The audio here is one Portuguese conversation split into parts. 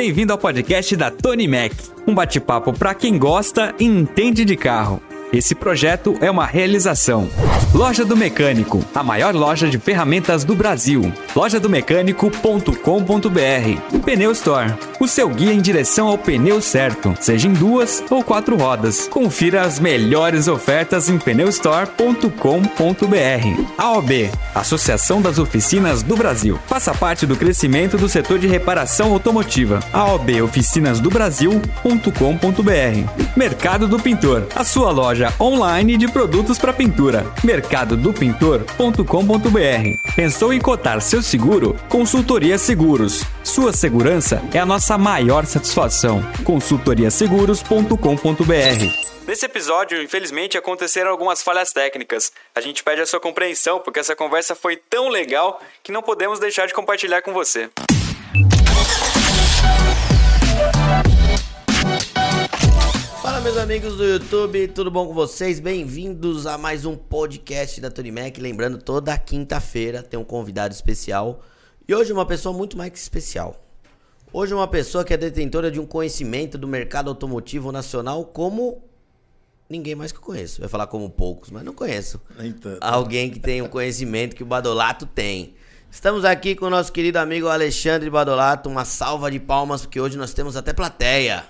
Bem-vindo ao podcast da Tony Mac, um bate-papo para quem gosta e entende de carro. Esse projeto é uma realização. Loja do Mecânico, a maior loja de ferramentas do Brasil. lojadomecânico.com.br. Pneu Store, o seu guia em direção ao pneu certo, seja em duas ou quatro rodas. Confira as melhores ofertas em pneustore.com.br. AOB, Associação das Oficinas do Brasil. Faça parte do crescimento do setor de reparação automotiva. AOB Oficinas do Brasil.com.br. Mercado do Pintor, a sua loja loja online de produtos para pintura. mercadodopintor.com.br. Pensou em cotar seu seguro? Consultoria Seguros. Sua segurança é a nossa maior satisfação. consultoriaseguros.com.br. Nesse episódio, infelizmente, aconteceram algumas falhas técnicas. A gente pede a sua compreensão porque essa conversa foi tão legal que não podemos deixar de compartilhar com você. Fala meus amigos do YouTube, tudo bom com vocês? Bem-vindos a mais um podcast da Tony Mac. Lembrando, toda quinta-feira tem um convidado especial. E hoje uma pessoa muito mais que especial. Hoje uma pessoa que é detentora de um conhecimento do mercado automotivo nacional como ninguém mais que eu conheço. Vai falar como poucos, mas não conheço. Alguém que tem um conhecimento que o Badolato tem. Estamos aqui com o nosso querido amigo Alexandre Badolato. Uma salva de palmas, porque hoje nós temos até plateia.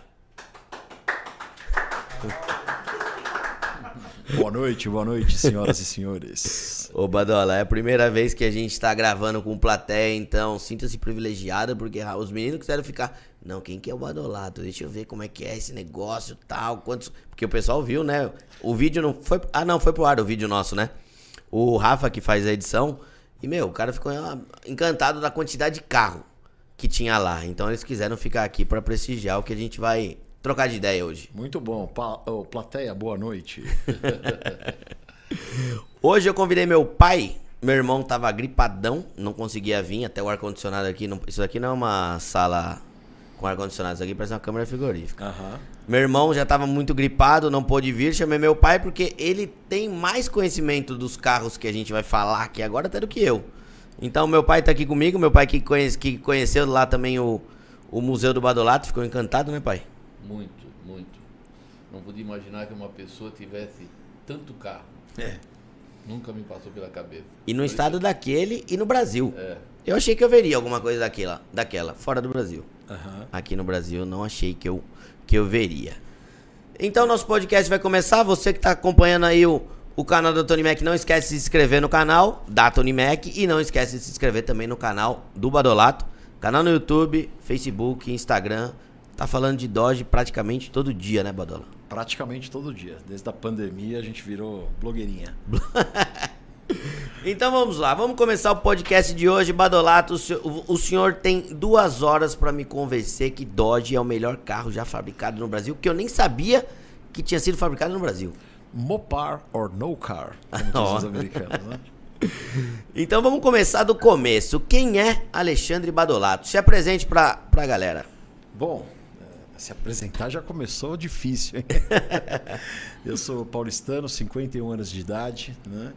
Boa noite, boa noite, senhoras e senhores. Ô Badola, é a primeira vez que a gente tá gravando com plateia, então sinta-se privilegiado, porque os meninos quiseram ficar. Não, quem que é o Badolato? Deixa eu ver como é que é esse negócio tal. Quantos. Porque o pessoal viu, né? O vídeo não foi. Ah, não, foi pro ar o vídeo nosso, né? O Rafa que faz a edição. E, meu, o cara ficou encantado da quantidade de carro que tinha lá. Então eles quiseram ficar aqui para prestigiar o que a gente vai trocar de ideia hoje. Muito bom. Pa oh, plateia, boa noite. hoje eu convidei meu pai. Meu irmão tava gripadão, não conseguia vir, até o ar-condicionado aqui. Não, isso aqui não é uma sala com ar-condicionado, isso aqui parece uma câmera frigorífica. Uhum. Meu irmão já tava muito gripado, não pôde vir. Chamei meu pai porque ele tem mais conhecimento dos carros que a gente vai falar aqui agora até do que eu. Então, meu pai tá aqui comigo, meu pai que, conhece, que conheceu lá também o, o Museu do Badolato, ficou encantado, né, pai? Muito, muito. Não podia imaginar que uma pessoa tivesse tanto carro. É. Nunca me passou pela cabeça. E no Por estado isso... daquele e no Brasil. É. Eu achei que eu veria alguma coisa daquela, daquela fora do Brasil. Uhum. Aqui no Brasil não achei que eu, que eu veria. Então nosso podcast vai começar. Você que está acompanhando aí o, o canal da Tony Mac, não esquece de se inscrever no canal da Tony Mac e não esquece de se inscrever também no canal do Badolato. Canal no YouTube, Facebook, Instagram. Tá falando de Dodge praticamente todo dia, né, Badola? Praticamente todo dia. Desde a pandemia a gente virou blogueirinha. então vamos lá, vamos começar o podcast de hoje. Badolato, o senhor tem duas horas para me convencer que Dodge é o melhor carro já fabricado no Brasil, que eu nem sabia que tinha sido fabricado no Brasil. Mopar or no car, como os americanos, né? Então vamos começar do começo. Quem é Alexandre Badolato? Se apresente para a galera. Bom, se apresentar já começou difícil, hein? eu sou paulistano, 51 anos de idade, né?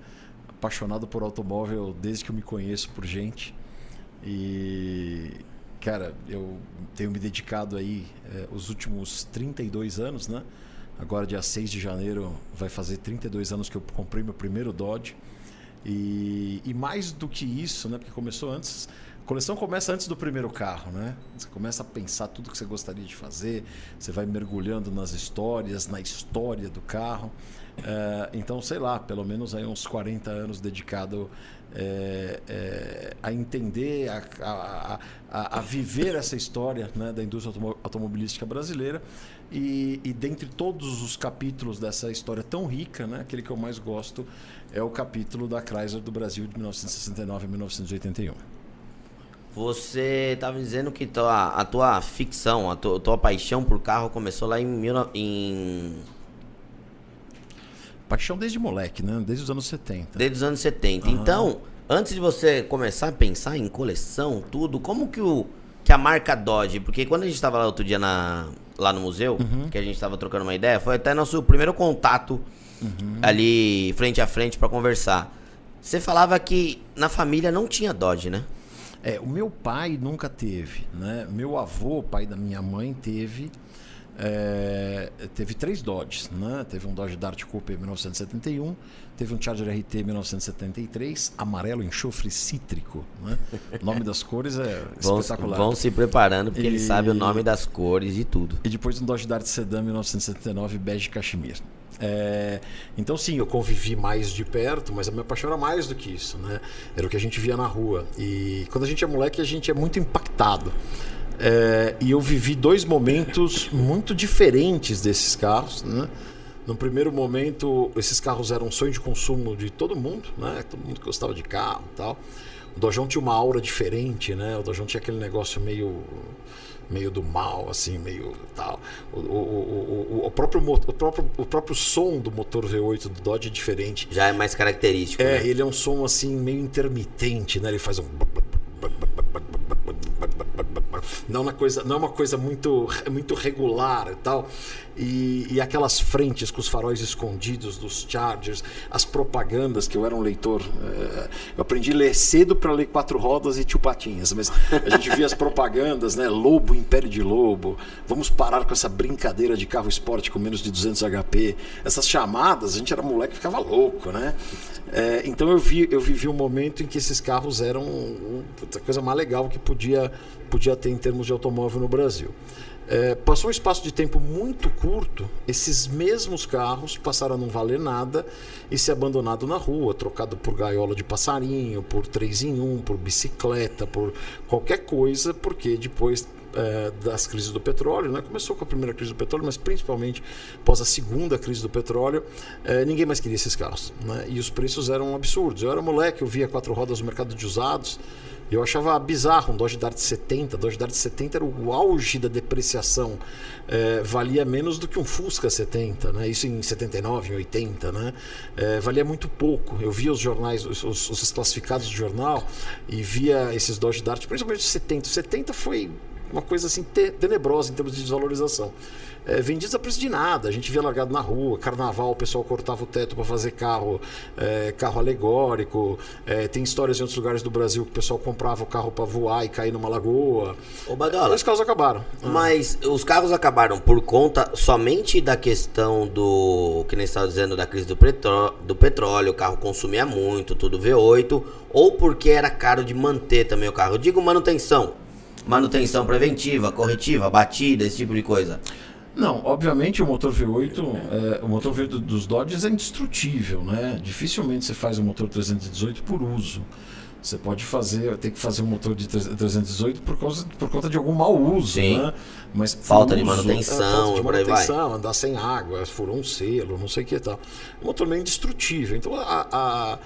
apaixonado por automóvel desde que eu me conheço por gente. E, cara, eu tenho me dedicado aí é, os últimos 32 anos, né? Agora, dia 6 de janeiro, vai fazer 32 anos que eu comprei meu primeiro Dodge. E, e mais do que isso, né? Porque começou antes a coleção começa antes do primeiro carro, né? Você começa a pensar tudo que você gostaria de fazer, você vai mergulhando nas histórias, na história do carro. É, então, sei lá, pelo menos aí uns 40 anos dedicado é, é, a entender, a, a, a, a, viver essa história né, da indústria automobilística brasileira. E, e dentre todos os capítulos dessa história tão rica, né, aquele que eu mais gosto é o capítulo da Chrysler do Brasil de 1969 a 1981. Você estava dizendo que tua, a tua ficção, a tua, tua, paixão por carro começou lá em, mil, em... Paixão desde moleque, né? Desde os anos 70. Desde os anos 70. Uhum. Então, antes de você começar a pensar em coleção, tudo, como que, o, que a marca Dodge... Porque quando a gente estava lá outro dia na, lá no museu, uhum. que a gente estava trocando uma ideia, foi até nosso primeiro contato uhum. ali frente a frente para conversar. Você falava que na família não tinha Dodge, né? É, o meu pai nunca teve, né? Meu avô, pai da minha mãe, teve. é, teve três Dodges, né? Teve um Dodge Dart Coupe em 1971, teve um Charger RT em 1973, amarelo enxofre cítrico, né? O nome das cores é Vão, espetacular. vão se preparando porque ele E- sabe o nome das cores e tudo. E depois um Dodge Dart Sedan 1979 bege cachemir. É, então sim, eu convivi mais de perto, mas a minha paixão era mais do que isso, né? Era o que a gente via na rua. E quando a gente é moleque, a gente é muito impactado. É, e eu vivi dois momentos muito diferentes desses carros, né? No primeiro momento, esses carros eram um sonho de consumo de todo mundo, né? Todo mundo gostava de carro e tal. O Dojão tinha uma aura diferente, né? O Dojão tinha aquele negócio meio meio do mal, assim, meio tal. O, o, o, o, próprio, o, próprio, o próprio som do motor V8 do Dodge é diferente. Já é mais característico. É, né? ele é um som assim meio intermitente, né? Ele faz um não é uma coisa, não é uma coisa muito, muito regular e tal. E, e aquelas frentes com os faróis escondidos dos Chargers, as propagandas, que eu era um leitor. eh, eu aprendi a ler cedo para ler quatro rodas e tio Patinhas, mas a gente via as propagandas, né? Lobo, Império de Lobo, vamos parar com essa brincadeira de carro esporte com menos de 200 HP. Essas chamadas, a gente era moleque ficava louco, né? Eh, então eu, vi, eu vivi um momento em que esses carros eram a coisa mais legal que podia, podia ter em termos de automóvel no Brasil. É, passou um espaço de tempo muito curto, esses mesmos carros passaram a não valer nada e ser abandonado na rua, trocado por gaiola de passarinho, por 3 em 1, por bicicleta, por qualquer coisa, porque depois é, das crises do petróleo, né? começou com a primeira crise do petróleo, mas principalmente após a segunda crise do petróleo, é, ninguém mais queria esses carros. Né? E os preços eram absurdos. Eu era moleque, eu via quatro rodas no mercado de usados. Eu achava bizarro um Dodge Dart 70. Dodge Dart 70 era o auge da depreciação. É, valia menos do que um Fusca 70, né? Isso em 79, em 80, né? É, valia muito pouco. Eu via os jornais, os, os- os classificados do jornal e via esses Dodge Dart, principalmente os 70. O 70 foi uma coisa assim te- tenebrosa em termos de desvalorização. É, vendidos a preço de nada, a gente via largado na rua, carnaval, o pessoal cortava o teto para fazer carro, é, carro alegórico. É, tem histórias em outros lugares do Brasil que o pessoal comprava o carro para voar e cair numa lagoa. Ô, Badola, Os carros acabaram. Mas os carros acabaram por conta somente da questão do. Que nem estava dizendo, da crise do, petró- do petróleo, o carro consumia muito, tudo V8, ou porque era caro de manter também o carro. Eu digo manutenção. Manutenção preventiva, corretiva, batida, esse tipo de coisa. Não, obviamente o motor V8, é, o motor V8 dos Dodges é indestrutível, né? Dificilmente você faz um motor 318 por uso. Você pode fazer, ter que fazer um motor de 318 por, causa, por conta de algum mau uso, Sim. né? Mas Falta de uso- manutenção, é, falta de manutenção, andar sem água, furou um selo, não sei o que e tal. Um motor meio indestrutível. Então a, a,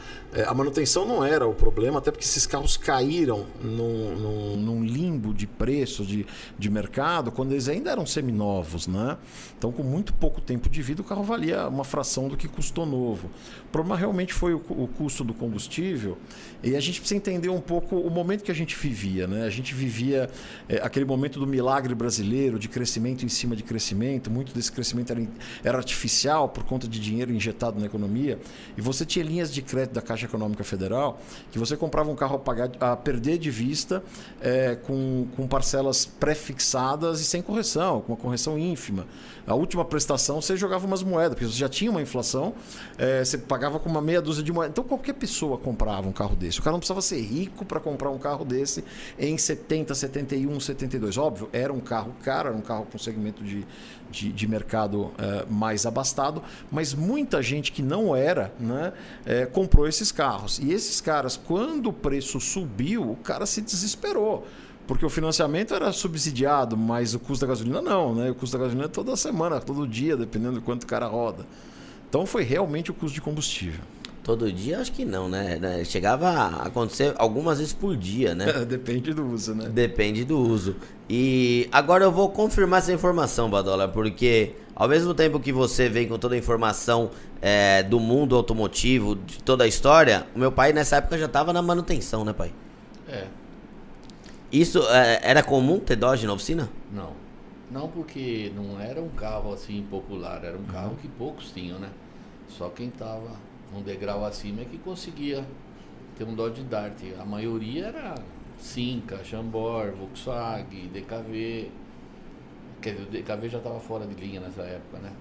a manutenção não era o problema, até porque esses carros caíram num, num, num limbo de preço de, de mercado quando eles ainda eram seminovos, né? Então, com muito pouco tempo de vida, o carro valia uma fração do que custou novo. O problema realmente foi o, o custo do combustível e a gente precisa entender um pouco o momento que a gente vivia, né? A gente vivia é, aquele momento do milagre brasileiro, de crescimento em cima de crescimento. Muito desse crescimento era, era artificial por conta de dinheiro injetado na economia. E você tinha linhas de crédito da Caixa Econômica Federal que você comprava um carro a, pagar, a perder de vista é, com, com parcelas pré-fixadas e sem correção, com uma correção ínfima. A última prestação você jogava umas moedas, porque você já tinha uma inflação, é, você pagava com uma meia dúzia de moedas. Então qualquer pessoa comprava um carro desse. O cara não precisava ser rico para comprar um carro desse em 70, 71, 72. Óbvio, era um carro caro, era um carro com segmento de, de, de mercado é, mais abastado, mas muita gente que não era, né, é, comprou esses carros. E esses caras, quando o preço subiu, o cara se desesperou. Porque o financiamento era subsidiado, mas o custo da gasolina não, né? O custo da gasolina é toda semana, todo dia, dependendo do quanto o cara roda. Então foi realmente o custo de combustível. Todo dia acho que não, né? Né? Chegava a acontecer algumas vezes por dia, né? Depende do uso, né? Depende do uso. E agora eu vou confirmar essa informação, Badola, porque ao mesmo tempo que você vem com toda a informação é, do mundo automotivo, de toda a história, o meu pai nessa época já estava na manutenção, né, pai? É, Isso é, era comum ter Dodge na oficina? não. Não porque não era um carro assim popular, era um carro que poucos tinham, né? Só quem tava um degrau acima é que conseguia ter um Dodge Dart. A maioria era Simca, Chambord, Volkswagen, DKV. Quer dizer, o DKV já estava fora de linha nessa época, né?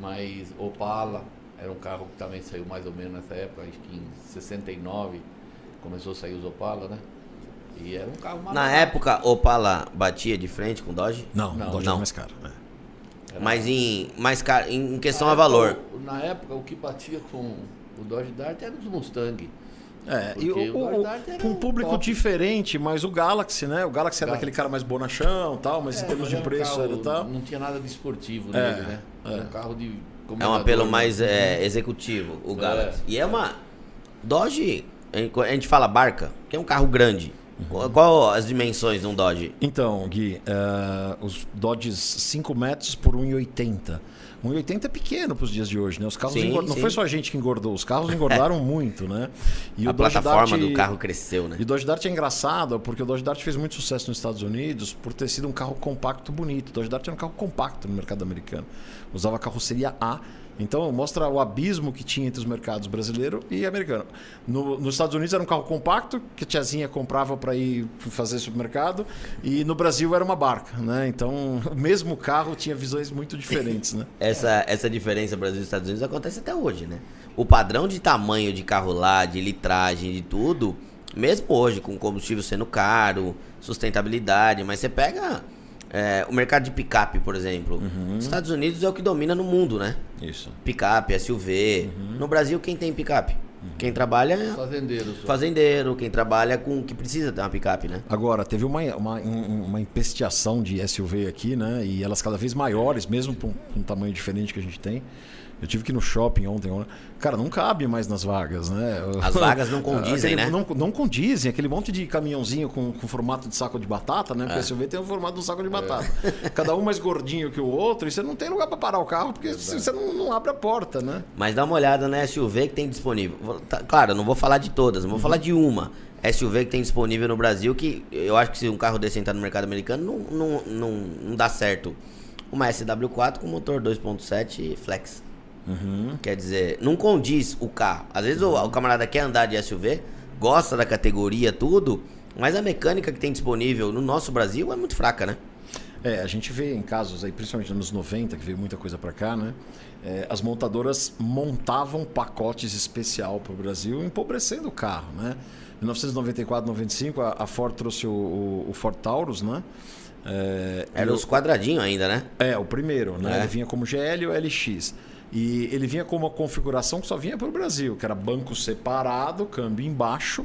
Mas Opala era um carro que também saiu mais ou menos nessa época, acho que em 69 começou a sair os Opala, né? E era um carro Na maravilhoso. época, Opala batia de frente com Dodge? Não, Não, o Dodge não. é mais caro. né? Era- Mas em, mais caro, em questão Na a valor. Na época, o que batia com o Dodge Dart era os Mustang. É, e o, o o- um público top. diferente, mas o Galaxy, né? O Galaxy era Galaxy. aquele cara mais bonachão e tal, mas em É, termos mas de um preço carro- era tal. Não tinha nada de esportivo É, nele, né? Era é. um carro de. É um apelo né? mais é, executivo, o Galaxy. E é uma. Dodge, a gente- fala barca, que é um carro grande. Qual, qual as dimensões de um Dodge? Então, Gui, eh, os Dodges 5 metros por 1,80. 1,80 é pequeno para os dias de hoje, né? Os carros Sim, engordam. Não sim. foi só a gente que engordou, os carros engordaram muito, né? E a plataforma Dart- do carro cresceu, né? E o Dodge Dart é engraçado, porque o Dodge Dart fez muito sucesso nos Estados Unidos por ter sido um carro compacto bonito. O Dodge Dart era um carro compacto no mercado americano. Usava carroceria A. Então mostra o abismo que tinha entre os mercados brasileiro e americano. No- nos Estados Unidos era um carro compacto que a tiazinha comprava para ir fazer supermercado e no Brasil era uma barca, né? Então o mesmo carro tinha visões muito diferentes, né? Essa, essa diferença Brasil e Estados Unidos acontece até hoje, né? O padrão de tamanho de carro lá, de litragem, de tudo, mesmo hoje, com combustível sendo caro, sustentabilidade, mas você pega é, o mercado de picape, por exemplo. Estados Unidos é o que domina no mundo, né? Isso. Picape, SUV. No Brasil, quem tem picape? Quem trabalha é Fazendeiros. só. fazendeiro, quem trabalha com que precisa ter uma picape, né? Agora, teve uma, uma, um- uma empesteação de SUV aqui, né? E elas cada vez maiores, mesmo com um tamanho diferente que a gente tem. Eu tive que ir no shopping ontem. Cara, não cabe mais nas vagas, né? As vagas não condizem, Aquele- né? Não, não condizem. Aquele monte de caminhãozinho com, com formato de saco de batata, né? Porque o SUV tem o formato de um saco de batata. Cada um mais gordinho que o outro. E você não tem lugar para parar o carro, porque você não, não abre a porta, né? Mas dá uma olhada na SUV que tem disponível. Tá- claro, não vou falar de todas, Uhum. não vou falar de uma SUV que tem disponível no Brasil que eu acho que se um carro desse entrar no mercado americano não, não, não, não dá certo. Uma SW4 com motor 2.7 flex. Uhum. Quer dizer, não condiz o carro. Às vezes o, o camarada quer andar de SUV, gosta da categoria, tudo, mas a mecânica que tem disponível no nosso Brasil é muito fraca, né? É, a gente vê em casos aí, principalmente nos anos 90, que veio muita coisa para cá, né? É, as montadoras montavam pacotes especial para o Brasil, empobrecendo o carro, né? Em 1994, 95, a, a Ford trouxe o, o, o Ford Taurus, né? É, Era os quadradinhos ainda, né? é, o primeiro, né? É. Ele vinha como GL ou LX. E ele vinha com uma configuração que só vinha para o Brasil, que era banco separado, câmbio embaixo,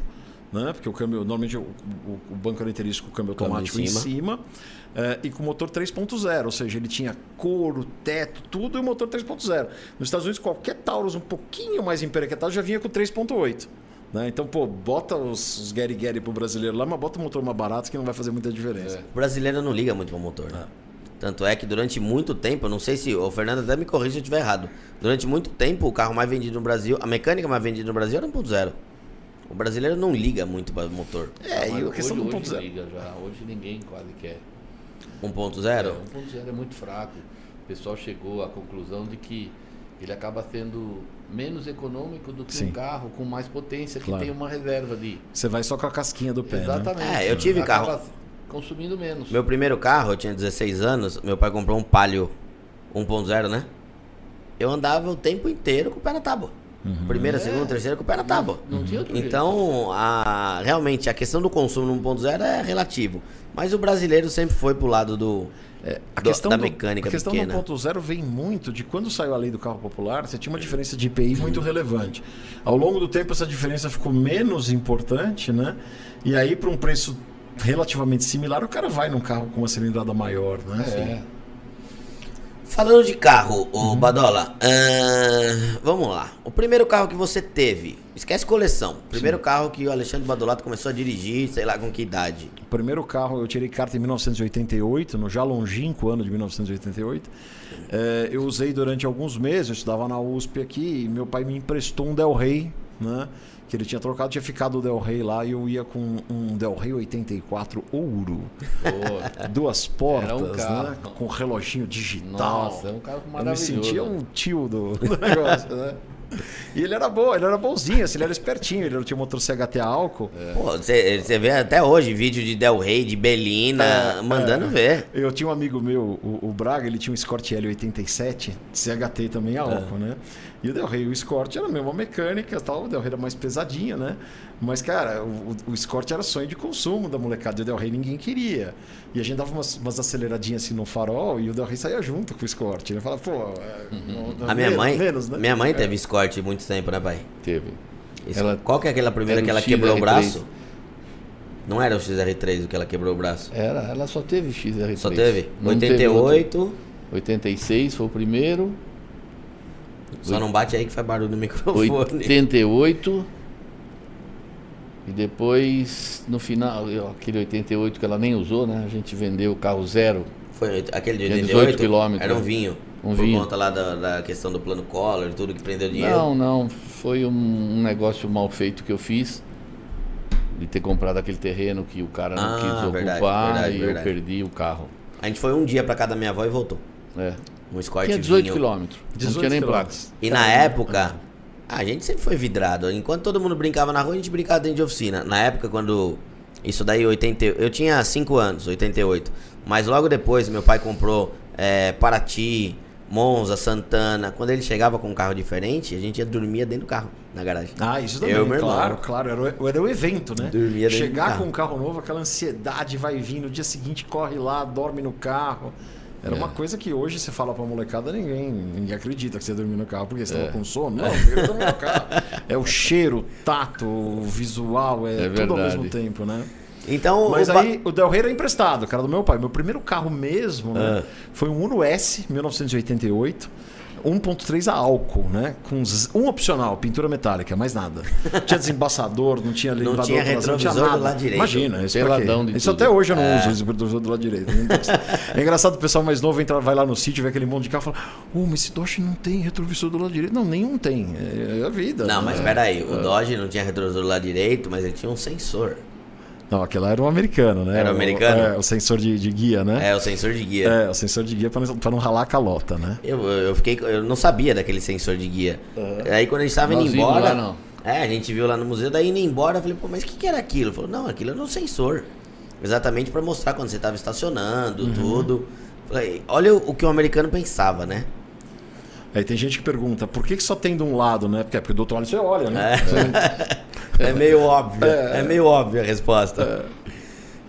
né? Porque o câmbio, normalmente o, o- o banco era interístico com o câmbio Câmbio em automático em cima. cima, eh, e com motor 3.0, ou seja, ele tinha couro, teto, tudo e o motor 3.0. Nos Estados Unidos, qualquer Taurus um pouquinho mais emperequetado já vinha com 3.8. Né? Então, pô, bota os, os Gary Gary pro brasileiro lá, mas bota um motor mais barato que não vai fazer muita diferença. O brasileiro não liga muito pro motor, né? Tanto é que durante muito tempo, eu não sei se o Fernando até me corrija se eu estiver errado. Durante muito tempo, o carro mais vendido no Brasil, a mecânica mais vendida no Brasil era 1.0. O brasileiro não liga muito para o motor. É, e a questão do hoje, hoje 1.0. liga já. Hoje ninguém quase quer. 1.0? É, 1.0 é muito fraco. O pessoal chegou à conclusão de que ele acaba sendo menos econômico do que Sim. um carro com mais potência que Claro. tem uma reserva de. Você vai só com a casquinha do pé, né? Exatamente. É, eu tive acaba carro- consumindo menos. Meu primeiro carro, eu tinha 16 anos, meu pai comprou um Palio 1.0, né? Eu andava o tempo inteiro com o pé na tábua. Primeira, segunda, terceira com o pé na tábua. Não tinha outro Então, a, realmente, a questão do consumo no 1.0 é relativo. Mas o brasileiro sempre foi pro lado do, É, a do- questão da do- mecânica a questão pequena. do 1.0 vem muito de quando saiu a lei do carro popular, você tinha uma diferença de IPI muito relevante. Ao longo do tempo, essa diferença ficou menos importante, né? E aí, para um preço relativamente similar, o cara vai num carro com uma cilindrada maior, né? É. Falando de carro, ô Badola, ahn, vamos lá. O primeiro carro que você teve, esquece coleção. Primeiro carro que o Alexandre Badolato começou a dirigir, sei lá com que idade. O primeiro carro eu tirei carta em 1988, no já longínquo ano de 1988. É, eu usei durante alguns meses, eu estudava na USP aqui, e meu pai me emprestou um Del Rey, né? Que ele tinha trocado, tinha ficado o Del Rey lá e eu ia com um Del Rey 84 ouro. Pô, Duas portas, um né? Com reloginho digital. Nossa, é um carro eu me maravilhoso. sentia um tio do, do negócio, né? E ele era bom, ele era bonzinho, assim, ele era espertinho, ele não tinha motor CHT a álcool. Pô, você você vê até hoje vídeo de Del Rey, de Belina, É, mandando ver. Eu tinha um amigo meu, o, o Braga, ele tinha um Escort L87, CHT também a álcool, né? E o Del Rey, o Escort era a mesma mecânica tal, o Del Rey era mais pesadinho, né? Mas, cara, o, o Escort era sonho de consumo da molecada, e o Del Rey ninguém queria. E a gente dava umas, umas aceleradinhas assim no farol e o Del Rey saía junto com o Escort. Ele falava, pô... é, não- A minha menos- mãe, menos, né? minha mãe teve escorte muito tempo, né, pai? Teve. Isso- Ela- Qual que é aquela primeira que ela quebrou o XR3. braço? Não era o XR3 o que ela quebrou o braço? Era, ela só teve XR3. Só teve? Não teve outro. 88. 86 foi o primeiro. Só não bate aí que faz barulho no microfone. 88. E depois, no final, aquele 88 que ela nem usou, né? A gente vendeu o carro zero. Foi aquele de Tinha 88? 18 quilômetros, Era um né? vinho. Um por vinho. conta lá da, da questão do plano Collor tudo que prendeu dinheiro. Não, não. Foi um, negócio mal feito que eu fiz. De ter comprado aquele terreno que o cara não Ah, quis ocupar verdade, e verdade. eu perdi o carro. A gente foi um dia pra casa da minha avó e voltou. É. Um Escort Tinha 18 vinho. quilômetros. Não 18 tinha nem placas. E na época, a gente sempre foi vidrado. Enquanto todo mundo brincava na rua, a gente brincava dentro de oficina. Na época, quando. Isso daí, 80, eu tinha 5 anos, 88. Mas logo depois, meu pai comprou é, Paraty, Monza, Santana. Quando ele chegava com um carro diferente, a gente ia dormia dentro do carro, na garagem. Ah, isso também, Eu meu irmão. claro, claro. Era o, era o evento, né? Dormia dentro do Chegar carro. com um carro novo, aquela ansiedade vai vir, no dia seguinte corre lá, dorme no carro. Era É. uma coisa que hoje você fala pra molecada, ninguém, ninguém acredita que você dormiu no carro, porque você É. tava com sono. Não, porque eu dormi no carro. É o cheiro, o tato, o visual, é, É tudo ao mesmo tempo, né? Então, Mas o ba- aí o Del Rey era emprestado, cara do meu pai. Meu primeiro carro mesmo né, Ah. foi um Uno S, 1988. 1.3 a álcool, né? Com um opcional, pintura metálica, mais nada. Não tinha desembaçador, não tinha elevador tinha não tinha retrovisor do lado direito. Imagina, isso? Peladão de Isso tudo. até hoje eu não uso esse retrovisor do lado direito. É engraçado o pessoal mais novo entra, vai lá no sítio, vê aquele monte de carro e fala: Ô, mas esse Dodge não tem retrovisor do lado direito. Não, nenhum tem. É a vida. Não, né? mas peraí, o Dodge não tinha retrovisor do lado direito, mas ele tinha um sensor. Não, aquele lá era um americano, né? Era O- americano? É, o sensor de, de guia, né? É, o sensor de guia. É, o sensor de guia pra não, pra não ralar a calota, né? Eu, eu fiquei. Eu não sabia daquele sensor de guia. Aí quando a gente tava indo embora. lá, não. É, a gente viu lá no museu, daí indo embora, eu falei, pô, mas o que, que era aquilo? Ele falou, não, aquilo era um sensor. Exatamente pra mostrar quando você tava estacionando, Uhum. tudo. Falei, olha o, o que o americano pensava, né? Aí tem gente que pergunta, por que, que só tem de um lado, né? Porque, porque do outro lado você olha, né? É meio óbvio. É, meio óbvio a resposta.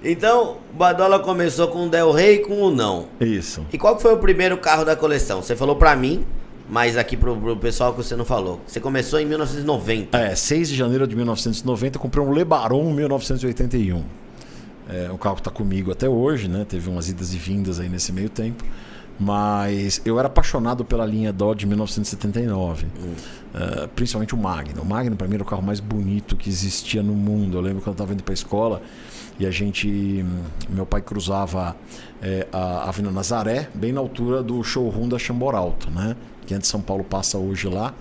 Então, o Badola começou com o Del Rey e com o não. Isso. E qual foi o primeiro carro da coleção? Você falou pra mim, mas aqui pro, pro pessoal que você não falou. Você começou em 1990. É, 6 de janeiro de 1990, eu comprei um Lebaron 1981. É um carro que está comigo até hoje, né? Teve umas idas e vindas aí nesse meio tempo. Mas eu era apaixonado pela linha Dodge 1979. É, principalmente o Magno. O Magno, para mim, era o carro mais bonito que existia no mundo. Eu lembro quando eu estava indo para a escola e a gente. hum, Meu pai cruzava é, a Avenida Nazaré, bem na altura do showroom da Chamboralto, né? Que antes São Paulo passa hoje lá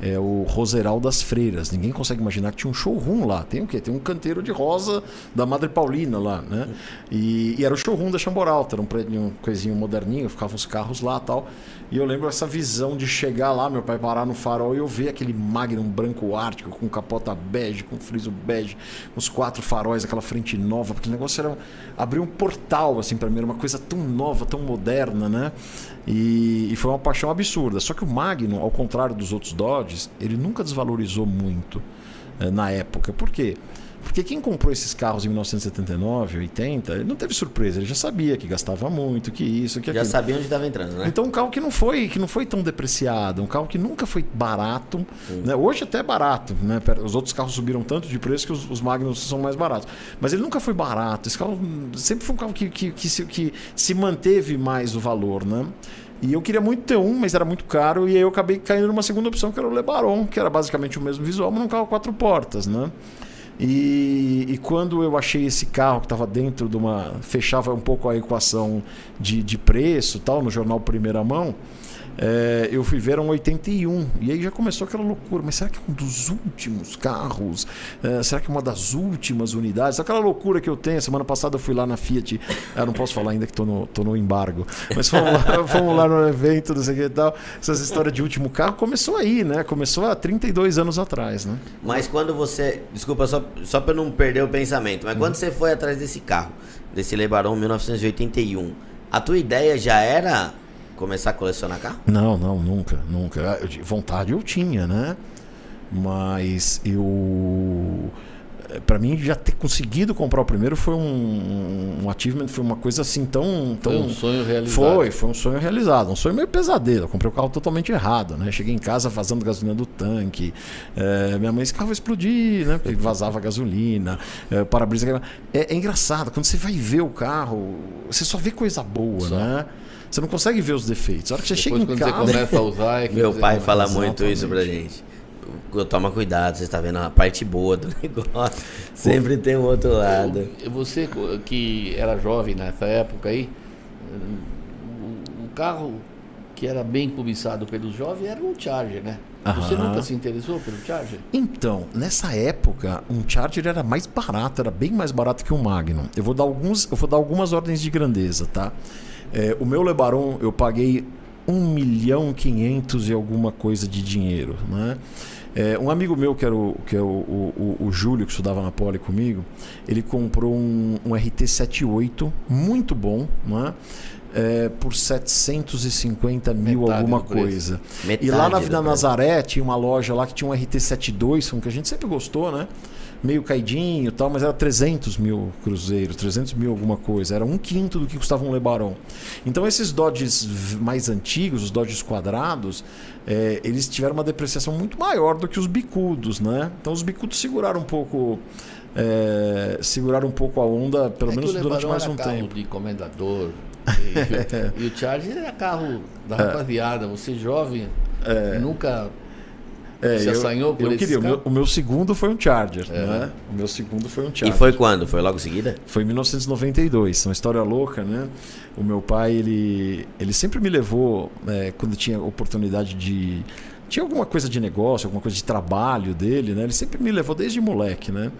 é o Roseral das Freiras. Ninguém consegue imaginar que tinha um showroom lá. Tem o quê? Tem um canteiro de rosa da Madre Paulina lá, né? E, e era o showroom da Chamboralta, era um prédio, um coisinho moderninho, ficavam os carros lá tal. E eu lembro essa visão de chegar lá, meu pai parar no farol e eu ver aquele Magnum branco ártico com capota bege, com friso bege, os quatro faróis, aquela frente nova, porque o negócio era abrir um portal assim para mim, era uma coisa tão nova, tão moderna, né? E, e foi uma paixão absurda. Só que o Magnum, ao contrário dos outros Dodges, ele nunca desvalorizou muito eh, na época. Por quê? Porque quem comprou esses carros em 1979, 80, ele não teve surpresa, ele já sabia que gastava muito, que isso, que Já aquilo. sabia onde estava entrando, né? Então um carro que não foi, que não foi tão depreciado, um carro que nunca foi barato, né? Hoje até é barato, né? Os outros carros subiram tanto de preço que os, os Magnus são mais baratos. Mas ele nunca foi barato. Esse carro sempre foi um carro que, que, que, se, que se manteve mais o valor, né? E eu queria muito ter um, mas era muito caro, e aí eu acabei caindo numa segunda opção, que era o Lebaron, que era basicamente o mesmo visual, mas num carro quatro portas, né? E, e quando eu achei esse carro que estava dentro de uma. fechava um pouco a equação de, de preço tal, no jornal Primeira Mão, É, eu fui ver um 81 e aí já começou aquela loucura. Mas será que é um dos últimos carros? É, será que é uma das últimas unidades? Aquela loucura que eu tenho. Semana passada eu fui lá na Fiat. Eu não posso falar ainda que estou no, tô no embargo. Mas fomos lá, fomos lá no evento, não sei o que e tal. Essas histórias de último carro começou aí, né? Começou há 32 anos atrás, né? Mas quando você. Desculpa, só, só para não perder o pensamento. Mas quando você foi atrás desse carro, desse Lebaron 1981, a tua ideia já era começar a colecionar carro? Não, não, nunca, nunca. Eu- Vontade eu tinha, né? Mas eu. Pra mim, já ter conseguido comprar o primeiro foi um, um achievement, foi uma coisa assim tão. tão Foi um sonho realizado. Foi, foi um sonho realizado. Um sonho meio pesadelo. Eu comprei o carro totalmente errado, né? Cheguei em casa vazando gasolina do tanque. É, minha mãe, esse carro vai explodir, né? Porque vazava gasolina, é, para-brisa. É, é engraçado, quando você vai ver o carro, você só vê coisa boa, Só. né? Você não consegue ver os defeitos. A hora que você Depois chega quando em você casa. começa a usar é que Meu você pai fala muito isso pra gente. Toma cuidado, você está vendo a parte boa do negócio. Sempre tem um outro lado. Você que era jovem nessa época aí, o- carro que era bem cobiçado pelos jovens era um Charger, né? Você Aham. nunca se interessou pelo Charger? Então, nessa época, um Charger era mais barato, era bem mais barato que um Magnum. Eu vou dar, alguns, eu vou dar algumas ordens de grandeza, tá? É, o meu Lebaron eu paguei 1 milhão e 500 e alguma coisa de dinheiro, né? É, um amigo meu, que era, o, que é o, o, o- Júlio, que estudava na Poli comigo, ele comprou um, um RT78 muito bom, né? É, por 750 mil Metade alguma coisa. Metade e lá na Vila preço. Nazaré tinha uma loja lá que tinha um RT72, um que a gente sempre gostou, né? Meio caidinho e tal, mas era 300 mil cruzeiros, 300 mil alguma coisa. Era um quinto do que custava um Lebaron. Então esses Dodges mais antigos, os Dodges quadrados, eh, eles tiveram uma depreciação muito maior do que os bicudos, né? Então os bicudos seguraram um pouco... eh, seguraram um pouco a onda, pelo É menos durante mais era um carro tempo. de comendador. E, e o Charger era carro da rapaziada. Você jovem, nunca É, Você eu, assanhou por eu queria. O meu, o meu segundo foi um Charger, É. né? O meu segundo foi um E Charger. foi quando? Foi logo em seguida? Foi em 1992, uma história louca, né? O meu pai, ele, ele sempre me levou, é, quando tinha oportunidade de. Tinha alguma coisa de negócio, alguma coisa de trabalho dele, né? Ele sempre me levou desde moleque, né?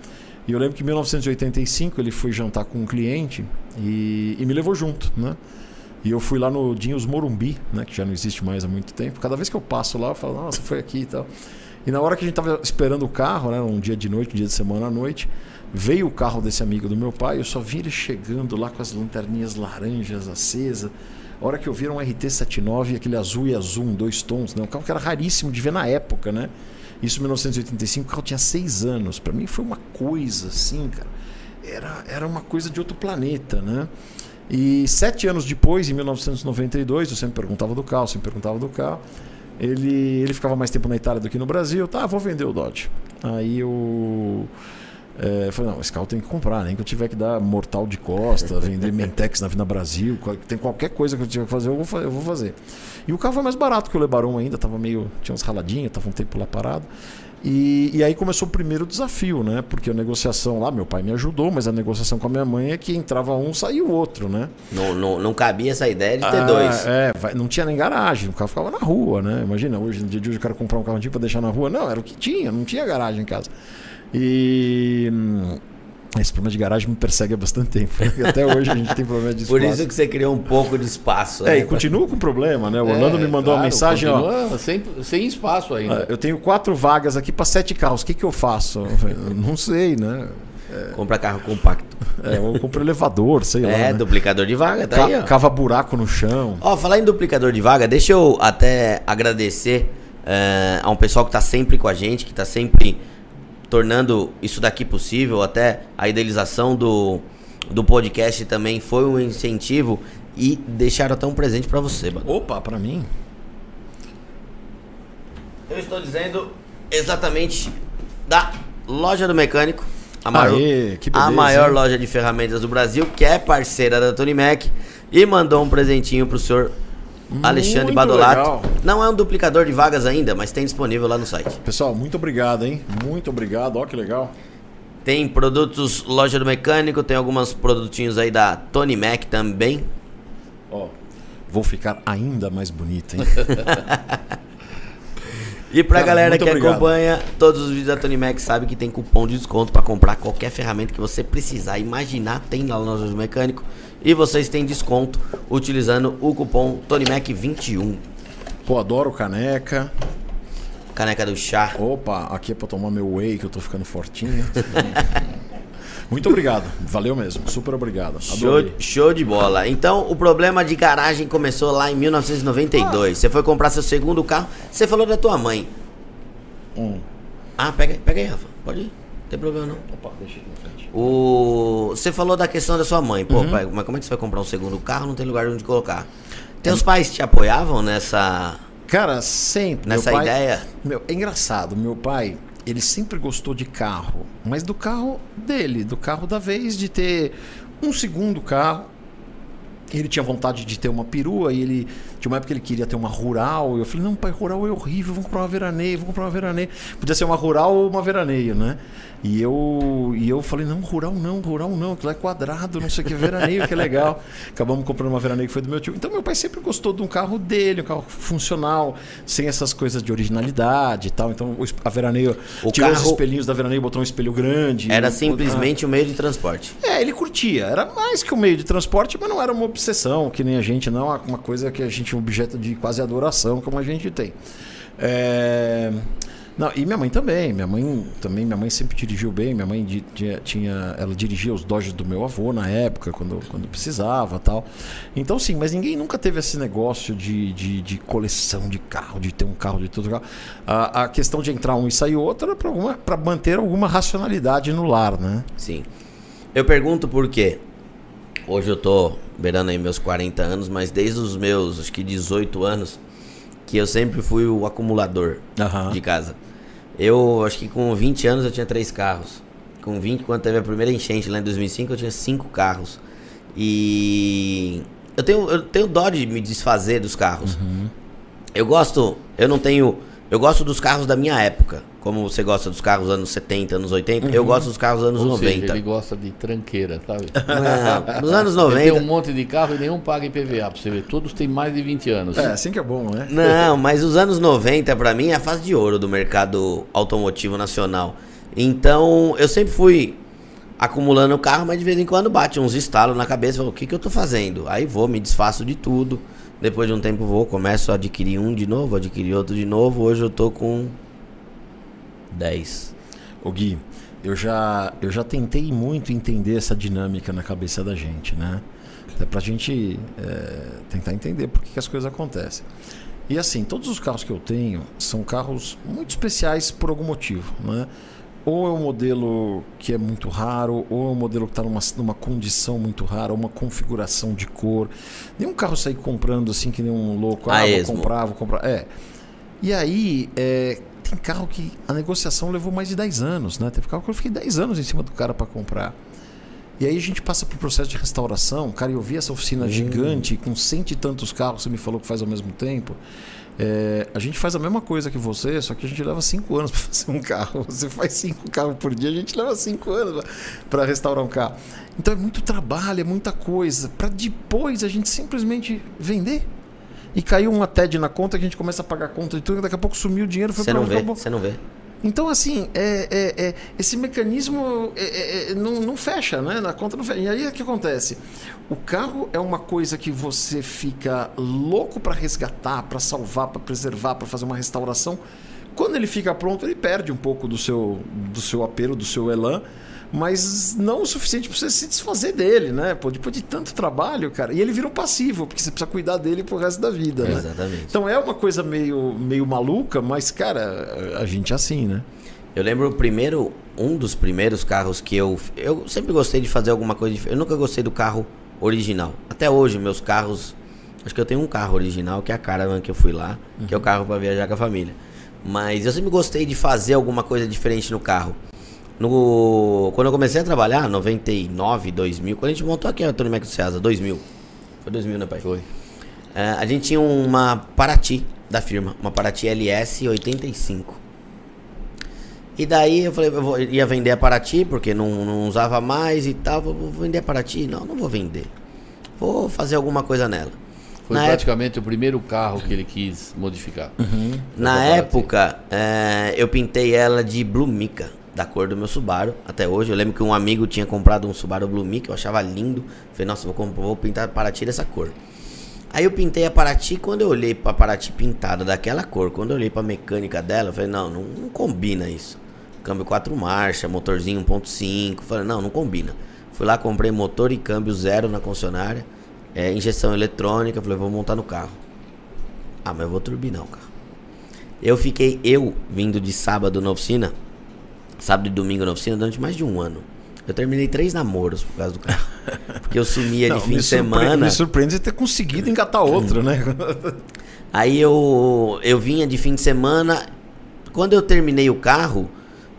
E eu lembro que em 1985 ele foi jantar com um cliente e, e me levou junto, né? E eu fui lá no Dinhos Morumbi, né? Que já não existe mais há muito tempo. Cada vez que eu passo lá, eu falo, nossa, foi aqui e tal. E na hora que a gente tava esperando o carro, né? Um dia de noite, um dia de semana à noite, veio o carro desse amigo do meu pai. Eu só vi ele chegando lá com as lanterninhas laranjas acesas. A hora que eu vi era um RT79, aquele azul e azul, em dois tons, né? Um carro que era raríssimo de ver na época, né? Isso em 1985, o carro tinha seis anos. Para mim foi uma coisa assim, cara. Era, era uma coisa de outro planeta, né? E sete anos depois, em 1992, eu sempre perguntava do carro, sempre perguntava do carro. Ele, ele ficava mais tempo na Itália do que no Brasil. Tá, vou vender o Dodge. Aí eu é, falei, não, esse carro tem que comprar, nem que eu tiver que dar mortal de costa, vender Mentex na Vina Brasil, tem qualquer coisa que eu tiver que fazer, eu vou, eu vou fazer. E o carro foi mais barato que o Lebaron ainda, tava meio. tinha uns raladinhos, tava um tempo lá parado. E, e aí começou o primeiro desafio, né? Porque a negociação lá, meu pai me ajudou, mas a negociação com a minha mãe é que entrava um, saía o outro, né? Não, não, não cabia essa ideia de ter Ah, dois. É, vai- não tinha nem garagem, o carro ficava na rua, né? Imagina, hoje, no dia de hoje, o cara comprar um carro antigo pra deixar na rua. Não, era o que tinha, não tinha garagem em casa. E. Esse problema de garagem me persegue há bastante tempo. né? Até hoje a gente tem problema de Por espaço. isso que você criou um pouco de espaço. É, né? e continua com problema, né? O Orlando É, me mandou uma claro, mensagem, ó. Sem, sem espaço ainda. "Ah, Eu tenho quatro vagas aqui para sete carros. O que, que eu faço? Eu falei, "Eu não sei, né? Compra carro compacto. É, eu compro elevador, sei lá. É, né? duplicador de vaga, tá Ca- aí, ó. Cava buraco no chão. Ó, falar em duplicador de vaga, deixa eu até agradecer eh, a um pessoal que tá sempre com a gente, que tá sempre tornando isso daqui possível, até a idealização do, do podcast também foi um incentivo e deixaram até um presente pra você, mano. Opa, para mim. Eu estou dizendo exatamente da loja do mecânico. A maior, Aê, que a beleza, maior hein? loja de ferramentas do Brasil, que é parceira da Tony Mac, e mandou um presentinho pro senhor Alexandre Muito Badolato. legal. Não é um duplicador de vagas ainda, mas tem disponível lá no site. Pessoal, muito obrigado, hein? Muito obrigado. Ó, que legal. Tem produtos loja do mecânico, tem alguns produtinhos aí da Tony Mac também. Ó, vou ficar ainda mais bonito, hein? E pra Cara, galera que obrigado. acompanha todos os vídeos da Tony Mac, sabe que tem cupom de desconto pra comprar qualquer ferramenta que você precisar imaginar, tem lá no nosso mecânico. E vocês têm desconto utilizando o cupom TonyMac21. Pô, adoro caneca. Caneca do chá. Opa, aqui é pra tomar meu whey, que eu tô ficando fortinho. Muito obrigado. Valeu mesmo. Super obrigado. Show, show de bola. Então, o problema de garagem começou lá em 1992. Você foi comprar seu segundo carro. Você falou da tua mãe. Hum. Ah, pega, aí- pega aí, Rafa. Pode ir. Não tem problema não. Opa, deixa aqui. O... Você falou da questão da sua mãe. Uhum. Pô, pai, mas como é que você vai comprar um segundo carro? Não tem lugar onde colocar. Teus pais te apoiavam nessa, Cara, sempre. nessa pai, ideia? Meu, é engraçado, meu pai, ele sempre gostou de carro, mas do carro dele, do carro da vez, de ter um segundo carro. Ele tinha vontade de ter uma perua e ele. Tinha uma época que ele queria ter uma rural. Eu falei, não, pai, rural é horrível, vamos comprar uma veraneio, vamos comprar uma veraneio. Podia ser uma rural ou uma veraneio, né? E eu, e eu falei, não, rural não, rural não, aquilo é quadrado, não sei o que, veraneio que é legal. Acabamos comprando uma veraneio que foi do meu tio. Então meu pai sempre gostou de um carro dele, um carro funcional, sem essas coisas de originalidade e tal. Então a veraneio O tirou os carro- espelhinhos da veraneio, botou um espelho grande. Era Ah. simplesmente o meio de transporte. É, ele curtia. Era mais que um meio de transporte, mas não era uma obsessão, que nem a gente, não. Uma coisa que a gente, um objeto de quase adoração, como a gente tem. É, Não, e minha mãe também. Minha mãe também, minha mãe sempre dirigiu bem. Minha mãe tinha, tinha- ela dirigia os Dodges do meu avô na época, quando, quando precisava tal. Então, sim, mas ninguém nunca teve esse negócio de, de, de coleção de carro, de ter um carro de todo carro. A, a questão de entrar um e sair outro era para manter alguma racionalidade no lar, né? Sim. Eu pergunto por quê. Hoje eu tô beirando aí meus 40 anos, mas desde os meus, acho que 18 anos, que eu sempre fui o acumulador Aham. de casa. Eu acho que com 20 anos eu tinha três carros. Com 20, quando teve a primeira enchente lá em 2005, eu tinha cinco carros. E eu tenho, eu tenho dó de me desfazer dos carros. Eu gosto, eu não tenho, eu gosto dos carros da minha época. Como você gosta dos carros anos 70, anos 80, eu gosto dos carros anos Ou 90. seja, ele gosta de tranqueira, sabe? Não, nos anos Ele 90. tem um monte de carro e nenhum paga IPVA, pra você ver. Todos têm mais de 20 anos. É, assim que é bom, né? Não, mas os anos 90 pra mim é a fase de ouro do mercado automotivo nacional. Então, eu sempre fui acumulando carro, mas de vez em quando bate uns estalos na cabeça, falo, o que que eu tô fazendo? Aí vou, me desfaço de tudo. Depois de um tempo vou, começo a adquirir um de novo, adquirir outro de novo. Hoje eu tô com 10. Ô Gui, eu já, eu já tentei muito entender essa dinâmica na cabeça da gente, né? Até pra gente é, tentar entender por que, que as coisas acontecem. E assim, todos os carros que eu tenho são carros muito especiais por algum motivo, né? Ou é um modelo que é muito raro, ou é um modelo que está numa, numa condição muito rara, uma configuração de cor. Nenhum carro sair comprando assim que nem um louco. A Ah, vou comprar, vou comprar. É. E aí, é, tem carro que a negociação levou mais de 10 anos, né? Teve carro que eu fiquei 10 anos em cima do cara para comprar. E aí a gente passa por processo de restauração. Cara, eu vi essa oficina gigante com cento e tantos carros, você me falou que faz ao mesmo tempo. É, a gente faz a mesma coisa que você, só que a gente leva cinco anos para fazer um carro. Você faz cinco carros por dia, a gente leva cinco anos para restaurar um carro. Então é muito trabalho, é muita coisa, para depois a gente simplesmente vender. E caiu uma TED na conta que a gente começa a pagar a conta de tudo, daqui a pouco sumiu o dinheiro, foi Você não vê? Você não vê? Então, assim, é, é- é- esse mecanismo é- é- é- não, não fecha, né? Na conta não fecha. E aí o que acontece? O carro é uma coisa que você fica louco para resgatar, para salvar, para preservar, para fazer uma restauração. Quando ele fica pronto, ele perde um pouco do seu, do seu apelo, do seu elan, mas não o suficiente para você se desfazer dele, né? Pô, depois de tanto trabalho, cara. E ele vira um passivo, porque você precisa cuidar dele pro resto da vida, né? Exatamente. Então é uma coisa meio, meio maluca, mas, cara, a gente é assim, né? Eu lembro o primeiro, um dos primeiros carros que eu. Eu sempre gostei de fazer alguma coisa diferente. Eu nunca gostei do carro original. Até hoje, meus carros. Acho que eu tenho um carro original, que é a Caravan que eu fui lá, que é o carro para viajar com a família. Mas eu sempre gostei de fazer alguma coisa diferente no carro. No, quando eu comecei a trabalhar, 99, 2000, quando a gente montou aqui a Tony Mac do Ceasa, 2000. Foi 2000, né, pai? Foi. É, a gente tinha uma Paraty da firma, uma Paraty LS 85. E daí eu falei, eu vou- ia vender a Paraty, porque não, não usava mais e tal. Vou, vou vender a Paraty? Não, não vou vender. Vou fazer alguma coisa nela. Foi Na praticamente o primeiro carro que ele quis modificar. Na Pra falar época, é, eu pintei ela de Blue Mica, da cor do meu Subaru. Até hoje, eu lembro que um amigo tinha comprado um Subaru Blue Mica, eu achava lindo. Falei, nossa, vou, comp- vou pintar a Paraty dessa cor. Aí eu pintei a Paraty, quando eu olhei pra Paraty pintada daquela cor, quando eu olhei pra mecânica dela, eu falei, não, não, não combina isso. Câmbio 4 marchas, motorzinho 1.5, falei, não, não combina. Fui lá, comprei motor e câmbio zero na concessionária, é, injeção eletrônica, falei, vou montar no carro. Ah, mas eu vou turbinar o carro. Eu fiquei, eu, vindo de sábado na oficina, sábado e domingo na oficina, durante mais de um ano. Eu terminei três namoros por causa do carro. Porque eu sumia Não, de fim de semana. Me surpreende ter conseguido engatar outro, né? Aí eu, eu vinha de fim de semana. Quando eu terminei o carro,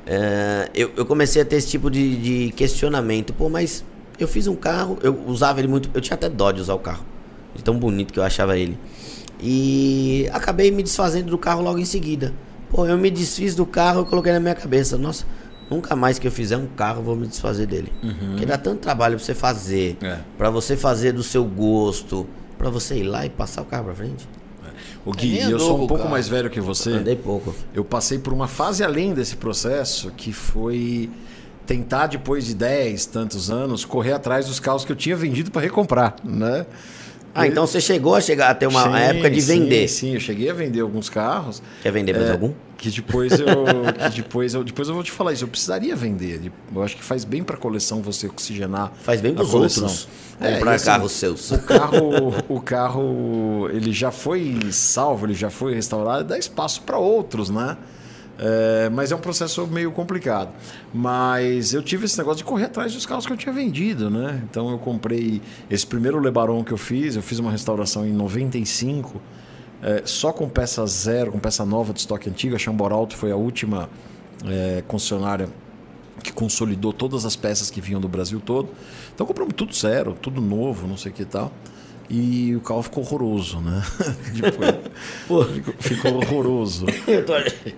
eh, eu, eu comecei a ter esse tipo de, de questionamento. Pô, mas eu fiz um carro, eu usava ele muito. Eu tinha até dó de usar o carro. De tão bonito que eu achava ele. E acabei me desfazendo do carro logo em seguida. Pô, eu me desfiz do carro e coloquei na minha cabeça. Nossa, nunca mais que eu fizer um carro eu vou me desfazer dele. Porque dá tanto trabalho pra você fazer. É. Pra você fazer do seu gosto. Pra você ir lá e passar o carro pra frente. O Gui, nem eu sou um pouco carro. mais velho que você. Andei pouco. Eu passei por uma fase além desse processo, que foi tentar, depois de 10, tantos anos, correr atrás dos carros que eu tinha vendido para recomprar, né? Ah, então você chegou a chegar a ter uma Sim, época de sim, vender. Sim, eu cheguei a vender alguns carros. Quer vender mais É, algum? Que depois eu, que depois eu, depois eu vou te falar isso. Eu precisaria vender. Eu acho que faz bem para a coleção você oxigenar. Faz bem a pros coleção. outros É, comprar e assim, carros seus. O carro, o carro, ele já foi salvo, ele já foi restaurado, dá espaço para outros, né? É, mas é um processo meio complicado. Mas eu tive esse negócio de correr atrás dos carros que eu tinha vendido, né? Então eu comprei esse primeiro Lebaron que eu fiz, eu fiz uma restauração em 95, é, só com peça zero, com peça nova de estoque antigo. A Chamboralto foi a última é, concessionária que consolidou todas as peças que vinham do Brasil todo. Então compramos tudo zero, tudo novo, não sei o que e tal. E o carro ficou horroroso, né? Depois, Pô, ficou, ficou horroroso. eu tô,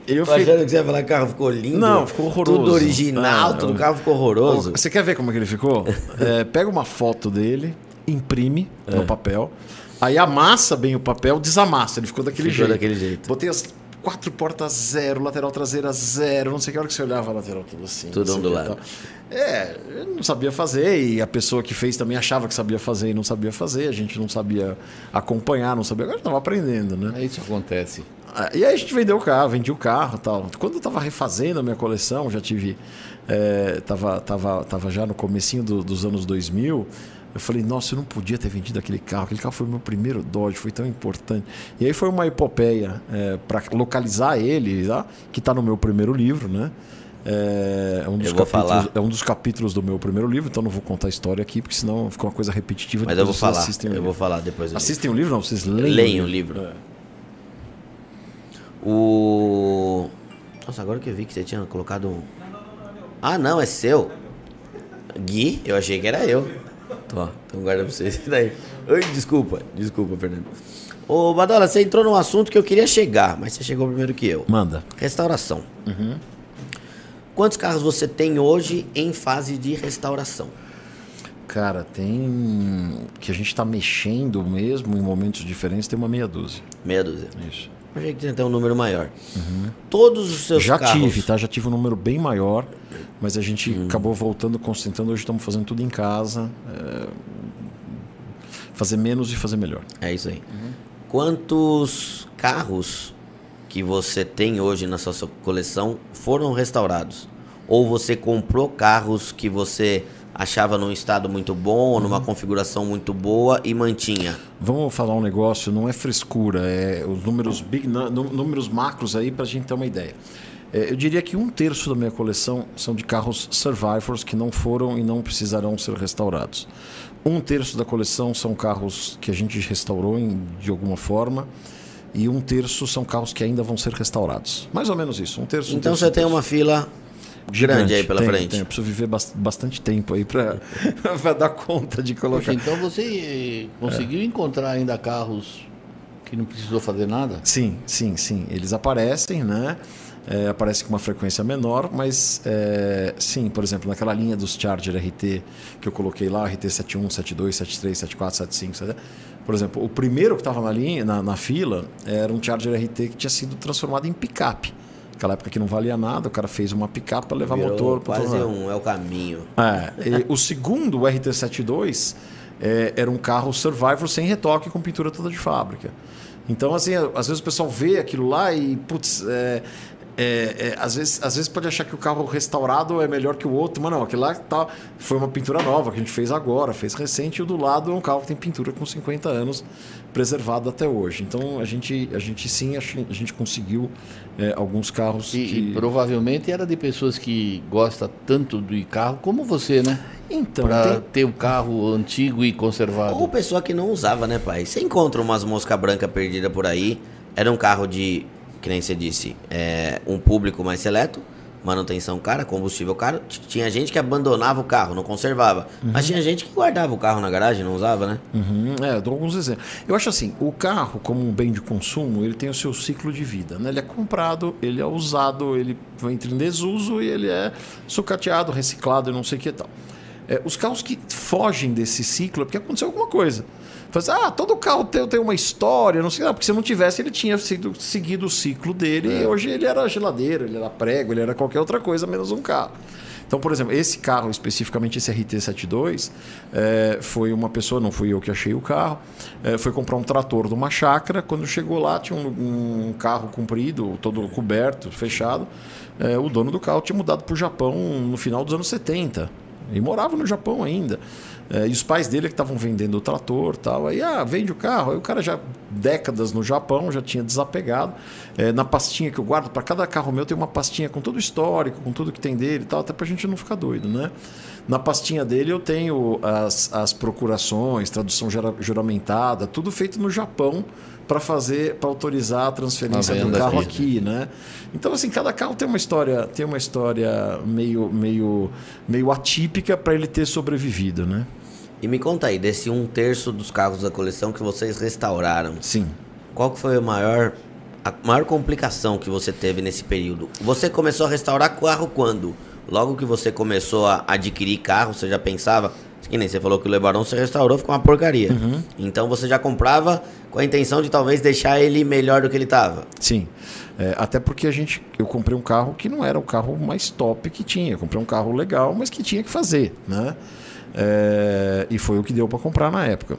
Eu tô fi- achando que você ia falar que o carro ficou lindo. Não, ficou horroroso. Tudo original, Ah, tudo o carro ficou horroroso. Você quer ver como é que ele ficou? É, pega uma foto dele, imprime É. no papel, aí amassa bem o papel, desamassa. Ele ficou daquele Ficou jeito. daquele jeito. Botei as quatro portas zero, lateral traseira zero, não sei que hora que você olhava a lateral tudo assim. Tudo ondulado. tal. É, eu não sabia fazer e a pessoa que fez também achava que sabia fazer e não sabia fazer. A gente não sabia acompanhar, não sabia. Agora estava aprendendo, né? É isso que acontece. Ah, E aí a gente vendeu o carro, vendi o carro e tal. Quando eu tava refazendo a minha coleção, já tive. É, tava, tava, tava já no comecinho do- dos anos 2000. Eu falei, nossa, eu não podia ter vendido aquele carro. Aquele carro foi o meu primeiro Dodge, foi tão importante. E aí foi uma epopeia para localizar ele, tá? que está no meu primeiro livro, né? É, um dos Eu vou capítulos, falar. é um dos capítulos do meu primeiro livro, então não vou contar a história aqui, porque senão fica uma coisa repetitiva. Mas eu vou falar. assistem Eu livro. vou falar depois. Assistem o livro? Não, vocês leem, Leem o livro. É. O. Nossa, agora que eu vi que você tinha colocado um. Ah, não, é seu. Gui, eu achei que era eu. Tô, então guarda pra vocês daí. Oi, desculpa, desculpa, Fernando. Ô, Badola, você entrou num assunto que eu queria chegar, mas você chegou primeiro que eu. Manda. Restauração. Uhum. Quantos carros você tem hoje em fase de restauração? Cara, tem. Que a gente tá mexendo mesmo em momentos diferentes, tem uma meia dúzia. Meia dúzia. Isso. Eu achei que tinha até um número maior. Todos os seus Já carros. tive, tá? Já tive um número bem maior, mas a gente acabou voltando, concentrando. Hoje estamos fazendo tudo em casa. é, Fazer menos e fazer melhor. É isso aí. Quantos carros que você tem hoje na sua coleção foram restaurados? Ou você comprou carros que você achava num estado muito bom, numa configuração muito boa e mantinha? Vamos falar um negócio, não é frescura, é os números big, números macros aí para a gente ter uma ideia. É, eu diria que um terço da minha coleção são de carros survivors que não foram e não precisarão ser restaurados. Um terço da coleção são carros que a gente restaurou em- de alguma forma e um terço são carros que ainda vão ser restaurados. Mais ou menos isso. Um terço. um Então terço, você um tem terço. uma fila grande aí pela Tenho, frente. tenho. Eu preciso viver bas- bastante tempo aí para dar conta de colocar. Poxa, então você eh, conseguiu encontrar ainda carros que não precisou fazer nada? Sim, sim, sim. Eles aparecem, né? é, aparece com uma frequência menor, mas é, sim, por exemplo, naquela linha dos Charger RT que eu coloquei lá, RT 71, 72, 73, 74, 75, 70, por exemplo, o primeiro que estava na linha, na, na, fila, era um Charger RT que tinha sido transformado em picape. Naquela época que não valia nada, o cara fez uma picape para levar Virou motor. Quase um é o caminho. É, o segundo, o RT72, é, era um carro Survivor sem retoque com pintura toda de fábrica. Então, assim, às vezes o pessoal vê aquilo lá e, putz, é, é, é, às, vezes, às vezes pode achar que o carro restaurado é melhor que o outro, mas não, aquele lá tá, foi uma pintura nova que a gente fez agora, fez recente, e o do lado é um carro que tem pintura com 50 anos preservado até hoje. Então a gente, a gente sim, a gente conseguiu é, alguns carros. E, que... e provavelmente era de pessoas que gostam tanto do carro como você, né? Então, para tem... ter um carro antigo e conservado. Ou pessoa que não usava, né, pai? Você encontra umas mosca branca perdida por aí. Era um carro de que nem você disse, é, um público mais seleto, manutenção cara, combustível caro. Tinha gente que abandonava o carro, não conservava. Uhum. Mas tinha gente que guardava o carro na garagem, não usava, né? Uhum. É, dou alguns exemplos. Eu acho assim, o carro, como um bem de consumo, ele tem o seu ciclo de vida. Né? Ele é comprado, ele é usado, ele entra em desuso e ele é sucateado, reciclado e não sei o que tal. É, os carros que fogem desse ciclo é porque aconteceu alguma coisa. Faz, ah, todo carro tem, tem uma história, não sei, porque se não tivesse, ele tinha sido, seguido o ciclo dele é. e hoje ele era geladeira, ele era prego, ele era qualquer outra coisa menos um carro. Então, por exemplo, esse carro, especificamente esse RT72, é, foi uma pessoa, não fui eu que achei o carro, é, foi comprar um trator de uma chácara. Quando chegou lá, tinha um, um carro comprido, todo coberto, fechado. É, o dono do carro tinha mudado para o Japão no final dos anos 70 e morava no Japão ainda. É, e os pais dele que estavam vendendo o trator tal. Aí, ah, vende o carro. Aí o cara já, décadas no Japão, já tinha desapegado. É, na pastinha que eu guardo, para cada carro meu tem uma pastinha com todo o histórico, com tudo que tem dele tal, até para a gente não ficar doido, né? Na pastinha dele eu tenho as, as procurações, tradução juramentada, tudo feito no Japão para fazer, para autorizar a transferência do carro aqui, aqui, né? Então assim, cada carro tem uma história, tem uma história meio, meio, meio atípica para ele ter sobrevivido, né? E me conta aí, desse um terço dos carros da coleção que vocês restauraram. Sim. Qual que foi a maior, a maior complicação que você teve nesse período? Você começou a restaurar carro quando? Logo que você começou a adquirir carro, você já pensava, que nem você falou que o Lebarão você restaurou, ficou uma porcaria. Uhum. Então você já comprava com a intenção de talvez deixar ele melhor do que ele estava. Sim. É, até porque a gente, eu comprei um carro que não era o carro mais top que tinha. Eu comprei um carro legal, mas que tinha que fazer, né? É, e foi o que deu para comprar na época.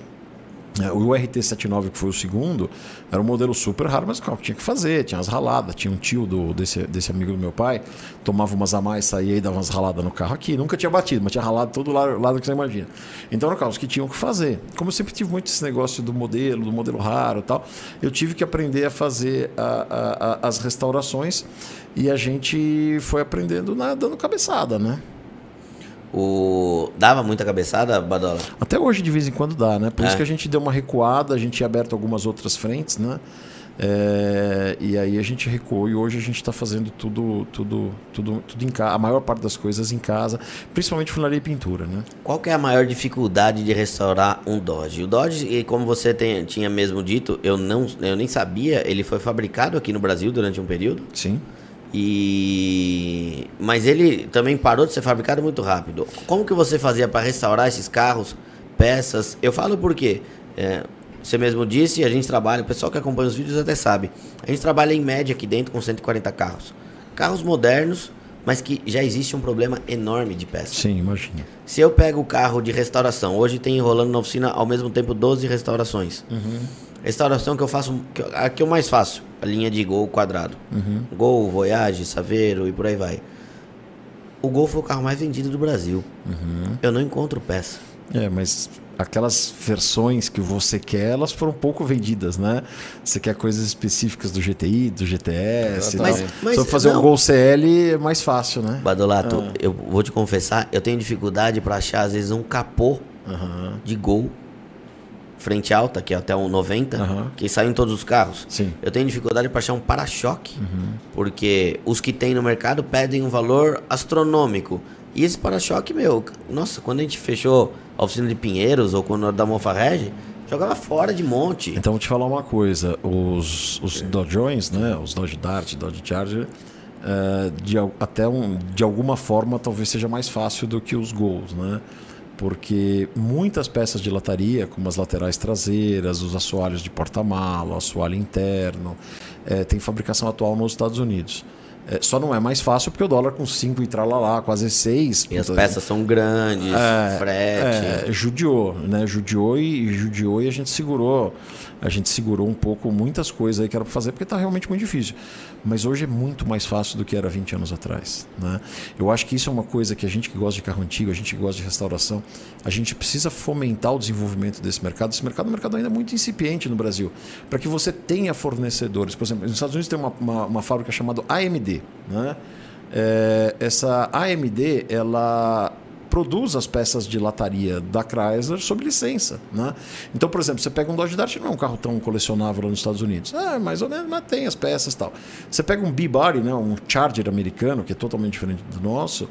É, o RT79, que foi o segundo, era um modelo super raro, mas tinha que fazer, tinha as raladas. Tinha um tio do, desse, desse amigo do meu pai, tomava umas a mais, saía e dava umas raladas no carro aqui. Nunca tinha batido, mas tinha ralado todo lado, lado que você imagina. Então eram carros que tinham que fazer. Como eu sempre tive muito esse negócio do modelo, do modelo raro e tal, eu tive que aprender a fazer a, a, a, as restaurações e a gente foi aprendendo na, dando cabeçada, né? O... Dava muita cabeçada, Badola? Até hoje, de vez em quando, dá, né? Por é. isso que a gente deu uma recuada, a gente tinha aberto algumas outras frentes, né? É, e aí a gente recuou e hoje a gente está fazendo tudo, tudo, tudo, tudo em casa, a maior parte das coisas em casa, principalmente funilaria e pintura, né? Qual que é a maior dificuldade de restaurar um Dodge? O Dodge, como você tem, tinha mesmo dito, eu não, eu nem sabia, ele foi fabricado aqui no Brasil durante um período. Sim. E mas ele também parou de ser fabricado muito rápido. Como que você fazia para restaurar esses carros, peças? Eu falo porque é, você mesmo disse, a gente trabalha, o pessoal que acompanha os vídeos até sabe. A gente trabalha em média aqui dentro com 140 carros. Carros modernos, mas que já existe um problema enorme de peças. Sim, imagina. Se eu pego o carro de restauração, hoje tem enrolando na oficina ao mesmo tempo 12 restaurações. Uhum. Restauração que eu faço, que a que eu mais faço, a linha de Gol quadrado. Uhum. Gol, Voyage, Saveiro e por aí vai. O Gol foi o carro mais vendido do Brasil. Uhum. Eu não encontro peça. É, mas aquelas versões que você quer, elas foram pouco vendidas, né? Você quer coisas específicas do GTI, do GTS. Mas, mas Só fazer não. um Gol CL é mais fácil, né? Badolato, ah. eu vou te confessar, eu tenho dificuldade para achar às vezes um capô uhum. de Gol frente alta, que é até um 90, uhum. que sai em todos os carros. Sim. Eu tenho dificuldade para achar um para-choque, uhum. porque os que tem no mercado pedem um valor astronômico. E esse para-choque, meu, nossa, quando a gente fechou a oficina de Pinheiros ou quando da Monfarrege, jogava fora de monte. Então, vou te falar uma coisa: os, os Dodgeões, né, os Dodge Dart, Dodge Charger, eh, de, até um, de alguma forma talvez seja mais fácil do que os gols, né? Porque muitas peças de lataria, como as laterais traseiras, os assoalhos de porta-mala, o assoalho interno, eh, tem fabricação atual nos Estados Unidos. Eh, só não é mais fácil porque o dólar com 5 e tralalá, quase 6. E as peças são grandes, frete. É, judiou, né? Judiou e, judiou e a gente segurou. A gente segurou um pouco muitas coisas aí que era para fazer porque está realmente muito difícil. Mas hoje é muito mais fácil do que era 20 anos atrás, né? Eu acho que isso é uma coisa que a gente que gosta de carro antigo, a gente que gosta de restauração, a gente precisa fomentar o desenvolvimento desse mercado. Esse mercado é um mercado ainda muito incipiente no Brasil, para que você tenha fornecedores. Por exemplo, nos Estados Unidos tem uma, uma, uma fábrica chamada AMD, né? É, essa AMD, ela produz as peças de lataria da Chrysler sob licença. Né? Então, por exemplo, você pega um Dodge Dart, não é um carro tão colecionável lá nos Estados Unidos. É, mais ou menos, mas tem as peças e tal. Você pega um B-Body, né, um Charger americano, que é totalmente diferente do nosso,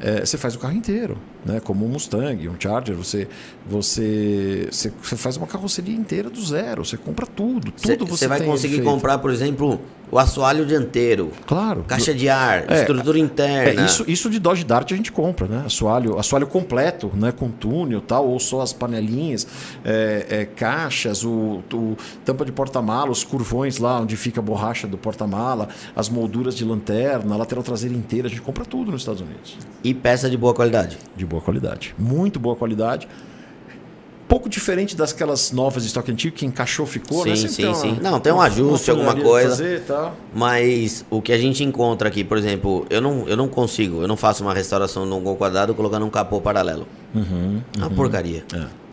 é, você faz o carro inteiro, né? como um Mustang, um Charger. Você, você, você, você faz uma carroceria inteira do zero, você compra tudo. Tudo você Você vai conseguir feito. comprar, por exemplo, o assoalho dianteiro, Claro. caixa de ar, É, estrutura interna. É, isso, isso de Dodge Dart a gente compra, né? Assoalho, assoalho completo, né? Com túnel tal, ou só as panelinhas, é, é, caixas, o, o tampa de porta-mala, os curvões lá onde fica a borracha do porta-mala, as molduras de lanterna, a lateral traseira inteira, a gente compra tudo nos Estados Unidos. E peça de boa qualidade. De boa qualidade. Muito boa qualidade. Pouco diferente das aquelas novas de estoque antigo que encaixou, ficou, né? Sim, Sempre sim, uma- sim. Não, tem um ajuste, alguma coisa. Fazer, tal. Mas o que a gente encontra aqui, por exemplo, eu não, eu não consigo, eu não faço uma restauração num gol quadrado colocando um capô paralelo. É uma porcaria.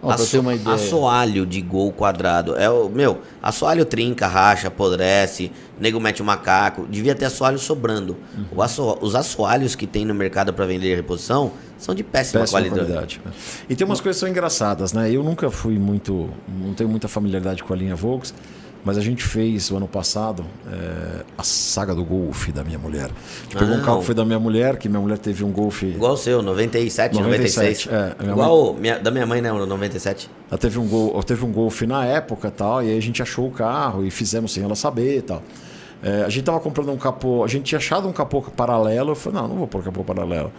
Pra ter uma ideia. Assoalho de gol quadrado. É o, meu, assoalho trinca, racha, apodrece, nego mete o macaco. Devia ter assoalho sobrando. O asso- os assoalhos que tem no mercado para vender reposição são de péssima, Péssima qualidade. qualidade. né? E tem umas coisas que são engraçadas, né? Eu nunca fui muito. Não tenho muita familiaridade com a linha Volks, mas a gente fez o ano passado é, a saga do Golf da minha mulher. A gente pegou Ah, um carro que foi da minha mulher, que minha mulher teve um Golf. Igual o seu, 97, 96. 97, é, minha Igual minha- da minha mãe, né, o 97. Ela teve um gol, teve um Golf na época tal, e aí a gente achou o carro e fizemos sem ela saber e tal. É, a gente tava comprando um capô, a gente tinha achado um capô paralelo, eu falei, não, não vou pôr capô paralelo.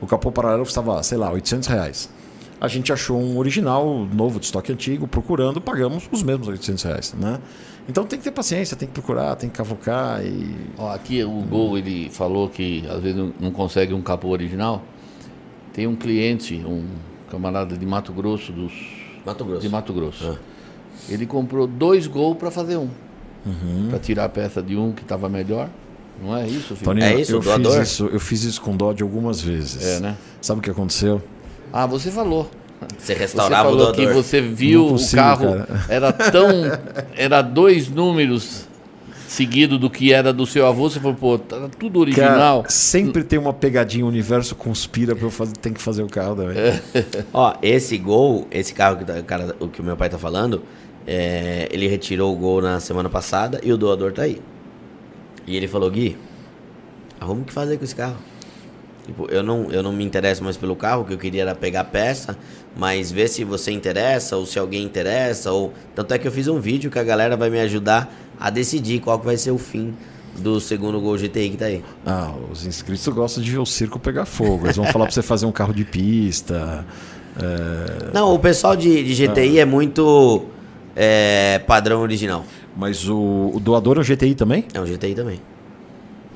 O capô paralelo custava, sei lá, 800 reais. A gente achou um original, novo, de estoque antigo, procurando, pagamos os mesmos 800 reais, né? Então tem que ter paciência, tem que procurar, tem que cavocar e... Ó, aqui o Gol ele falou que às vezes não- não consegue um capô original. Tem um cliente, um camarada de Mato Grosso, dos Mato Grosso. de Mato Grosso. Ah. Ele comprou dois Gol para fazer um, Uhum. para tirar a peça de um que estava melhor. Não é isso, filho? Toninho, É isso, eu, doador? fiz isso, eu fiz isso com Dodge algumas vezes. É, né? Sabe o que aconteceu? Ah, você falou. Você Você restaurava o falou que doador. você viu Não o consigo, carro cara. era tão era dois números seguido do que era do seu avô, você falou, pô, tá tudo original. Cara, sempre tem uma pegadinha, o universo conspira pra eu fazer, tem que fazer o carro também. Ó, esse gol, esse carro que, tá- cara, o que o meu pai tá falando, é, ele retirou o gol na semana passada e o doador tá aí. E ele falou, Gui, arruma o que fazer com esse carro. Tipo, eu não, eu não me interesso mais pelo carro, o que eu queria era pegar a peça, mas ver se você interessa, ou se alguém interessa, ou. Tanto é que eu fiz um vídeo que a galera vai me ajudar a decidir qual que vai ser o fim do segundo gol GTI que tá aí. Ah, os inscritos gostam de ver o circo pegar fogo. Eles vão falar pra você fazer um carro de pista. é, Não, o pessoal de, de GTI é muito é, padrão original. Mas o, o doador é um GTI também? É um GTI também.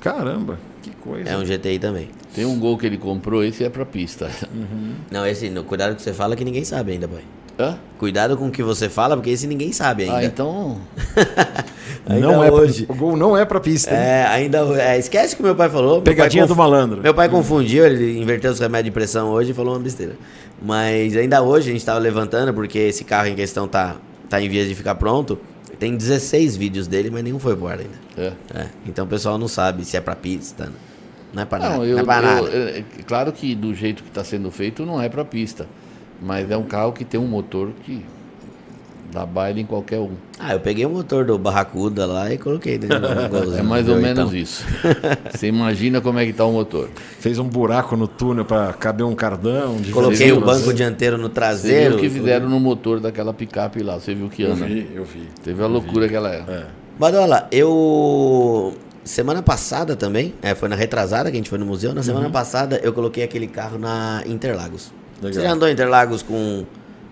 Caramba, que coisa. É um GTI também. Tem um gol que ele comprou, esse é pra pista. Não, esse, no, cuidado com o que você fala que ninguém sabe ainda, pai. Hã? Cuidado com o que você fala, porque esse ninguém sabe ainda. Ah, então. ainda não é hoje. Pra, o gol não é pra pista. hein? É, ainda. É, esquece o que meu pai falou. Pegadinha pai do conf- malandro. Meu pai confundiu, ele inverteu os remédios de pressão hoje e falou uma besteira. Mas ainda hoje a gente tava levantando, porque esse carro em questão tá, tá em vias de ficar pronto. Tem 16 vídeos dele, mas nenhum foi pro ar ainda. É. É, então o pessoal não sabe se é pra pista. Não é pra nada. Não, Não, eu, é pra nada. eu- é- é claro que do jeito que está sendo feito não é para pista, mas é um carro que tem um motor que dá baile em qualquer um. Ah, eu peguei o motor do Barracuda lá e coloquei dentro do golzinho. É mais ou Meu, menos então. isso. Você imagina como é que tá o motor. Fez um buraco no túnel pra caber um cardão. de Coloquei o banco traseiro. dianteiro no Você traseiro. viu o que fizeram no motor daquela picape lá, você viu que Eu anda. vi, eu vi. Você viu a loucura que ela é. É. Badola, eu. semana passada também, é, foi na retrasada que a gente foi no museu. Na semana passada eu coloquei aquele carro na Interlagos. Legal. Você já andou em Interlagos com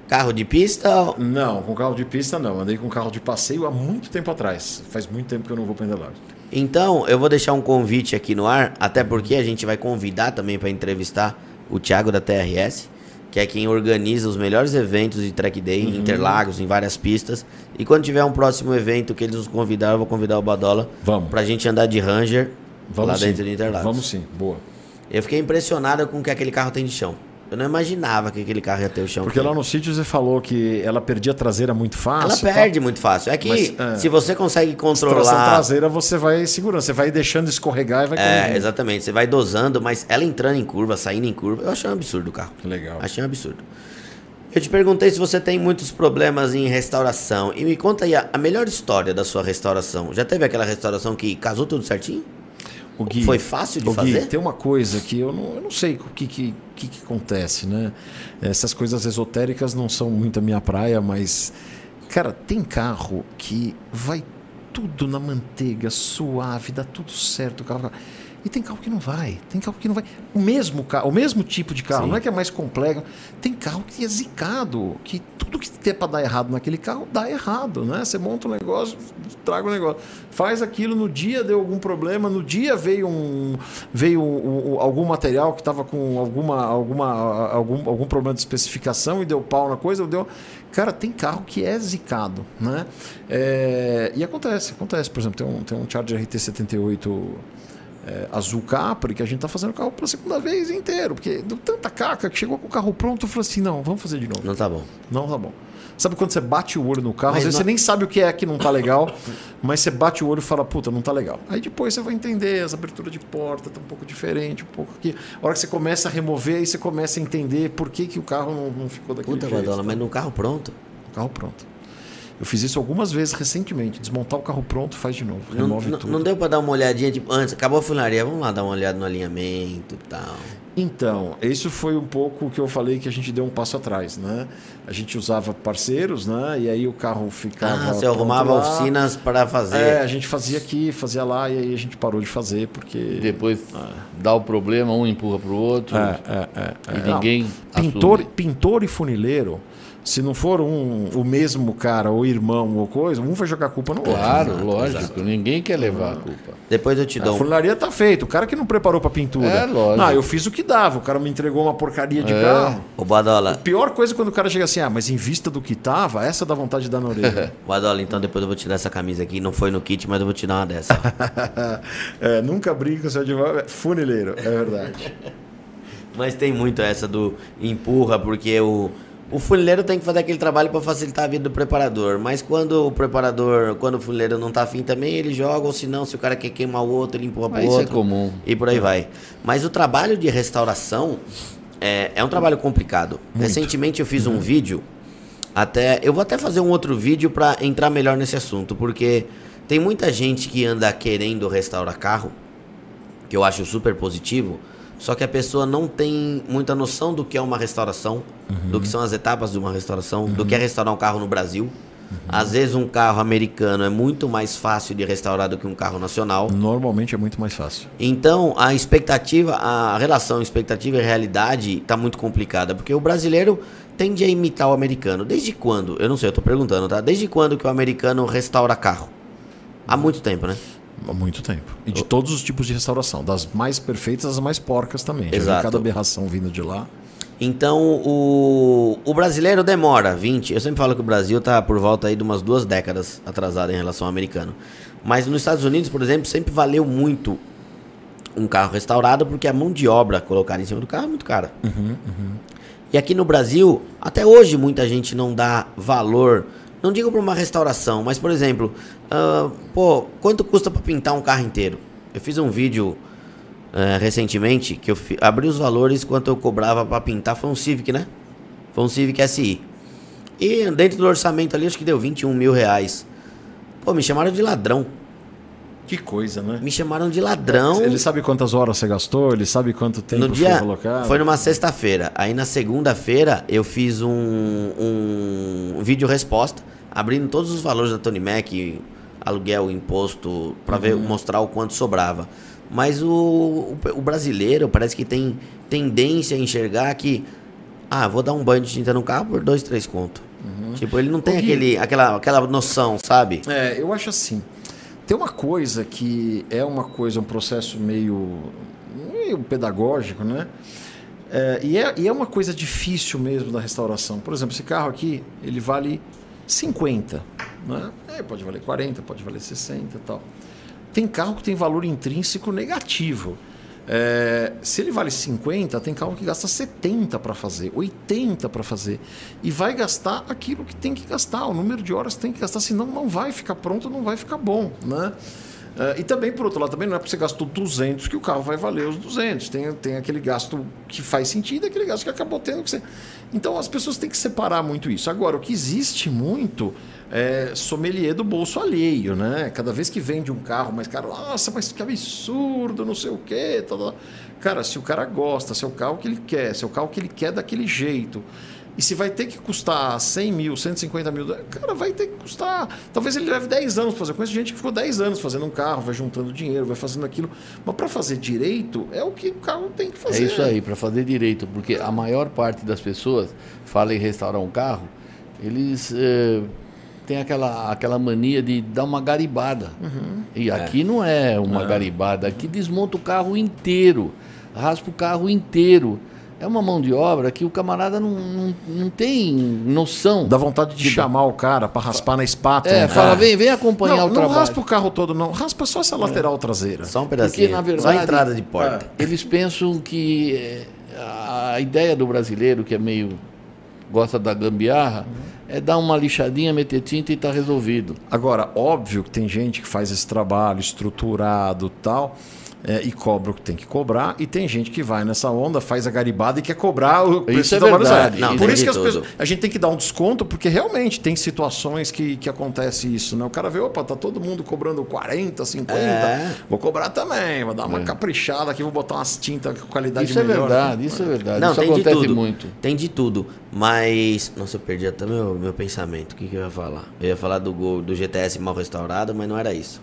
carro de pista? Não, com carro de pista não. Andei com carro de passeio há muito tempo atrás. Faz muito tempo que eu não vou para Interlagos. Então, eu vou deixar um convite aqui no ar, até porque a gente vai convidar também para entrevistar o Thiago da TRS, que é quem organiza os melhores eventos de track day Uhum. em Interlagos, em várias pistas. E quando tiver um próximo evento que eles nos convidaram, eu vou convidar o Badola Vamos. pra gente andar de Ranger Vamos lá sim. dentro de Interlagos. Vamos sim, boa. Eu fiquei impressionado com o que aquele carro tem de chão. Eu não imaginava que aquele carro ia ter o chão. Porque que lá no sítio você falou que ela perdia a traseira muito Ela fácil. tá? perde muito fácil. É que Mas, é. se você consegue controlar. traseira você vai segurando, você vai deixando escorregar e vai É, corrigindo. exatamente. Você vai dosando, mas ela entrando em curva, saindo em curva, eu achei um absurdo o carro. Legal. Achei um absurdo. Eu te perguntei se você tem muitos problemas em restauração. E me conta aí a, a melhor história da sua restauração. Já teve aquela restauração que casou tudo certinho? O Gui, Foi fácil de Gui, fazer? tem uma coisa que eu não, eu não sei o que, que, que, que acontece, né? Essas coisas esotéricas não são muito a minha praia, mas, cara, tem carro que vai tudo na manteiga, suave, dá tudo certo. O carro, e tem carro que não vai, tem carro que não vai. O mesmo carro, o mesmo tipo de carro, Sim. não é que é mais complexo. Tem carro que é zicado, que tudo que tem para dar errado naquele carro dá errado, né? Você monta um negócio, traga um negócio, faz aquilo no dia deu algum problema, no dia veio um veio um- um- algum material que estava com alguma alguma algum, algum problema de especificação e deu pau na coisa, deu Cara, tem carro que é zicado, né? É, e acontece, acontece. Por exemplo, tem um, tem um Charger RT78 é, azul Capri que a gente tá fazendo o carro pela segunda vez inteiro, porque deu tanta caca que chegou com o carro pronto e falou assim: não, vamos fazer de novo. Não tá bom. Não, tá bom. Sabe quando você bate o olho no carro? Mas Às vezes não- você nem sabe o que é que não tá legal, mas você bate o olho e fala, puta, não tá legal. Aí depois você vai entender, as aberturas de porta tá um pouco diferente, um pouco aqui. A hora que você começa a remover, aí você começa a entender por que, que o carro não, não ficou daquele Puta, jeito. Badola, tá? mas no carro pronto. O carro pronto. Eu fiz isso algumas vezes recentemente. Desmontar o carro pronto, faz de novo. Não, Remove não- tudo. não deu pra dar uma olhadinha, tipo, antes, acabou a funilaria, vamos lá dar uma olhada no alinhamento e tal. Então, isso foi um pouco o que eu falei que a gente deu um passo atrás, né? A gente usava parceiros, né? E aí o carro ficava. Ah, você arrumava lá. oficinas para fazer. É, a gente fazia aqui, fazia lá, e aí a gente parou de fazer, porque. Depois dá o problema, um empurra pro outro. É, é, é, E é. ninguém Não, pintor, pintor e funileiro, se não for um, o mesmo cara, ou irmão, ou coisa, um vai jogar a culpa no outro. Claro, lógico. exato. Ninguém quer levar a culpa. Depois eu te A dou um. funilaria tá feita, o cara que não preparou pra pintura. É, lógico. Não, eu fiz o que dava, o cara me entregou uma porcaria de É. carro. Ô, Badola, Pior coisa é quando o cara chega assim, ah, mas em vista do que tava, essa dá vontade de dar na orelha. Badola, então depois eu vou tirar essa camisa aqui. Não foi no kit, mas eu vou tirar uma dessa. é, nunca brinca com seu advogado. Funileiro, é verdade. Mas tem muito essa do empurra, porque o, o funileiro tem que fazer aquele trabalho para facilitar a vida do preparador. Mas quando o preparador, quando o funileiro não tá afim também, ele joga, ou se não, se o cara quer queimar o outro, ele empurra Mas pro isso é outro. comum. E por aí vai. Mas o trabalho de restauração é, é um trabalho complicado. Recentemente eu fiz um vídeo, até eu vou até fazer um outro vídeo para entrar melhor nesse assunto, porque tem muita gente que anda querendo restaurar carro, que eu acho super positivo, só que a pessoa não tem muita noção do que é uma restauração, do que são as etapas de uma restauração, do que é restaurar um carro no Brasil. Às vezes um carro americano é muito mais fácil de restaurar do que um carro nacional. Normalmente é muito mais fácil. Então, a expectativa, a relação expectativa e realidade está muito complicada, porque o brasileiro tende a imitar o americano. Desde quando? Eu não sei, eu tô perguntando, tá? Desde quando que o americano restaura carro? Há muito tempo, né? Há muito tempo. E de todos os tipos de restauração. Das mais perfeitas às mais porcas também. Exato. cada aberração vindo de lá. Então, o, o brasileiro demora 20. Eu sempre falo que o Brasil tá por volta aí de umas duas décadas atrasado em relação ao americano. Mas nos Estados Unidos, por exemplo, sempre valeu muito um carro restaurado porque a mão de obra colocada em cima do carro é muito cara. E aqui no Brasil, até hoje muita gente não dá valor. Não digo para uma restauração, mas por exemplo, ah, pô, quanto custa para pintar um carro inteiro? Eu fiz um vídeo eh, recentemente que eu abri os valores quanto eu cobrava para pintar. Foi um Civic, né? Foi um Civic SI. E dentro do orçamento ali, acho que deu 21 mil reais. Pô, me chamaram de ladrão. Que coisa, né? Me chamaram de ladrão. Ele sabe quantas horas você gastou, ele sabe quanto tempo No dia foi colocado. foi numa sexta-feira. Aí na segunda-feira eu fiz um, um vídeo resposta, abrindo todos os valores da Tony Mac, aluguel, imposto, para ver mostrar o quanto sobrava. Mas o, o, o brasileiro parece que tem tendência a enxergar que ah, vou dar um banho de tinta no carro por dois, três conto. Tipo, ele não tem aquele, aquela, aquela noção, sabe? É, eu acho assim. Tem uma coisa que é uma coisa, um processo meio, meio pedagógico, né? É, e, é, e é uma coisa difícil mesmo da restauração. Por exemplo, esse carro aqui, ele vale 50, né? É, pode valer 40, pode valer 60 e tal. Tem carro que tem valor intrínseco negativo. É, se ele vale 50, tem carro que gasta 70 para fazer, 80 para fazer. E vai gastar aquilo que tem que gastar, o número de horas que tem que gastar, senão não vai ficar pronto, não vai ficar bom. Né? É, e também, por outro lado, também não é porque você gastou 200 que o carro vai valer os 200. Tem, tem aquele gasto que faz sentido aquele gasto que acabou tendo que ser. Então as pessoas têm que separar muito isso. Agora, o que existe muito é sommelier do bolso alheio, né? Cada vez que vende um carro mais caro, nossa, mas que absurdo, não sei o quê. Tal, tal. Cara, se o cara gosta, se é o carro que ele quer, se é o carro que ele quer daquele jeito. E se vai ter que custar 100 mil, 150 mil, cara, vai ter que custar. Talvez ele leve 10 anos para fazer. Eu conheço gente que ficou 10 anos fazendo um carro, vai juntando dinheiro, vai fazendo aquilo. Mas para fazer direito, é o que o carro tem que É fazer. isso aí, para fazer direito, porque a maior parte das pessoas fala em restaurar um carro, eles eh, têm aquela, aquela mania de dar uma garibada. E aqui não é uma garibada, aqui desmonta o carro inteiro, raspa o carro inteiro. É uma mão de obra que o camarada não, não, não tem noção. Dá vontade de chamar o cara para raspar na espátula. É, né? fala, vem, vem acompanhar não, o não trabalho. É. raspa o carro todo, não. Raspa só essa lateral traseira. Só um Porque, pedacinho. na Só verdade, a entrada de porta. eles pensam que a ideia do brasileiro, que é meio. Gosta da gambiarra, é dar uma lixadinha, meter tinta e tá resolvido. Agora, óbvio que tem gente que faz esse trabalho estruturado tal. É, e cobra o que tem que cobrar, e tem gente que vai nessa onda, faz a garibada e quer cobrar o preço Isso é verdade. zero. Não, Por isso de que as pessoas, a gente tem que dar um desconto, porque realmente tem situações que, que acontece isso. Né? O cara vê, opa, tá todo mundo cobrando 40, 50, É. vou cobrar também, vou dar uma caprichada aqui, vou botar umas tintas com qualidade Isso é melhor. verdade, isso é verdade. Não, isso tem de acontece tudo. muito. Tem de tudo. Mas. Nossa, eu perdi até meu, meu pensamento. O que, que eu ia falar? Eu ia falar do, gol, do GTS mal restaurado, mas não era isso.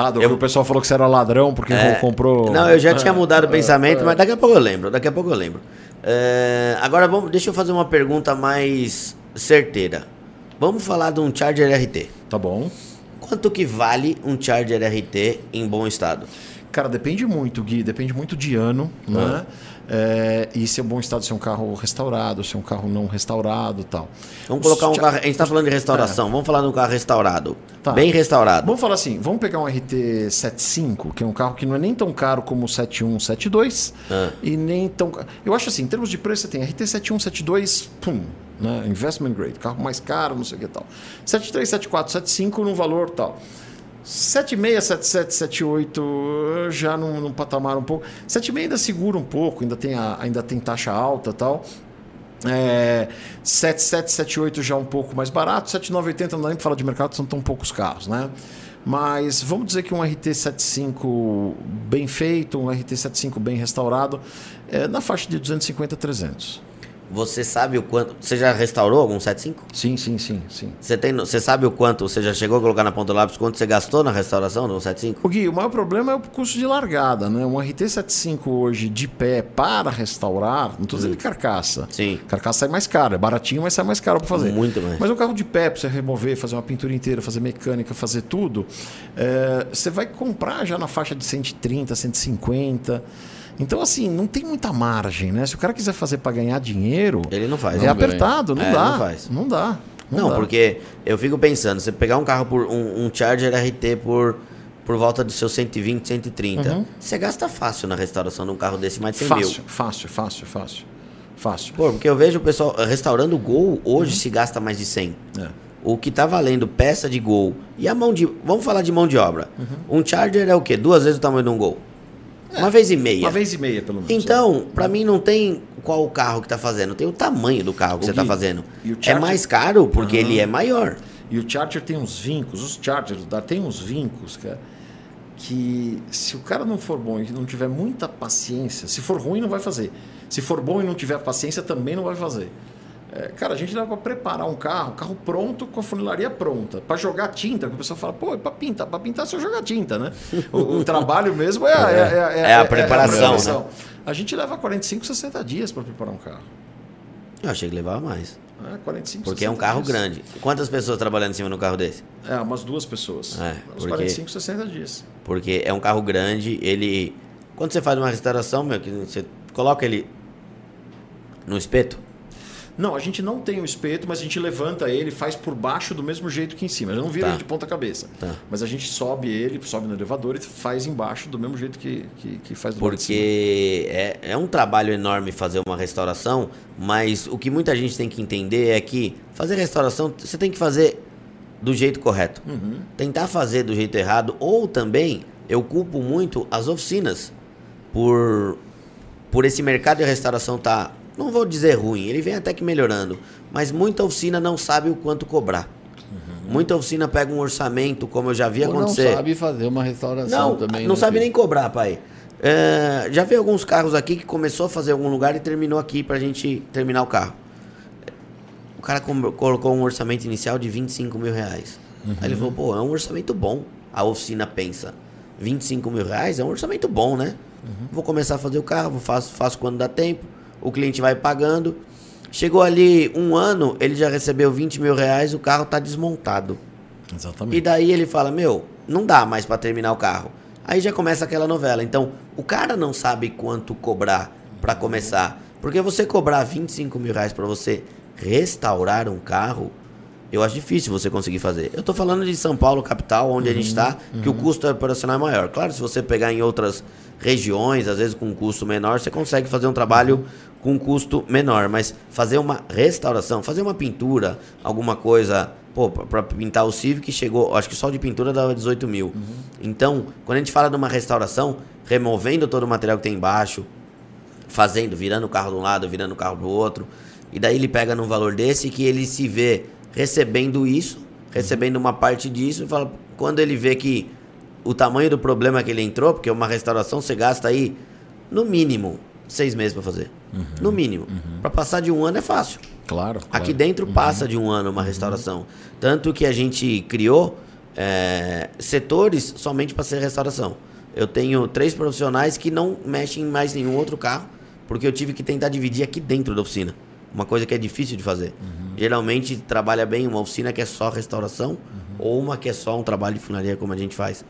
Ah, do, Eu- o pessoal falou que você era ladrão porque É, comprou. Não, eu já tinha mudado o pensamento, mas daqui a pouco eu lembro. Daqui a pouco eu lembro. É, agora vamos, deixa eu fazer uma pergunta mais certeira. Vamos falar de um Charger RT. Tá bom. Quanto que vale um Charger RT em bom estado? Cara, depende muito, Gui. Depende muito de ano, né? É, e se é bom estado, se é um carro restaurado, se é um carro não restaurado e tal. Vamos colocar um carro. A gente tá falando de restauração. Vamos falar de um carro restaurado. Tá. Bem restaurado. Vamos falar assim, vamos pegar um RT75, que é um carro que não é nem tão caro como o 71, 72, Ah. e nem tão... Eu acho assim, em termos de preço, você tem RT71, 72, pum, né? investment grade, carro mais caro, não sei o que tal. 73, 74, 75 num valor tal. 76, 77, 78 já num, num patamar um pouco. 76 ainda segura um pouco, ainda tem, a, ainda tem taxa alta tal. É, 7778 já um pouco mais barato, 7980 não dá nem para falar de mercado, são tão poucos carros, né? Mas vamos dizer que um RT75 bem feito, um RT75 bem restaurado, é na faixa de 250 a 300. Você sabe o quanto. Você já restaurou algum 75? Sim, sim, sim, sim. Você, tem, você sabe o quanto? Você já chegou a colocar na ponta do lápis quanto você gastou na restauração do 75? O Gui, o maior problema é o custo de largada, né? Um RT75 hoje de pé para restaurar, não estou dizendo de carcaça. Sim. Carcaça sai mais caro, é baratinho, mas sai mais caro para fazer. Muito mais. Mas um carro de pé, para você remover, fazer uma pintura inteira, fazer mecânica, fazer tudo, é, você vai comprar já na faixa de 130, 150. Então, assim, não tem muita margem, né? Se o cara quiser fazer para ganhar dinheiro, Ele não faz. é? Não apertado, não É, dá. não faz. Não dá. Não, dá. porque eu fico pensando, você pegar um carro por um, um Charger RT por por volta dos seus 120, 130, Uhum. você gasta fácil na restauração de um carro desse mais de 100 Fácil, mil. fácil, fácil, fácil. Fácil. Pô, porque eu vejo o pessoal restaurando o Gol hoje se gasta mais de 100. É. O que tá valendo peça de Gol e a mão de, vamos falar de mão de obra. Um Charger é o quê? Duas vezes o tamanho de um Gol. Uma vez e meia. Uma vez e meia, pelo menos. Então, pra mim não tem qual o carro que tá fazendo, tem o tamanho do carro que Ô, você tá Gui, fazendo. e o É mais caro porque ele é maior. E o Charger tem uns vincos, os Chargers tem uns vincos, cara, que se o cara não for bom e não tiver muita paciência, se for ruim não vai fazer. Se for bom e não tiver paciência também não vai fazer. É, cara, a gente leva para preparar um carro, carro pronto com a funilaria pronta. Para jogar tinta, que o pessoal fala, pô, é para pintar. Para pintar é só jogar tinta, né? O, o trabalho mesmo é, é, é, É a preparação, né? A gente leva 45, 60 dias para preparar um carro. Eu achei que levava mais. É, 45, Porque é um carro dias. grande. Quantas pessoas trabalhando em cima de um carro desse? É, umas duas pessoas. É, Uns porque- 45, 60 dias. Porque é um carro grande, ele. Quando você faz uma restauração, meu, que você coloca ele no espeto. Não, a gente não tem o espeto, mas a gente levanta ele e faz por baixo do mesmo jeito que em cima. Gente não vira Tá. ele de ponta cabeça. Tá. Mas a gente sobe ele, sobe no elevador e faz embaixo do mesmo jeito que, que, que faz do. Porque é, é um trabalho enorme fazer uma restauração, mas o que muita gente tem que entender é que fazer restauração você tem que fazer do jeito correto. Uhum. Tentar fazer do jeito errado, ou também eu culpo muito as oficinas por, por esse mercado de restauração tá, não vou dizer ruim, ele vem até que melhorando, mas muita oficina não sabe o quanto cobrar. Muita oficina pega um orçamento, como eu já vi Ou não acontecer. sabe fazer uma restauração Não, também. não né, sabe filho? nem cobrar, pai. É, já vi alguns carros aqui que começou a fazer algum lugar e terminou aqui pra gente terminar o carro. O cara colocou um orçamento inicial de 25 mil reais. Aí ele falou, pô, é um orçamento bom. A oficina pensa, 25 mil reais é um orçamento bom, né? Vou começar a fazer o carro, faço, faço quando dá tempo. O cliente vai pagando. Chegou ali um ano, ele já recebeu 20 mil reais, o carro tá desmontado. E Exatamente. daí ele fala, meu, não dá mais pra terminar o carro. Aí já começa aquela novela. Então, o cara não sabe quanto cobrar pra começar. Porque você cobrar 25 mil reais pra você restaurar um carro, eu acho difícil você conseguir fazer. Eu tô falando de São Paulo, capital, onde a gente tá, que o custo operacional é maior. Claro, se você pegar em outras regiões, às vezes com um custo menor, você consegue fazer um trabalho com um custo menor. Mas fazer uma restauração, fazer uma pintura, alguma coisa, pô, pra pra pintar o Civic chegou, acho que só de pintura dava 18 mil. Então, quando a gente fala de uma restauração, removendo todo o material que tem embaixo, fazendo, virando o carro de um lado, virando o carro do outro. E daí ele pega num valor desse que ele se vê recebendo isso, recebendo uma parte disso, e fala, quando ele vê que o tamanho do problema que ele entrou, porque uma restauração você gasta aí, no mínimo, seis meses para fazer. No mínimo. Para passar de um ano é fácil. Claro. Aqui claro. dentro passa de um ano uma restauração. Tanto que a gente criou é, setores somente para ser restauração. Eu tenho três profissionais que não mexem em mais nenhum outro carro, porque eu tive que tentar dividir aqui dentro da oficina. Uma coisa que é difícil de fazer. Geralmente trabalha bem uma oficina que é só restauração ou uma que é só um trabalho de funaria como a gente faz.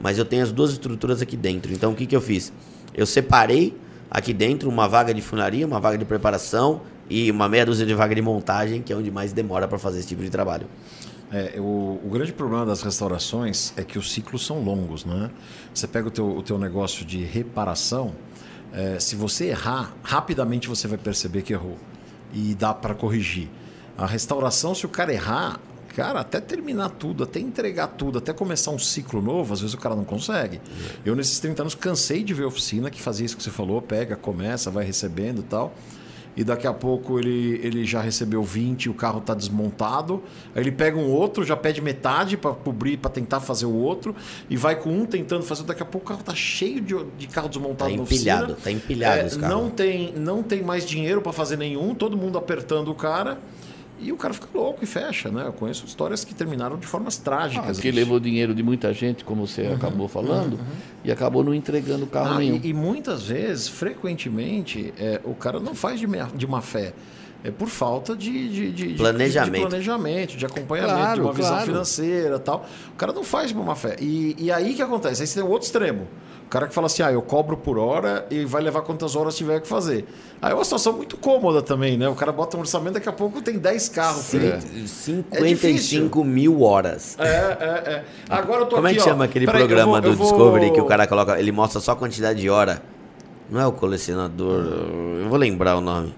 Mas eu tenho as duas estruturas aqui dentro. Então o que, que eu fiz? Eu separei aqui dentro uma vaga de funaria, uma vaga de preparação e uma meia dúzia de vaga de montagem, que é onde mais demora para fazer esse tipo de trabalho. É, o, o grande problema das restaurações é que os ciclos são longos, né? Você pega o teu, o teu negócio de reparação, é, se você errar, rapidamente você vai perceber que errou e dá para corrigir. A restauração, se o cara errar, cara, até terminar tudo, até entregar tudo, até começar um ciclo novo, às vezes o cara não consegue. Eu, nesses 30 anos, cansei de ver oficina que fazia isso que você falou, pega, começa, vai recebendo e tal. E daqui a pouco ele, ele já recebeu 20 o carro está desmontado. Aí ele pega um outro, já pede metade para cobrir, para tentar fazer o outro. E vai com um tentando fazer. Daqui a pouco o carro está cheio de, de carro desmontado Tá na oficina. empilhado, tá empilhado É, carro. Não tem, não tem mais dinheiro para fazer nenhum, todo mundo apertando o cara. E o cara fica louco e fecha, né? Eu conheço histórias que terminaram de formas trágicas. Porque levou dinheiro de muita gente, como você acabou falando, e acabou não entregando carro Ah, nenhum. e, e muitas vezes, frequentemente, é, o cara não faz de, de má fé. É por falta de, de- de- de- Planejamento. de planejamento, de acompanhamento, Claro, de uma visão claro. financeira tal. O cara não faz de má fé. E, e aí que acontece? Aí você tem o outro extremo. O cara que fala assim, ah, eu cobro por hora e vai levar quantas horas tiver que fazer. Aí é uma situação muito cômoda também, né? O cara bota um orçamento, daqui a pouco tem 10 carros. Cem- Felipe. 55 mil horas. É, é, é. Agora eu tô Como é aqui, que ó. chama aquele programa vou- do vou- Discovery que o cara coloca, ele mostra só a quantidade de hora? Não é o colecionador, eu vou lembrar o nome.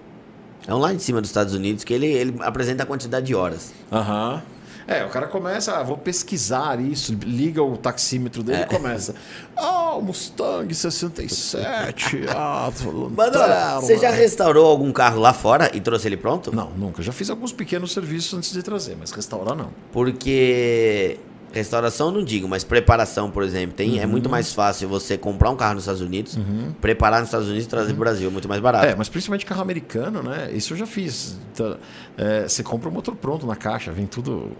É um lá em cima dos Estados Unidos que ele, ele apresenta a quantidade de horas. Aham. É, o cara começa, ah, vou pesquisar isso, liga o taxímetro dele É. e começa. Ah, o Mustang 67. ah, Mano, lanterna." você já restaurou algum carro lá fora e trouxe ele pronto? Não, nunca. Já fiz alguns pequenos serviços antes de trazer, mas restaurar não. Porque Restauração não digo, mas preparação, por exemplo. Tem, É Uhum. muito mais fácil você comprar um carro nos Estados Unidos, preparar nos Estados Unidos e trazer pro Brasil. Muito mais barato. É, mas principalmente carro americano, né? Isso eu já fiz. Então, é, você compra o motor pronto na caixa, vem tudo.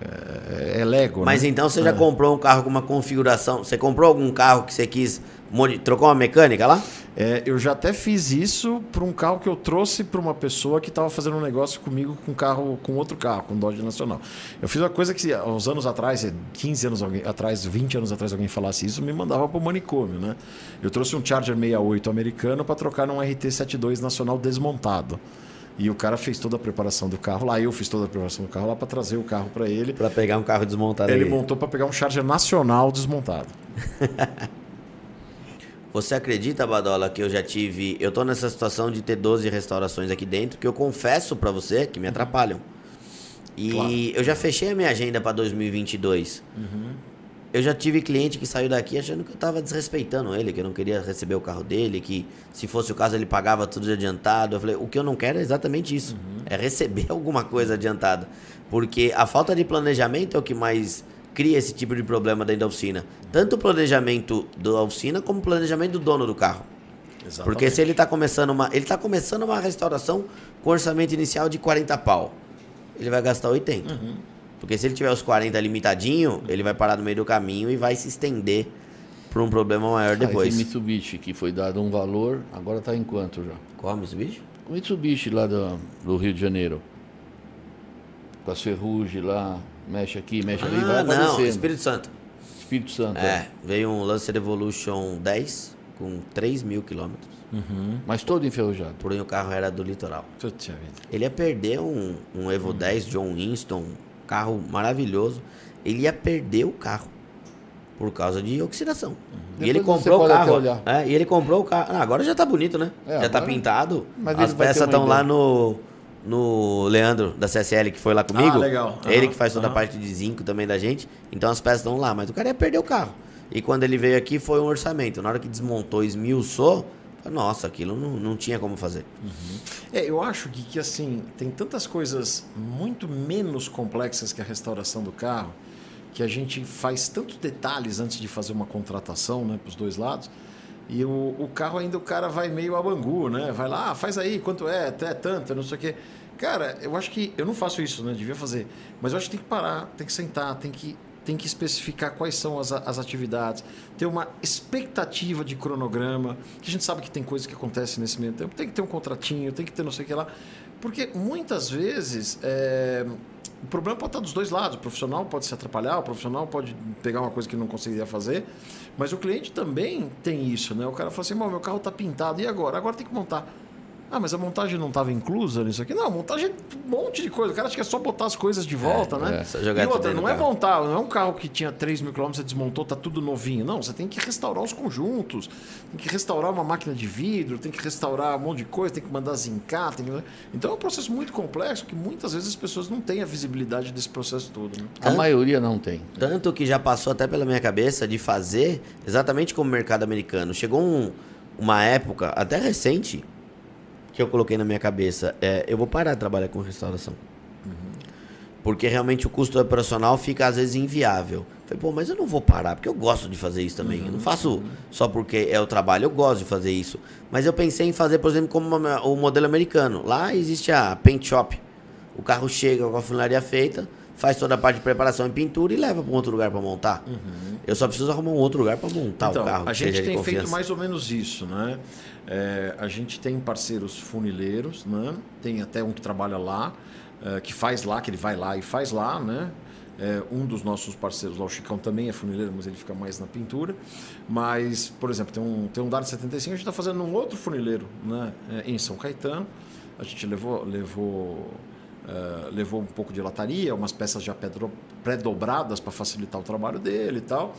É, é Lego, Mas né? então você já comprou um carro com uma configuração. Você comprou algum carro que você quis. Trocou uma mecânica lá? É, eu já até fiz isso para um carro que eu trouxe para uma pessoa que estava fazendo um negócio comigo com carro, com outro carro, com Dodge Nacional. Eu fiz uma coisa que uns anos atrás, 15 anos alguém- atrás, 20 anos atrás, alguém falasse isso, me mandava para o manicômio, né? Eu trouxe um Charger 68 americano para trocar num RT72 Nacional desmontado. E o cara fez toda a preparação do carro lá, eu fiz toda a preparação do carro lá para trazer o carro para ele. Pra pegar um carro desmontado Ele aí. montou para pegar um Charger Nacional desmontado. Você acredita, Badola, que eu já tive. Eu tô nessa situação de ter 12 restaurações aqui dentro, que eu confesso pra você que me atrapalham. E Claro. eu já fechei a minha agenda pra 2022. Eu já tive cliente que saiu daqui achando que eu tava desrespeitando ele, que eu não queria receber o carro dele, que se fosse o caso ele pagava tudo de adiantado. Eu falei, o que eu não quero é exatamente isso. É receber alguma coisa adiantada. Porque a falta de planejamento é o que mais cria esse tipo de problema dentro da oficina. Tanto o planejamento da oficina como o planejamento do dono do carro. Porque se ele está começando uma, ele tá começando uma restauração com orçamento inicial de 40 pau, ele vai gastar 80. Porque se ele tiver os 40 limitadinho, ele vai parar no meio do caminho e vai se estender para um problema maior Ah, depois. esse Mitsubishi que foi dado um valor, agora tá em quanto já? Qual bicho? O Mitsubishi lá do, do Rio de Janeiro. Com as ferrugem lá, mexe aqui, mexe ali, vai Ah, não, aparecendo. Espírito Santo. Espírito Santo. É, veio um Lancer Evolution 10 com 3 mil quilômetros. Mas todo enferrujado. Porém o carro era do litoral. Ele ia perder um, um Evo 10 John Winston, carro maravilhoso. Ele ia perder o carro por causa de oxidação. E ele comprou o pode até carro. olhar. É, e ele comprou o carro. Ah, agora já tá bonito, né? É, já tá agora- pintado. Mas As ele peças estão lá no no Leandro da CSL que foi lá comigo. Ah, legal. Ele Aham, que faz toda a parte de zinco também da gente. Então as peças estão lá, mas o cara ia perder o carro. E quando ele veio aqui foi um orçamento. Na hora que desmontou, esmiuçou, nossa, aquilo não, não tinha como fazer. É, eu acho que, que assim, tem tantas coisas muito menos complexas que a restauração do carro, que a gente faz tantos detalhes antes de fazer uma contratação, né, para os dois lados. E o, o carro ainda o cara vai meio a bangu, né? Vai lá, ah, faz aí, quanto é, até tanto, não sei o quê. Cara, eu acho que eu não faço isso, né? Devia fazer. Mas eu acho que tem que parar, tem que sentar, tem que, tem que especificar quais são as, as atividades, ter uma expectativa de cronograma, que a gente sabe que tem coisas que acontecem nesse meio tempo. Tem que ter um contratinho, tem que ter não sei o que lá. Porque muitas vezes é, o problema pode estar dos dois lados. O profissional pode se atrapalhar, o profissional pode pegar uma coisa que não conseguiria fazer, mas o cliente também tem isso, né? O cara fala assim: "Bom, meu carro está pintado, e agora? Agora tem que montar. Ah, mas a montagem não estava inclusa nisso aqui? Não, a montagem é um monte de coisa. O cara acha que é só botar as coisas de volta, né? é, só jogar e outra, não é carro. montar, não é um carro que tinha 3 mil quilômetros, você desmontou, tá tudo novinho. Não, você tem que restaurar os conjuntos, tem que restaurar uma máquina de vidro, tem que restaurar um monte de coisa, tem que mandar zincar. Tem que... Então é um processo muito complexo que muitas vezes as pessoas não têm a visibilidade desse processo todo. Né? A maioria não tem. Tanto que já passou até pela minha cabeça de fazer exatamente como o mercado americano. Chegou um- uma época, até recente, que eu coloquei na minha cabeça: é, eu vou parar de trabalhar com restauração. Porque realmente o custo operacional fica às vezes inviável. Falei, pô, mas eu não vou parar, porque eu gosto de fazer isso também. Eu não faço só porque é o trabalho, eu gosto de fazer isso. Mas eu pensei em fazer, por exemplo, como uma- o modelo americano. Lá existe a paint shop. O carro chega com a funilaria feita, faz toda a parte de preparação e pintura e leva para um outro lugar para montar. Eu só preciso arrumar um outro lugar para montar então, o carro. a gente tem feito mais ou menos isso, né? É, a gente tem parceiros funileiros, né? Tem até um que trabalha lá, é, que faz lá, que ele vai lá e faz lá, né? É, um dos nossos parceiros lá, o Chicão, também é funileiro, mas ele fica mais na pintura. Mas, por exemplo, tem um, tem um Dart 75, a gente está fazendo um outro funileiro né? É, em São Caetano. A gente levou, levou, é, levou um pouco de lataria, umas peças já pré-dobradas para facilitar o trabalho dele e tal.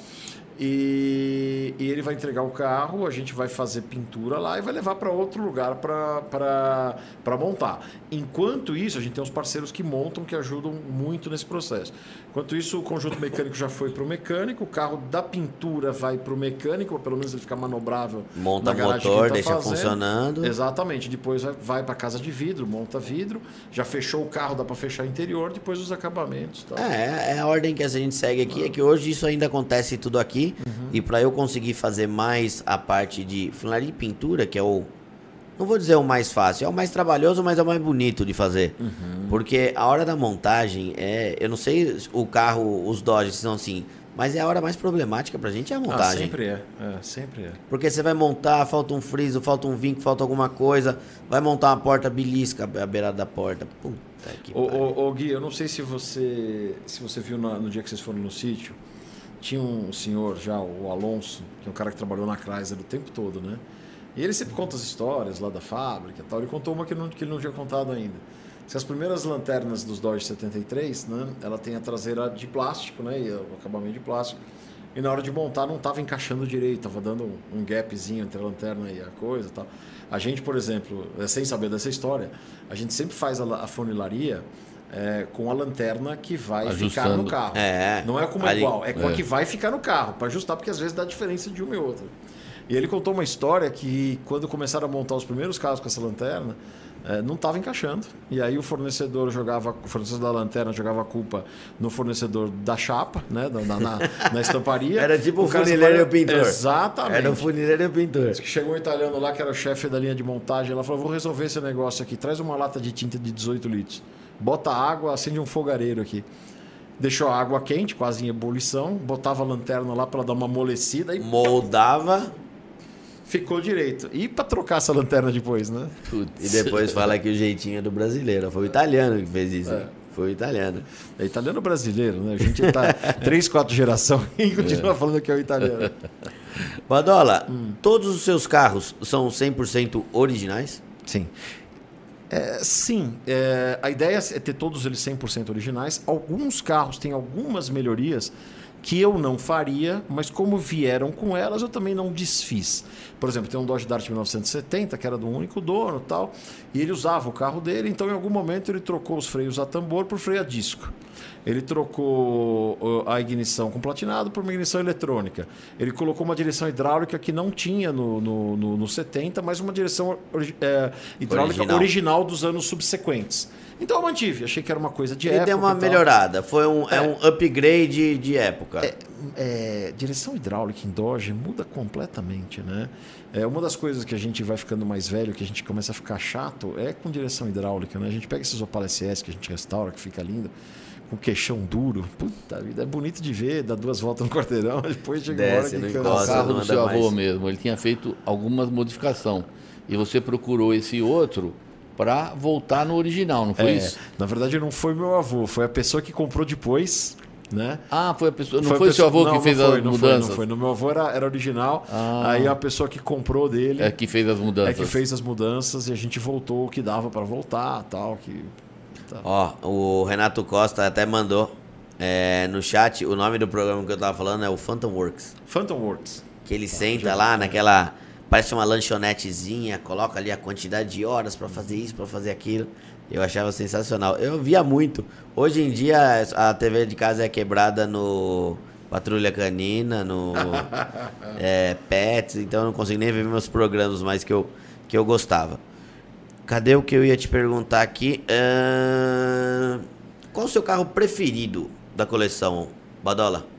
E, e ele vai entregar o carro, a gente vai fazer pintura lá e vai levar para outro lugar para montar. Enquanto isso, a gente tem uns parceiros que montam, que ajudam muito nesse processo. Enquanto isso, o conjunto mecânico já foi para o mecânico, o carro da pintura vai para o mecânico, ou pelo menos ele fica manobrável. Monta na motor, tá deixa fazendo. funcionando. Exatamente. Depois vai, para casa de vidro, monta vidro. Já fechou o carro, dá para fechar interior, depois os acabamentos. Tal. É, é a ordem que a gente segue aqui, é que hoje isso ainda acontece tudo aqui. Uhum. E para eu conseguir fazer mais a parte de funilaria e pintura, que é o. Não vou dizer o mais fácil, é o mais trabalhoso, mas é o mais bonito de fazer. Uhum. Porque a hora da montagem é. Eu não sei o carro, os Dodge são assim, mas é a hora mais problemática pra gente é a Ah, montagem. sempre é. é. Sempre é. Porque você vai montar, falta um friso, falta um vinco, falta alguma coisa, vai montar uma porta belisca a beirada da porta. Puta que Ô, pariu. ô, ô, Gui, eu não sei se você, se você viu na- no dia que vocês foram no sítio, tinha um senhor já, o Alonso, que é um cara que trabalhou na Chrysler o tempo todo, né? E ele sempre conta as histórias lá da fábrica e tal. Ele contou uma que, não, que ele não tinha contado ainda. Se as primeiras lanternas dos Dodge 73, né? Ela tem a traseira de plástico, né? E o acabamento de plástico. E na hora de montar não estava encaixando direito, estava dando um, gapzinho entre a lanterna e a coisa tal. A gente, por exemplo, eh, sem saber dessa história, a gente sempre faz a, a funilaria eh, com a lanterna que vai ficar Ajustando. no carro. É, Não é como ali- igual, é com a É. que vai ficar no carro, para ajustar, porque às vezes dá diferença de uma e outra. E ele contou uma história que quando começaram a montar os primeiros carros com essa lanterna, eh, não estava encaixando. E aí o fornecedor jogava, o fornecedor da lanterna jogava a culpa no fornecedor da chapa, né? Na, na, na estamparia. Era tipo o cara funileiro e o pintor. Exatamente. Era o funileiro e o pintor. Chegou um italiano lá, que era o chefe da linha de montagem. Ela falou: Vou resolver esse negócio aqui. Traz uma lata de tinta de 18 litros. Bota água, acende um fogareiro aqui. Deixou a água quente, quase em ebulição. Botava a lanterna lá para dar uma amolecida e Moldava ficou direito. E para trocar essa lanterna depois, né? e depois fala que o jeitinho é do brasileiro. Foi o italiano que fez isso. É. Foi o italiano. É italiano brasileiro, né? A gente tá três, quatro gerações e continua falando que é o italiano. Badola, Hum. todos os seus carros são 100% originais? Sim. É, sim, é, a ideia é ter todos eles 100% originais. Alguns carros têm algumas melhorias que eu não faria, mas como vieram com elas, eu também não desfiz. Por exemplo, tem um Dodge Dart 1970, que era do único dono e tal, e ele usava o carro dele, então em algum momento ele trocou os freios a tambor por freio a disco. Ele trocou uh, a ignição com platinado por uma ignição eletrônica. Ele colocou uma direção hidráulica que não tinha no, no, no, no 70, mas uma direção é, hidráulica Original. original. dos anos subsequentes. Então eu mantive, achei que era uma coisa de Ele época. deu uma melhorada. Foi um, é. É. um upgrade de época. É, é, direção hidráulica em Dodge muda completamente, né? É uma das coisas que a gente vai ficando mais velho, que a gente começa a ficar chato, é com direção hidráulica, né? A gente pega esses Opala SS que a gente restaura, que fica lindo, com queixão duro. Puta vida, é bonito de ver, dá duas voltas no quarteirão, depois chega uma hora Desce, que cansa. O encosta. carro não do seu avô mais. mesmo, ele tinha feito algumas modificações. E você procurou esse outro para voltar no original, não foi É, isso? Na verdade, não foi meu avô, foi a pessoa que comprou depois, né? Ah, foi a pessoa. Não Foi foi, a o seu pessoa- avô não, que fez não foi, as não foi, mudanças? não foi. No meu avô era, era original, Ah. aí a pessoa que comprou dele É que fez as mudanças. é que fez as mudanças e a gente voltou o que dava para voltar, tal, que Ó, o Renato Costa até mandou é, no chat o nome do programa que eu tava falando é o Phantom Works. Phantom Works. Que ele senta lá naquela. Parece uma lanchonetezinha, coloca ali a quantidade de horas pra fazer isso, pra fazer aquilo. Eu achava sensacional. Eu via muito. Hoje em dia a TV de casa é quebrada no Patrulha Canina, no é, Pets, então eu não consigo nem ver meus programas mais que eu, que eu gostava. Cadê o que eu ia te perguntar aqui? Ahn, Qual o seu carro preferido da coleção, Badola?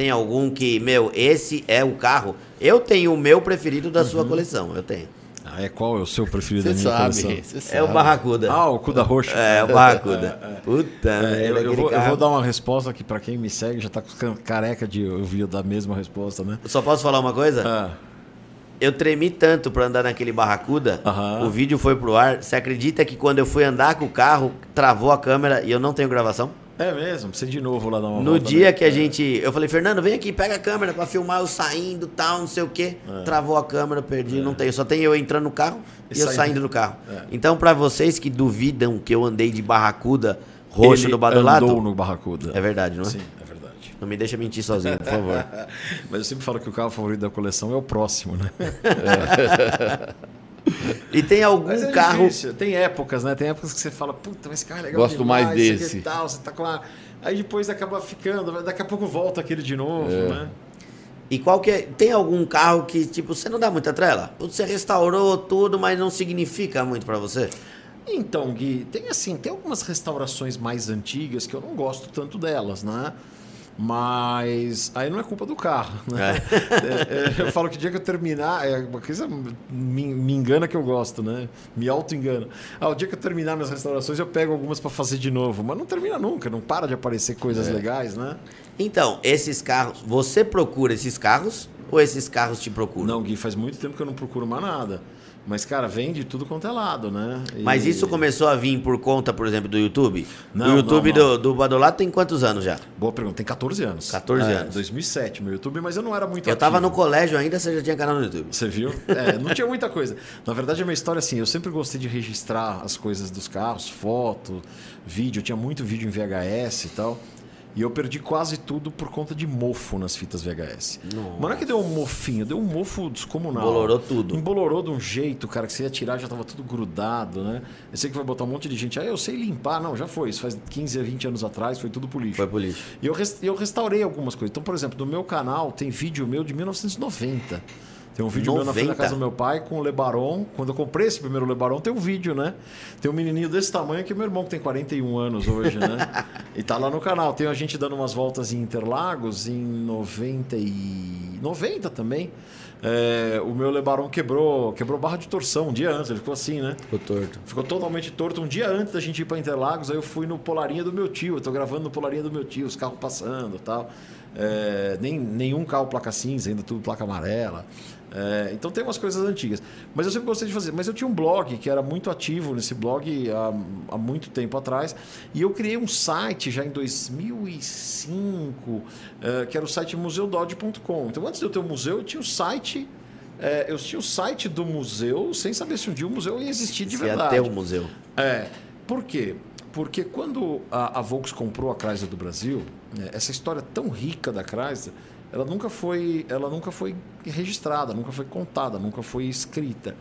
Tem algum que, meu, esse é o carro? Eu tenho o meu preferido da sua coleção, eu tenho. Ah, é qual é o seu preferido da Você minha sabe, coleção? você sabe. É o Barracuda. Ah, o cu da roxa. É, o Barracuda. Puta, É, merda, eu, eu aquele vou, eu vou dar uma resposta que para quem me segue já tá com careca de ouvir da mesma resposta, né? Só posso falar uma coisa? Ah, Eu tremi tanto pra andar naquele Barracuda. Aham. O vídeo foi pro ar. Você acredita que quando eu fui andar com o carro, travou a câmera e eu não tenho gravação? É mesmo, precisa de novo lá dar uma No dia né? que a gente. Eu falei, Fernando, vem aqui, pega a câmera pra filmar eu saindo tal, não sei o quê. É. Travou a câmera, perdi, não tenho. Só tem eu entrando no carro e, E eu saindo. do carro. É. Então, pra vocês que duvidam que eu andei de barracuda roxo Ele do badolato. andou no Barracuda. É verdade, não é? Sim, é verdade. Não me deixa mentir sozinho, por favor. Mas eu sempre falo que o carro favorito da coleção é o próximo, né? E tem algum é carro. difícil. Tem épocas, né? Tem épocas que você fala, puta, mas esse carro é legal Gosto mais demais, aqui desse. tal, você tá com. Aí depois acaba ficando, daqui a pouco volta aquele de novo, É. né? E qual que é, tem algum carro que, tipo, você não dá muita trela? Você restaurou tudo, mas não significa muito pra você? Então, Gui, tem assim, tem algumas restaurações mais antigas que eu não gosto tanto delas, né? Mas aí não é culpa do carro, né? É, é, eu falo que o dia que eu terminar, é uma coisa me, me engana que eu gosto, né? Me auto-engana. Ah, o dia que eu terminar minhas restaurações, eu pego algumas para fazer de novo, mas não termina nunca, não para de aparecer coisas legais, né? Então, esses carros, você procura esses carros ou esses carros te procuram? Não, Gui, faz muito tempo que eu não procuro mais nada. Mas, cara, vem de tudo quanto é lado, né? E- Mas isso começou a vir por conta, por exemplo, do YouTube? Não, o YouTube não, não. do, do Badolato tem quantos anos já? Boa pergunta, tem 14 anos. 14 É, anos. 2007, meu YouTube, mas eu não era muito Eu tava no ativo. colégio ainda, você já tinha canal no YouTube. Você viu? É, não tinha muita coisa. Na verdade, a minha história é assim: eu sempre gostei de registrar as coisas dos carros, foto, vídeo. Eu tinha muito vídeo em VHS e tal. E eu perdi quase tudo por conta de mofo nas fitas VHS. Nossa. Mas não é que deu um mofinho, deu um mofo descomunal. Embolorou tudo. Embolorou de um jeito, cara, que você ia tirar já tava tudo grudado, né? Eu sei que vai botar um monte de gente. Ah, eu sei limpar. Não, já foi. Isso faz 15 a 20 anos atrás, foi tudo pro lixo. Foi pro lixo. E eu, eu restaurei algumas coisas. Então, por exemplo, no meu canal tem vídeo meu de 1990. Tem um vídeo meu na frente da 90? casa do meu pai com o Lebaron. Quando eu comprei esse primeiro Lebaron, tem um vídeo, né? Tem um menininho desse tamanho que é meu irmão, que tem 41 anos hoje, né? e tá lá no canal. Tem a gente dando umas voltas em Interlagos em 90 e... 90 também. É, o meu Lebaron quebrou, quebrou barra de torção um dia antes. Ele ficou assim, né? Ficou torto. Ficou totalmente torto um dia antes da gente ir para Interlagos. Aí eu fui no Polarinha do meu tio. Eu tô gravando no Polarinha do meu tio, os carros passando e tal. É, nem, nenhum carro placa cinza, ainda tudo placa amarela. É, então tem umas coisas antigas. Mas eu sempre gostei de fazer. Mas eu tinha um blog que era muito ativo nesse blog há, há muito tempo atrás. E eu criei um site já em 2005, é, que era o site museudodge.com. Então antes de eu ter o museu, eu tinha o site. é, eu tinha o site do museu sem saber se um dia o museu ia existir de ia verdade. ter um museu. É. Por quê? Porque quando a, a Volks comprou a Chrysler do Brasil, né, essa história tão rica da Chrysler, ela nunca foi, ela nunca foi registrada, nunca foi contada, nunca foi escrita.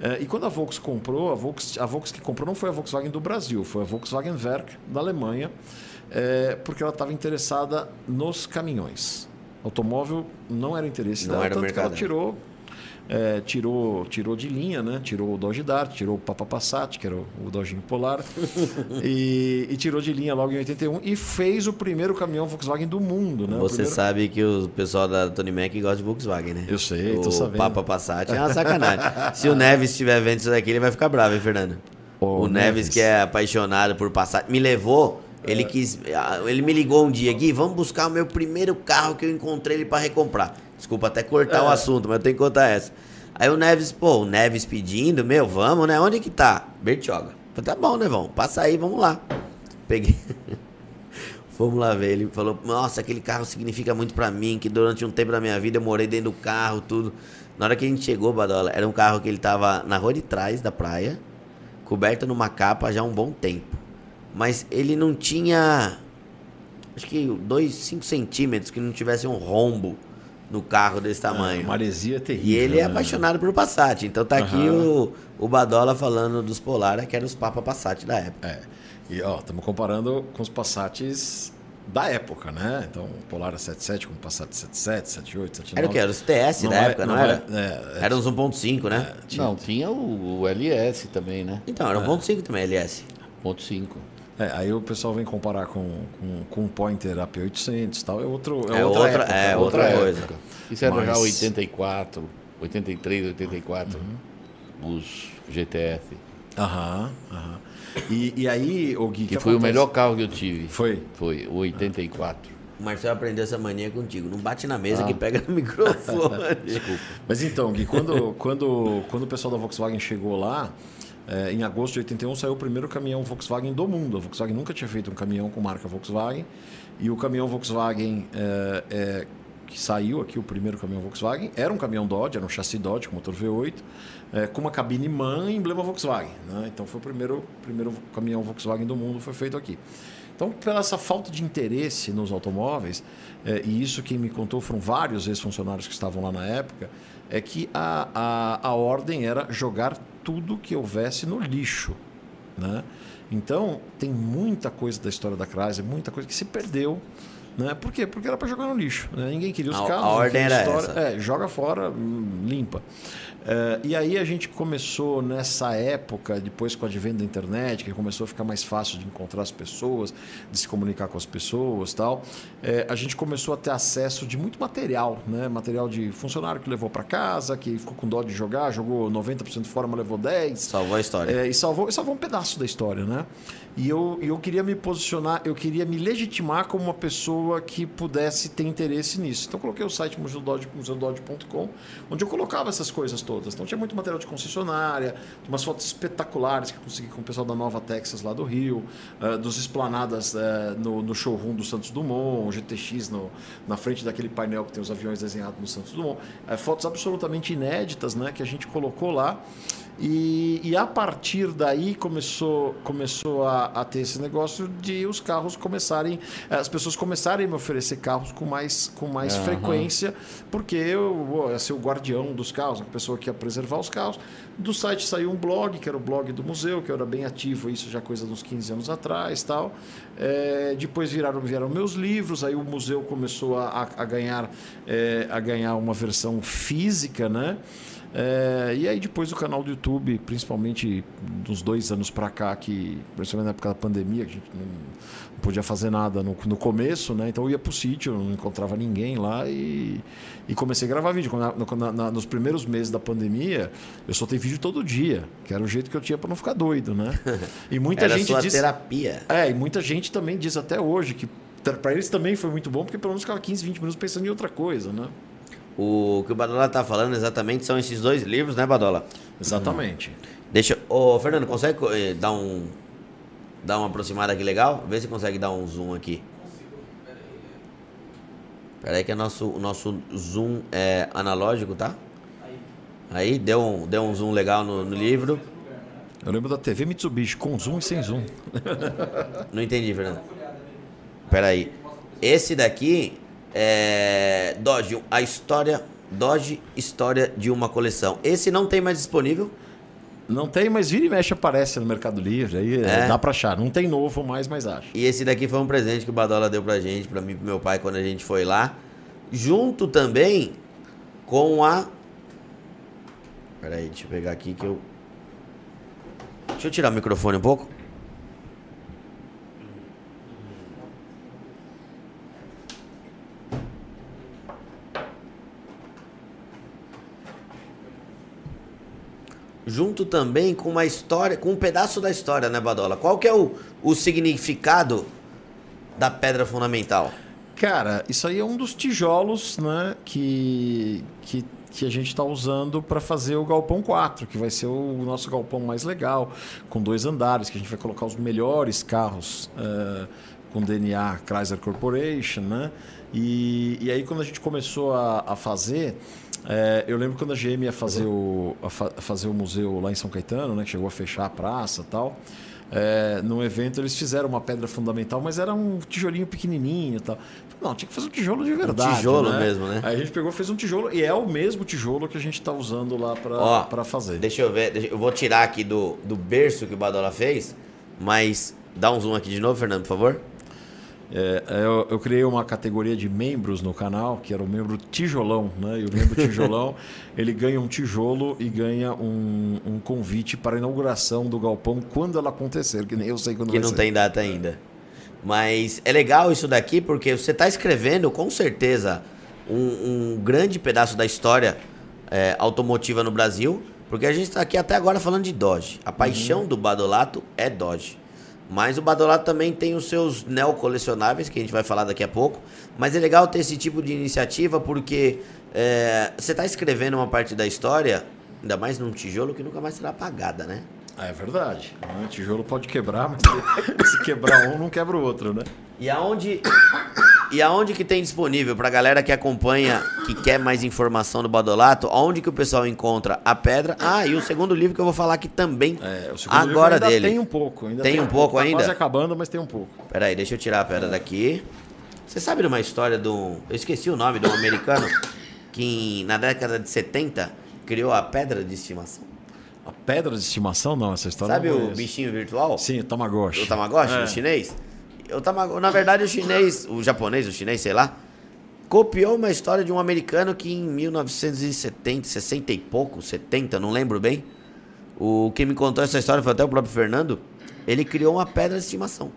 É, e quando a Volks comprou, a Volks, a Volks que comprou não foi a Volkswagen do Brasil, foi a Volkswagen Werk da Alemanha, é, porque ela estava interessada nos caminhões. Automóvel não era interesse Não dela, era tanto que ela mercado. tirou é, tirou, tirou de linha, né? Tirou o Dodge Dart, tirou o Papa Passat, que era o, o Dodge Polar, e, e tirou de linha logo em 81 e fez o primeiro caminhão Volkswagen do mundo, né? O Você primeiro- sabe que o pessoal da Tony Mac gosta de Volkswagen, né? Eu sei, tô o sabendo. Papa Passat é uma sacanagem. Se o Neves estiver vendo isso daqui, ele vai ficar bravo, hein, Fernando? Ô, o Neves, Neves. que é apaixonado por Passat, me levou. Ele quis. ah, Ele me ligou um dia, Gui, vamos buscar o meu primeiro carro que eu encontrei ele para recomprar. Desculpa até cortar o assunto, mas eu tenho que contar essa. Aí o Neves, pô, o Neves pedindo, meu, vamos, né? Onde que tá? Bertioga. Falei, tá bom, né, vamos? Passa aí, vamos lá. Peguei. Fomos lá ver. Ele falou: Nossa, aquele carro significa muito pra mim. Que durante um tempo da minha vida eu morei dentro do carro, tudo. Na hora que a gente chegou, Badola, era um carro que ele tava na rua de trás da praia, coberto numa capa já há um bom tempo. Mas ele não tinha. Acho que 2, 5 centímetros que não tivesse um rombo no carro desse tamanho. A maresia é terrível. E ele é né? apaixonado por Passat. Então tá aqui Aham. o, o Badola falando dos Polara, que eram os Papa Passat da época. É. E ó, estamos comparando com os Passats da época, né? Então, o Polara 77 com o Passat 77, 78, 79. Era o que? Era os TS Não da é- época, não, não era? é- é- é- Era uns 1.5, né? tinha- Não, tinha o, o LS também, né? Então, era 1.5 também, LS. Ponto 5. É, aí o pessoal vem comparar com, com, com o Pointer AP800 e tal, é, outro, é, É outra, outra- época, é outra outra época. coisa. Isso era já Mas- 84, 83, 84. Uhum. Os GTF. Aham, aham. E, e aí, o Gui, Que foi o acontece? melhor carro que eu tive. Foi? Foi o 84. O Marcelo aprendeu essa mania contigo. Não bate na mesa Ah. que pega no microfone. Desculpa. Mas então, Gui, quando, quando, quando o pessoal da Volkswagen chegou lá, eh, em agosto de 81 saiu o primeiro caminhão Volkswagen do mundo. A Volkswagen nunca tinha feito um caminhão com marca Volkswagen. E o caminhão Volkswagen eh, eh, que saiu aqui o primeiro caminhão Volkswagen, era um caminhão Dodge, era um chassi Dodge com motor V8, é, com uma cabine MAN e emblema Volkswagen. Né? Então foi o primeiro, primeiro caminhão Volkswagen do mundo foi feito aqui. Então, pela essa falta de interesse nos automóveis, é, e isso quem me contou foram vários ex-funcionários que estavam lá na época, é que a, a, a ordem era jogar tudo que houvesse no lixo. Né? Então, tem muita coisa da história da Chrysler, muita coisa que se perdeu. Né? Por quê? Porque era para jogar no lixo. Né? Ninguém queria os A- a carros. ordem não queria era história. essa. É, joga fora, hum, limpa. É, e aí a gente começou nessa época, depois com o advento da internet, que começou a ficar mais fácil de encontrar as pessoas, de se comunicar com as pessoas tal. é, a gente começou a ter acesso de muito material, né? Material de funcionário que levou para casa, que ficou com dó de jogar, jogou 90% fora, mas levou 10%. Salvou a história. É, e salvou, e salvou um pedaço da história, né? E eu, eu queria me posicionar, eu queria me legitimar como uma pessoa que pudesse ter interesse nisso. Então eu coloquei o site museudodge.com, onde eu colocava essas coisas todas. Então tinha muito material de concessionária, umas fotos espetaculares que eu consegui com o pessoal da Nova Texas lá do Rio, eh, dos esplanadas eh, no, no showroom do Santos Dumont, GTX no, na frente daquele painel que tem os aviões desenhados no Santos Dumont. Eh, fotos absolutamente inéditas, né, que a gente colocou lá. E, e a partir daí começou, começou a, a ter esse negócio de os carros começarem, as pessoas começarem a me oferecer carros com mais, com mais Aham. frequência, porque eu ia ser o guardião dos carros, a pessoa que ia preservar os carros. Do site saiu um blog, que era o blog do museu, que eu era bem ativo, isso já coisa de uns 15 anos atrás tal. É, depois viraram, vieram meus livros, aí o museu começou a, a- a ganhar, é, a ganhar uma versão física, né? É, e aí depois o canal do YouTube, principalmente dos dois anos pra cá, que principalmente na época da pandemia, que a gente não podia fazer nada no, no começo, né? Então eu ia pro sítio, não encontrava ninguém lá e, e comecei a gravar vídeo. Na- na- nos primeiros meses da pandemia, eu soltei vídeo todo dia, que era o jeito que eu tinha para não ficar doido, né? E muita Era gente sua diz, terapia. é, e muita gente também diz até hoje que para eles também foi muito bom, porque pelo menos ficava 15, 20 minutos pensando em outra coisa, né? O que o Badola tá falando exatamente são esses dois livros, né, Badola? Exatamente. Deixa. Ô, Fernando, consegue eh, dar um. Dar uma aproximada aqui legal? Vê se consegue dar um zoom aqui. Pera aí que é nosso, o nosso zoom é analógico, tá? Aí, deu um, deu um zoom legal no, no livro. Eu lembro da TV Mitsubishi com zoom e sem zoom. Não entendi, Fernando. Pera aí. Esse daqui é Dodge, a história Dodge História de uma coleção. Esse não tem mais disponível. Não tem, mas vira e mexe aparece no Mercado Livre, aí É. dá pra achar. Não tem novo mais, mas acha. E esse daqui foi um presente que o Badola deu pra gente, pra mim e pro meu pai quando a gente foi lá. Junto também com a. Pera aí, deixa eu pegar aqui que eu. Deixa eu tirar o microfone um pouco. Junto também com uma história, com um pedaço da história, né, Badola? Qual que é o, o significado da pedra fundamental? Cara, isso aí é um dos tijolos, né, que, que, que a gente está usando para fazer o Galpão 4, que vai ser o nosso galpão mais legal, com dois andares, que a gente vai colocar os melhores carros eh, com DNA Chrysler Corporation, né? E, e aí quando a gente começou a, a fazer, eh, eu lembro quando a GM ia fazer o, a fa- fazer o museu lá em São Caetano, né, que chegou a fechar a praça e tal. É, num evento eles fizeram uma pedra fundamental, mas era um tijolinho pequenininho e tal. Não, tinha que fazer um tijolo de verdade. tijolo né? mesmo, né? Aí a gente pegou e fez um tijolo, e é o mesmo tijolo que a gente está usando lá para fazer. Deixa eu ver, deixa- eu vou tirar aqui do, do berço que o Badola fez, mas dá um zoom aqui de novo, Fernando, por favor. É, eu, eu criei uma categoria de membros no canal, que era o membro tijolão, né? E o membro tijolão, ele ganha um tijolo e ganha um, um convite para a inauguração do galpão quando ela acontecer, que nem eu sei quando que vai não ser. tem data ainda. Mas é legal isso daqui porque você está escrevendo com certeza um, um grande pedaço da história é, automotiva no Brasil, porque a gente está aqui até agora falando de Dodge. A paixão do Badolato é Dodge. Mas o Badolato também tem os seus neocolecionáveis, que a gente vai falar daqui a pouco. Mas é legal ter esse tipo de iniciativa porque é, você está escrevendo uma parte da história, ainda mais num tijolo que nunca mais será apagada, né? Ah, É verdade. né? O tijolo pode quebrar, mas se- quebrar um, não quebra o outro, né? E aonde E aonde que tem disponível pra galera que acompanha, que quer mais informação do Badolato, aonde que o pessoal encontra a pedra? Ah, e o segundo livro que eu vou falar aqui também. É, o segundo livro agora ainda dele. tem um pouco. Ainda Tem um pouco tá ainda? quase acabando, mas tem um pouco. Peraí, deixa eu tirar a pedra daqui. Você sabe de uma história do. Eu esqueci o nome de um americano que na década de 70 criou a pedra de estimação. A pedra de estimação, não, essa história Sabe o bichinho virtual? Sim, o Tamagotchi. O Tamagotchi, É. o chinês? O Tamago... Na verdade, o chinês, o japonês, o chinês, sei lá, copiou uma história de um americano que em 1970, 60 e pouco, 70, não lembro bem. O que me contou essa história foi até o próprio Fernando. Ele criou uma pedra de estimação.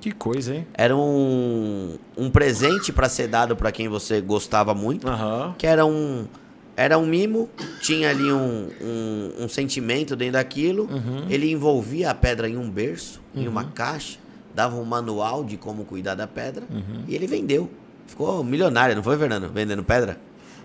Que coisa, hein? Era um, um presente para ser dado para quem você gostava muito. Aham. Que era um, era um mimo, tinha ali um, um, um sentimento dentro daquilo. Ele envolvia a pedra em um berço, em uma caixa, dava um manual de como cuidar da pedra e ele vendeu. Ficou milionário, não foi, Fernando? Vendendo pedra?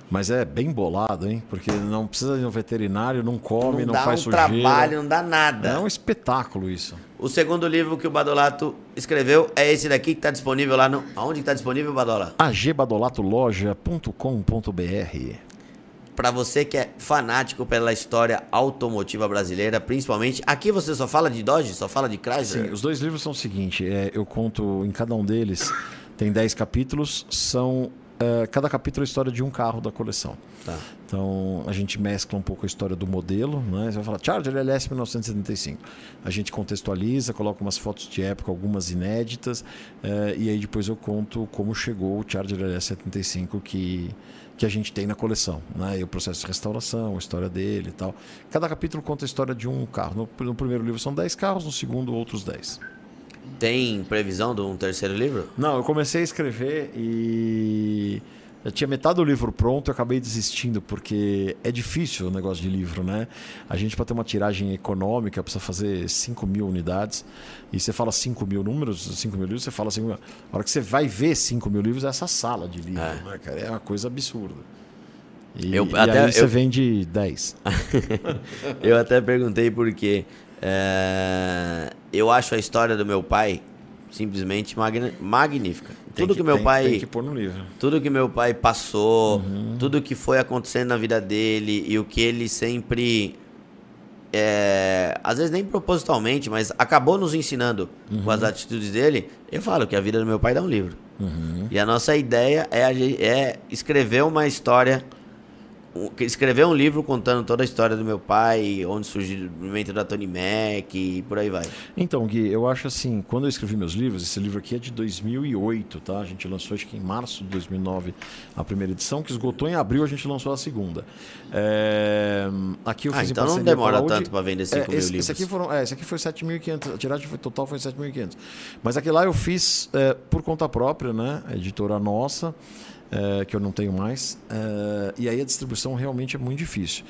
Mas é bem bolado, hein? Porque não precisa de um veterinário, não come, não, dá faz um sujeira. trabalho, não dá nada. É um espetáculo isso. O segundo livro que o Badolato escreveu é esse daqui que está disponível lá no. Aonde está disponível, Badola? agbadolatoloja.com.br Para você que é fanático pela história automotiva brasileira, principalmente. Aqui você só fala de Dodge, só fala de Chrysler. Sim, os dois livros são o seguinte, é, eu conto em cada um deles, tem 10 capítulos, são é, cada capítulo é a história de um carro da coleção. Tá. Então a gente mescla um pouco a história do modelo, né? Você vai falar Charger LS 1975. A gente contextualiza, coloca umas fotos de época, algumas inéditas, eh, e aí depois eu conto como chegou o Charger LS 75 que que a gente tem na coleção, né? E o processo de restauração, a história dele e tal. Cada capítulo conta a história de um carro. No, no primeiro livro são 10 carros, no segundo outros 10. Tem previsão de um terceiro livro? Não, eu comecei a escrever e eu tinha metade do livro pronto, eu acabei desistindo porque é difícil o negócio de livro, né? A gente para ter uma tiragem econômica precisa fazer 5 mil unidades e você fala 5 mil números, 5 mil livros, você fala 5 mil. A hora que você vai ver 5 mil livros é essa sala de livro, É. né, cara? É uma coisa absurda. E, Eu- e até aí você eu- vende 10. Eu até perguntei porque é, eu acho a história do meu pai simplesmente magnífica. Tem tudo que, meu tem- pai, Tem que pôr no livro. tudo que meu pai passou, Uhum. tudo que foi acontecendo na vida dele e o que ele sempre é, às vezes nem propositalmente, mas acabou nos ensinando com Uhum. as atitudes dele. Eu falo que a vida do meu pai dá um livro. Uhum. E a nossa ideia é, é escrever uma história, escrever um livro contando toda a história do meu pai, onde surgiu o movimento da Tony Mac e por aí vai. Então, Gui, eu acho assim, quando eu escrevi meus livros, esse livro aqui é de 2008, tá? A gente lançou acho que em março de 2009 a primeira edição, que esgotou em abril, a gente lançou a segunda. É, Aqui eu Ah, fiz em então não a demora tanto pra vender 5 É, mil esse, livros. esse aqui foram, é, esse aqui foi 7.500, a tiragem foi, total foi 7.500. Mas aquele lá eu fiz é, por conta própria, né? Editora nossa, é, que eu não tenho mais. é, e aí a distribuição realmente é muito difícil.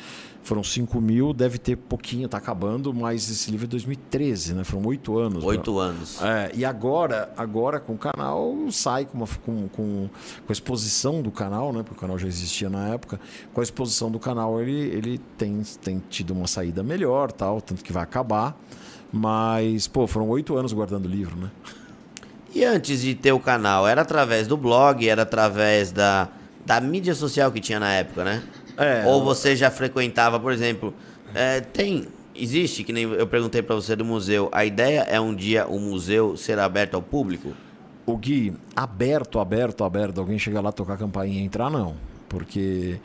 Foram 5 mil, deve ter pouquinho, tá acabando, mas esse livro é 2013, né? Foram oito anos. Oito anos. É, e agora, agora com o canal sai com, uma, com, com, com a exposição do canal, né? Porque o canal já existia na época. Com a exposição do canal, ele, ele tem, tem tido uma saída melhor, tal, tanto que vai acabar. Mas, pô, foram oito anos guardando o livro, né? E antes de ter o canal, era através do blog, era através da, da mídia social que tinha na época, né? É, Ou você já frequentava, por exemplo, é, tem, existe, que nem eu perguntei pra você do museu, a ideia é um dia o museu ser aberto ao público? O Gui, aberto, aberto, aberto, alguém chegar lá, tocar a campainha e entrar, não. Porque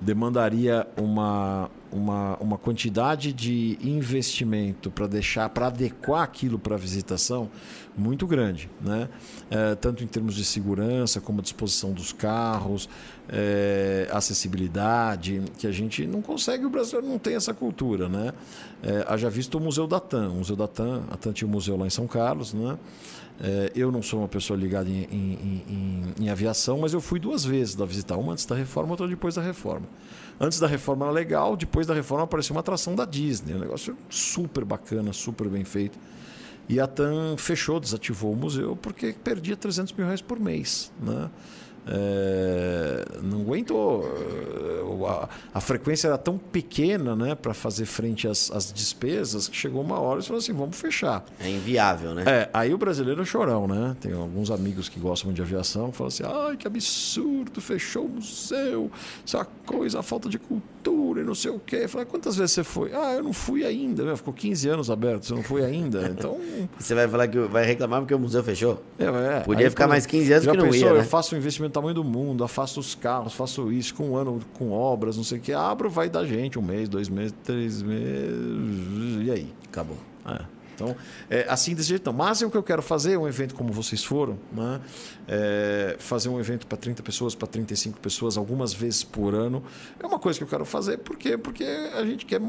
demandaria uma, uma, uma quantidade de investimento para deixar, para adequar aquilo para a visitação muito grande, né? É, tanto em termos de segurança, como a disposição dos carros, é, acessibilidade, que a gente não consegue, o brasileiro não tem essa cultura, né? É, haja visto o Museu da TAM. O Museu da TAM, a TAM tinha um museu lá em São Carlos, né? É, eu não sou uma pessoa ligada em, em- em- em aviação, mas eu fui duas vezes lá visitar. Uma antes da reforma, outra depois da reforma. Antes da reforma era legal, depois da reforma apareceu uma atração da Disney. Um negócio super bacana, super bem feito. E a TAM fechou, desativou o museu porque perdia 300 mil reais por mês. Né? É, não aguentou. A, a, frequência era tão pequena né, para fazer frente às, às, despesas que chegou uma hora e falou assim: vamos fechar. É inviável, né? É, aí o brasileiro é chorão, né? Tem alguns amigos que gostam de aviação que falam assim: ai, que absurdo, fechou o museu, essa coisa, a falta de cultura e não sei o quê. Eu falei: quantas vezes você foi? Ah, eu não fui ainda. Meu, ficou 15 anos aberto, você não foi ainda. Então. você vai falar que vai reclamar porque o museu fechou? É, é. Podia aí, ficar mais 15 anos que não pensou, ia. Né? Eu faço um investimento tamanho do mundo, afasto os carros, faço isso com um ano com obras, não sei o que. Abro, vai dar gente um mês, dois meses, três meses. E aí? Acabou. É. Então, é, assim desse jeito não. Mas é o que eu quero fazer, um evento como vocês foram, né? É, fazer um evento para 30 pessoas, para 35 pessoas, algumas vezes por ano, é uma coisa que eu quero fazer, porque, porque a gente quer.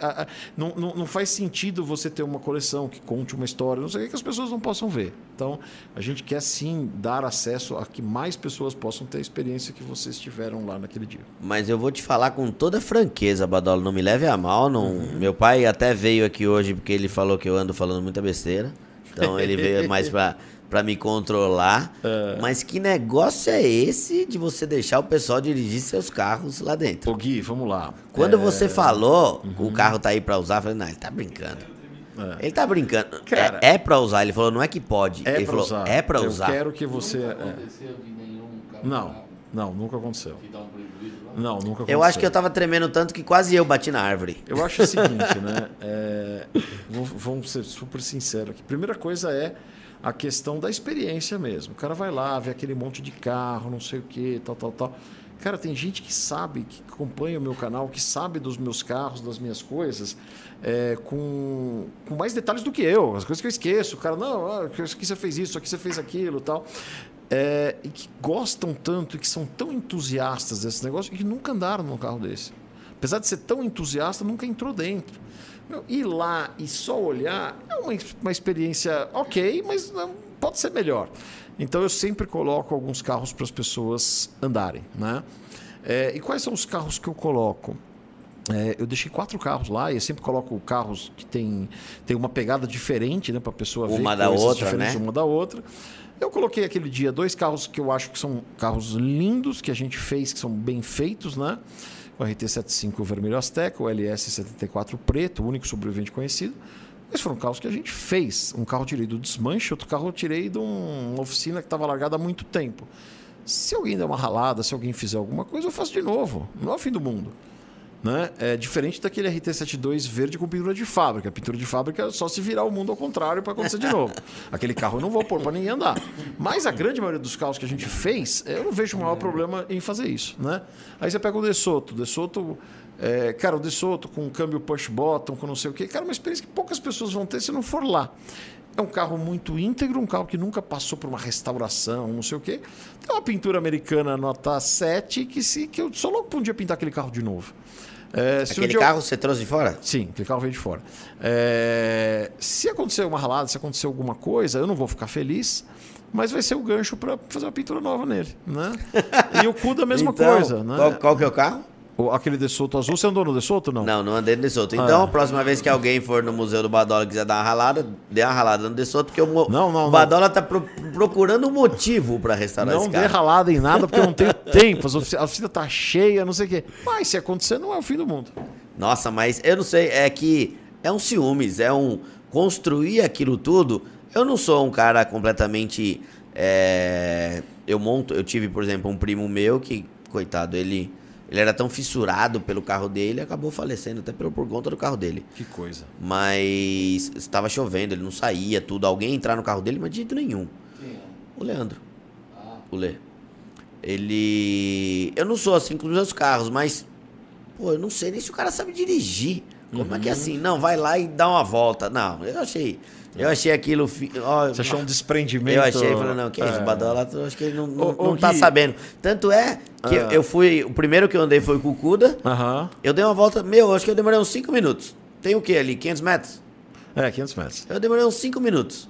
A, a, não, não, não, faz sentido você ter uma coleção que conte uma história, não sei o que, que as pessoas não possam ver. Então, a gente quer sim dar acesso a que mais pessoas possam ter a experiência que vocês tiveram lá naquele dia. Mas eu vou te falar com toda franqueza, Badola, não me leve a mal. Não... Uhum. Meu pai até veio aqui hoje porque ele falou que eu ando falando muita besteira. Então ele veio mais para para me controlar. É. Mas que negócio é esse de você deixar o pessoal dirigir seus carros lá dentro? Ô Gui, vamos lá. Quando é... você falou, uhum. o carro tá aí para usar, eu falei, não, ele tá brincando. É. Ele tá brincando. Cara, é, é para usar. Ele falou, não é que pode. É ele falou, usar. é para usar. Eu quero que você. É. Não, não, nunca aconteceu. Não, nunca aconteceu. Eu acho que eu tava tremendo tanto que quase eu bati na árvore. Eu acho o seguinte, né? É, vamos ser super sinceros aqui. Primeira coisa é a questão da experiência mesmo. O cara vai lá, vê aquele monte de carro, não sei o que, tal, tal, tal. Cara, tem gente que sabe, que acompanha o meu canal, que sabe dos meus carros, das minhas coisas, é, com, com mais detalhes do que eu. As coisas que eu esqueço. O cara, não, ah, aqui você fez isso, aqui você fez aquilo tal. É, e que gostam tanto e que são tão entusiastas desse negócio e que nunca andaram num carro desse. Apesar de ser tão entusiasta, nunca entrou dentro. Meu, ir lá e só olhar é uma, uma experiência ok, mas não, pode ser melhor. Então eu sempre coloco alguns carros para as pessoas andarem. Né? É, e quais são os carros que eu coloco? É, eu deixei quatro carros lá e eu sempre coloco carros que tem, tem uma pegada diferente né, para a pessoa uma ver. Uma da outra, né? Uma da outra. Eu coloquei aquele dia dois carros que eu acho que são carros lindos, que a gente fez, que são bem feitos, né? O RT75 vermelho Azteca, o LS74 preto, o único sobrevivente conhecido. Esses foram carros que a gente fez. Um carro eu tirei do desmanche, outro carro eu tirei de uma oficina que estava largada há muito tempo. Se alguém der uma ralada, se alguém fizer alguma coisa, eu faço de novo. Não é o fim do mundo. Né? É diferente daquele RT72 verde com pintura de fábrica. Pintura de fábrica é só se virar o mundo ao contrário para acontecer de novo. Aquele carro eu não vou pôr para ninguém andar. Mas a grande maioria dos carros que a gente fez, eu não vejo o maior problema em fazer isso. Né? Aí você pega o DeSoto. DeSoto é, cara, o DeSoto com câmbio push bottom, com não sei o quê. Cara, é uma experiência que poucas pessoas vão ter se não for lá. É um carro muito íntegro, um carro que nunca passou por uma restauração, não sei o quê. Tem uma pintura americana nota 7 que, se, que eu só logo podia pintar aquele carro de novo. É, Aquele carro você trouxe de fora? Sim, aquele carro veio de fora. É... Se acontecer uma ralada, se acontecer alguma coisa, eu não vou ficar feliz, mas vai ser o gancho para fazer uma pintura nova nele. Né? E o cu da mesma então, coisa. Né? Qual, qual que é o carro? Aquele de Soto azul, você andou no de Soto não? Não, não andei no de Soto. Então, ah, é. a próxima vez que alguém for no Museu do Badola e quiser dar uma ralada, dê uma ralada no de Soto, porque o, não, não, o Badola está pro, procurando um motivo para restaurar não esse cara. Não dê ralada em nada, porque eu não tenho tempo. A oficina tá cheia, não sei o quê. Mas se acontecer, não é o fim do mundo. Nossa, mas eu não sei, é que é um ciúmes, é um construir aquilo tudo. Eu não sou um cara completamente. É, eu monto, eu tive, por exemplo, um primo meu que, coitado, ele ele era tão fissurado pelo carro dele, acabou falecendo até por, por conta do carro dele. Que coisa. Mas estava chovendo, ele não saía, tudo. Alguém entrar no carro dele, mas de jeito nenhum. Quem é? O Leandro. Ah. O Lê. Ele. Eu não sou assim com os meus carros, mas. Pô, eu não sei nem se o cara sabe dirigir. Como uhum. é que é uhum. assim? Não, vai lá e dá uma volta. Não, eu achei. Eu achei aquilo. Ó, Você achou um desprendimento? Eu achei, falei, não, que é isso, o Badola, eu acho que ele não, não, não tá sabendo. Tanto é que eu, eu, fui. O primeiro que eu andei foi com o Cuda. Uhum. Eu dei uma volta, meu, acho que eu demorei uns 5 minutos. Tem o que ali? 500 metros? É, 500 metros. Eu demorei uns 5 minutos.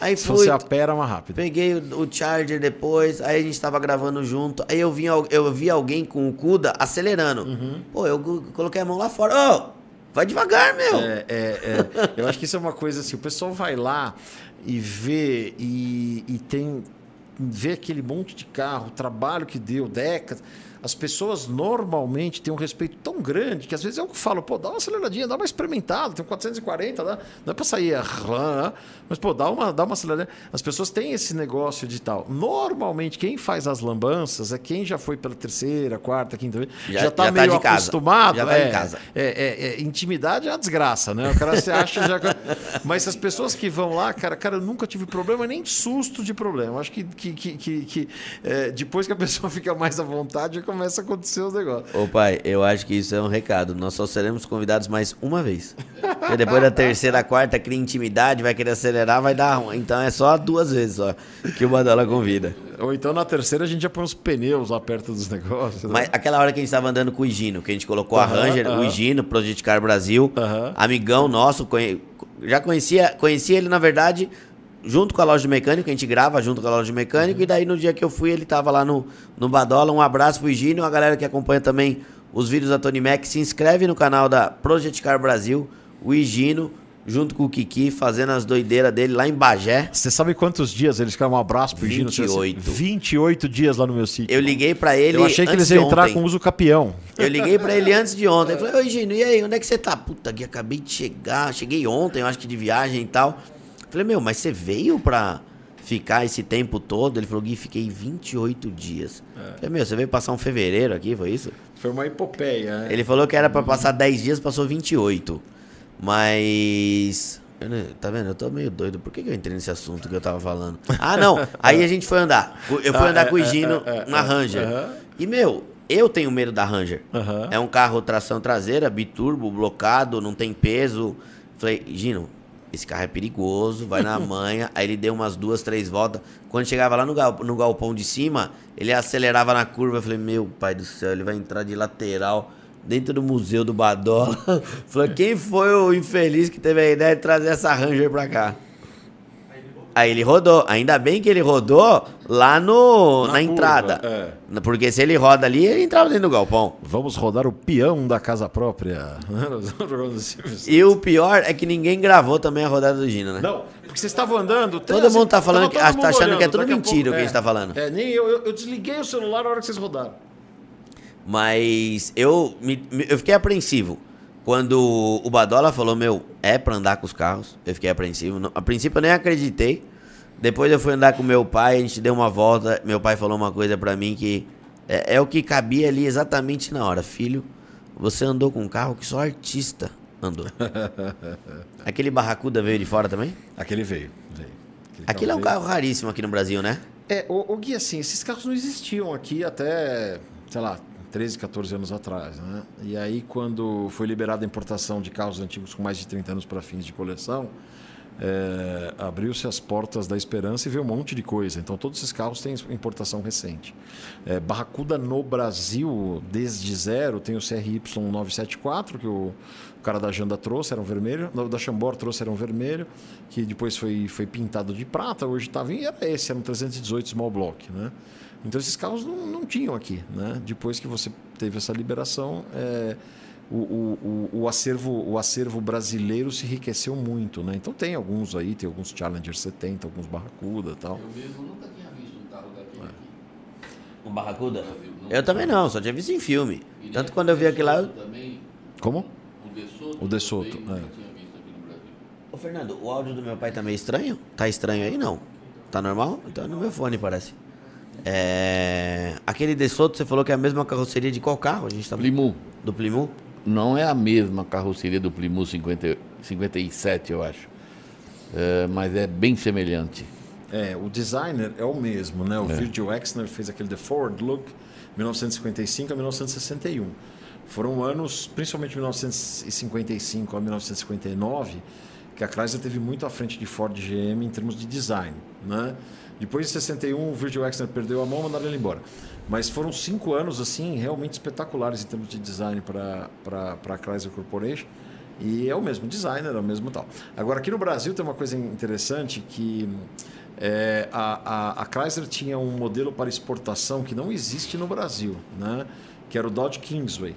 Aí Se fui, você apera mais rápido. Peguei o, o, Charger depois, aí a gente tava gravando junto. Aí eu vi, eu vi alguém com o Cuda acelerando. Uhum. Pô, eu coloquei a mão lá fora. Ô, oh, Vai devagar, meu. É, é, é. Eu acho que isso é uma coisa assim, o pessoal vai lá e vê e, e tem vê aquele monte de carro, o trabalho que deu, décadas as pessoas normalmente têm um respeito tão grande que às vezes eu falo, pô, dá uma aceleradinha, dá uma experimentada, tem 440, dá, não é para sair, mas pô, dá uma, dá uma aceleradinha. As pessoas têm esse negócio de tal. Normalmente, quem faz as lambanças é quem já foi pela terceira, quarta, quinta vez, já, já tá já meio tá acostumado. Já tá é, em casa. É, é, é, intimidade é a desgraça, né? O cara se acha já. mas as pessoas que vão lá, cara, cara, eu nunca tive problema, nem susto de problema. Acho que, que, que, que, que é, depois que a pessoa fica mais à vontade, começa a acontecer os negócios. Ô pai, eu acho que isso é um recado. Nós só seremos convidados mais uma vez. Porque depois da terceira, quarta, cria intimidade, vai querer acelerar, vai dar ruim. Então é só duas vezes só que o Badola convida. Ou então na terceira a gente já põe os pneus lá perto dos negócios. Né? Mas aquela hora que a gente estava andando com o Higino, que a gente colocou a Ranger, o Higino, Project Car Brasil, amigão nosso, conhe... já conhecia, conhecia ele na verdade junto com a loja de mecânico, a gente grava junto com a loja de mecânico, e daí no dia que eu fui, ele tava lá no, no Badola. Um abraço pro Higino, a galera que acompanha também os vídeos da Tony Mac, se inscreve no canal da Project Car Brasil, o Higino, junto com o Kiki, fazendo as doideiras dele lá em Bagé. Você sabe quantos dias eles ficaram? Um abraço pro Higino. 28. 28 dias lá no meu sítio. Eu liguei para ele Eu achei que eles iam entrar com uso capião. Eu liguei para ele antes de ontem. Eu falei, oi Gino, e aí, onde é que você tá? Puta, que acabei de chegar. Cheguei ontem, eu acho que de viagem e tal. Falei, meu, mas você veio pra ficar esse tempo todo? Ele falou, Gui, fiquei 28 dias. É. Falei, meu, você veio passar um fevereiro aqui, foi isso? Foi uma epopeia, né? Ele falou que era para passar 10 dias, passou 28. Mas. Tá vendo? Eu tô meio doido. Por que, que eu entrei nesse assunto que eu tava falando? Ah, não. Aí a gente foi andar. Eu fui ah, andar com o é, Gino é, é, na Ranger. E, meu, eu tenho medo da Ranger. É um carro tração traseira, biturbo, blocado, não tem peso. Falei, Gino, esse carro é perigoso, vai na manha. Aí ele deu umas duas, três voltas. Quando chegava lá no, gal, no galpão de cima, ele acelerava na curva. Eu falei, meu pai do céu, ele vai entrar de lateral dentro do museu do Badola. Falei, quem foi o infeliz que teve a ideia de trazer essa Ranger pra cá? Aí ele rodou. Ainda bem que ele rodou lá no, na, na entrada. É. Porque se ele roda ali, ele entrava dentro do galpão. Vamos rodar o peão da casa própria. e o pior é que ninguém gravou também a rodada do Gino, né? Não, porque vocês estavam andando. Todo assim, mundo tá falando, que, tá achando olhando, que é tudo mentira pouco, o que é, a gente tá falando. É, nem eu, eu, eu, desliguei o celular na hora que vocês rodaram. Mas eu, me, eu fiquei apreensivo. Quando o Badola falou, meu, é pra andar com os carros, eu fiquei apreensivo. A princípio eu nem acreditei. Depois eu fui andar com meu pai, a gente deu uma volta. Meu pai falou uma coisa pra mim que é, é o que cabia ali exatamente na hora. Filho, você andou com um carro que só artista andou. Aquele Barracuda veio de fora também? Aquele veio, veio. Aquele Aquilo é um carro raríssimo aqui no Brasil, né? É, o, o Gui, assim, esses carros não existiam aqui até, sei lá, 13, 14 anos atrás. Né? E aí, quando foi liberada a importação de carros antigos com mais de 30 anos para fins de coleção, é, abriu-se as portas da esperança e veio um monte de coisa. Então, todos esses carros têm importação recente. É, Barracuda no Brasil, desde zero, tem o CRY 974, que o, cara da Janda trouxe, era um vermelho. Da Chambord trouxe, era um vermelho, que depois foi, foi pintado de prata. Hoje está vindo, e era esse, era um 318 Small Block. Né? Então esses carros não, não tinham aqui. Né? Depois que você teve essa liberação, é, o, o, o, acervo, o acervo brasileiro se enriqueceu muito. Né? Então tem alguns aí, tem alguns Challenger 70, alguns Barracuda e tal. Eu mesmo nunca tinha visto um carro daqui. É. Um Barracuda? Eu também não, só tinha visto em filme. E Tanto quando eu vi aquele lá. Também, Como? O De Soto. O De Soto. É. Ô Fernando, o áudio do meu pai tá meio estranho? Tá estranho aí não? Tá normal? Então é no meu fone parece. É... Aquele De Soto, você falou que é a mesma carroceria de qual carro? A gente tá... Plimu. Do Plimu? Não é a mesma carroceria do Plimu 50, 57, eu acho. É, mas é bem semelhante. É, o designer é o mesmo, né? O é. Virgil Exner fez aquele The Ford Look 1955 a 1961. Foram anos, principalmente 1955 a 1959, que a Chrysler teve muito à frente de Ford e GM em termos de design, né? Depois de 61, o Virgil Exner perdeu a mão e mandaram ele embora. Mas foram cinco anos assim realmente espetaculares em termos de design para a Chrysler Corporation. E é o mesmo designer, é o mesmo tal. Agora, aqui no Brasil tem uma coisa interessante que é, a, a, a, Chrysler tinha um modelo para exportação que não existe no Brasil, né? que era o Dodge Kingsway.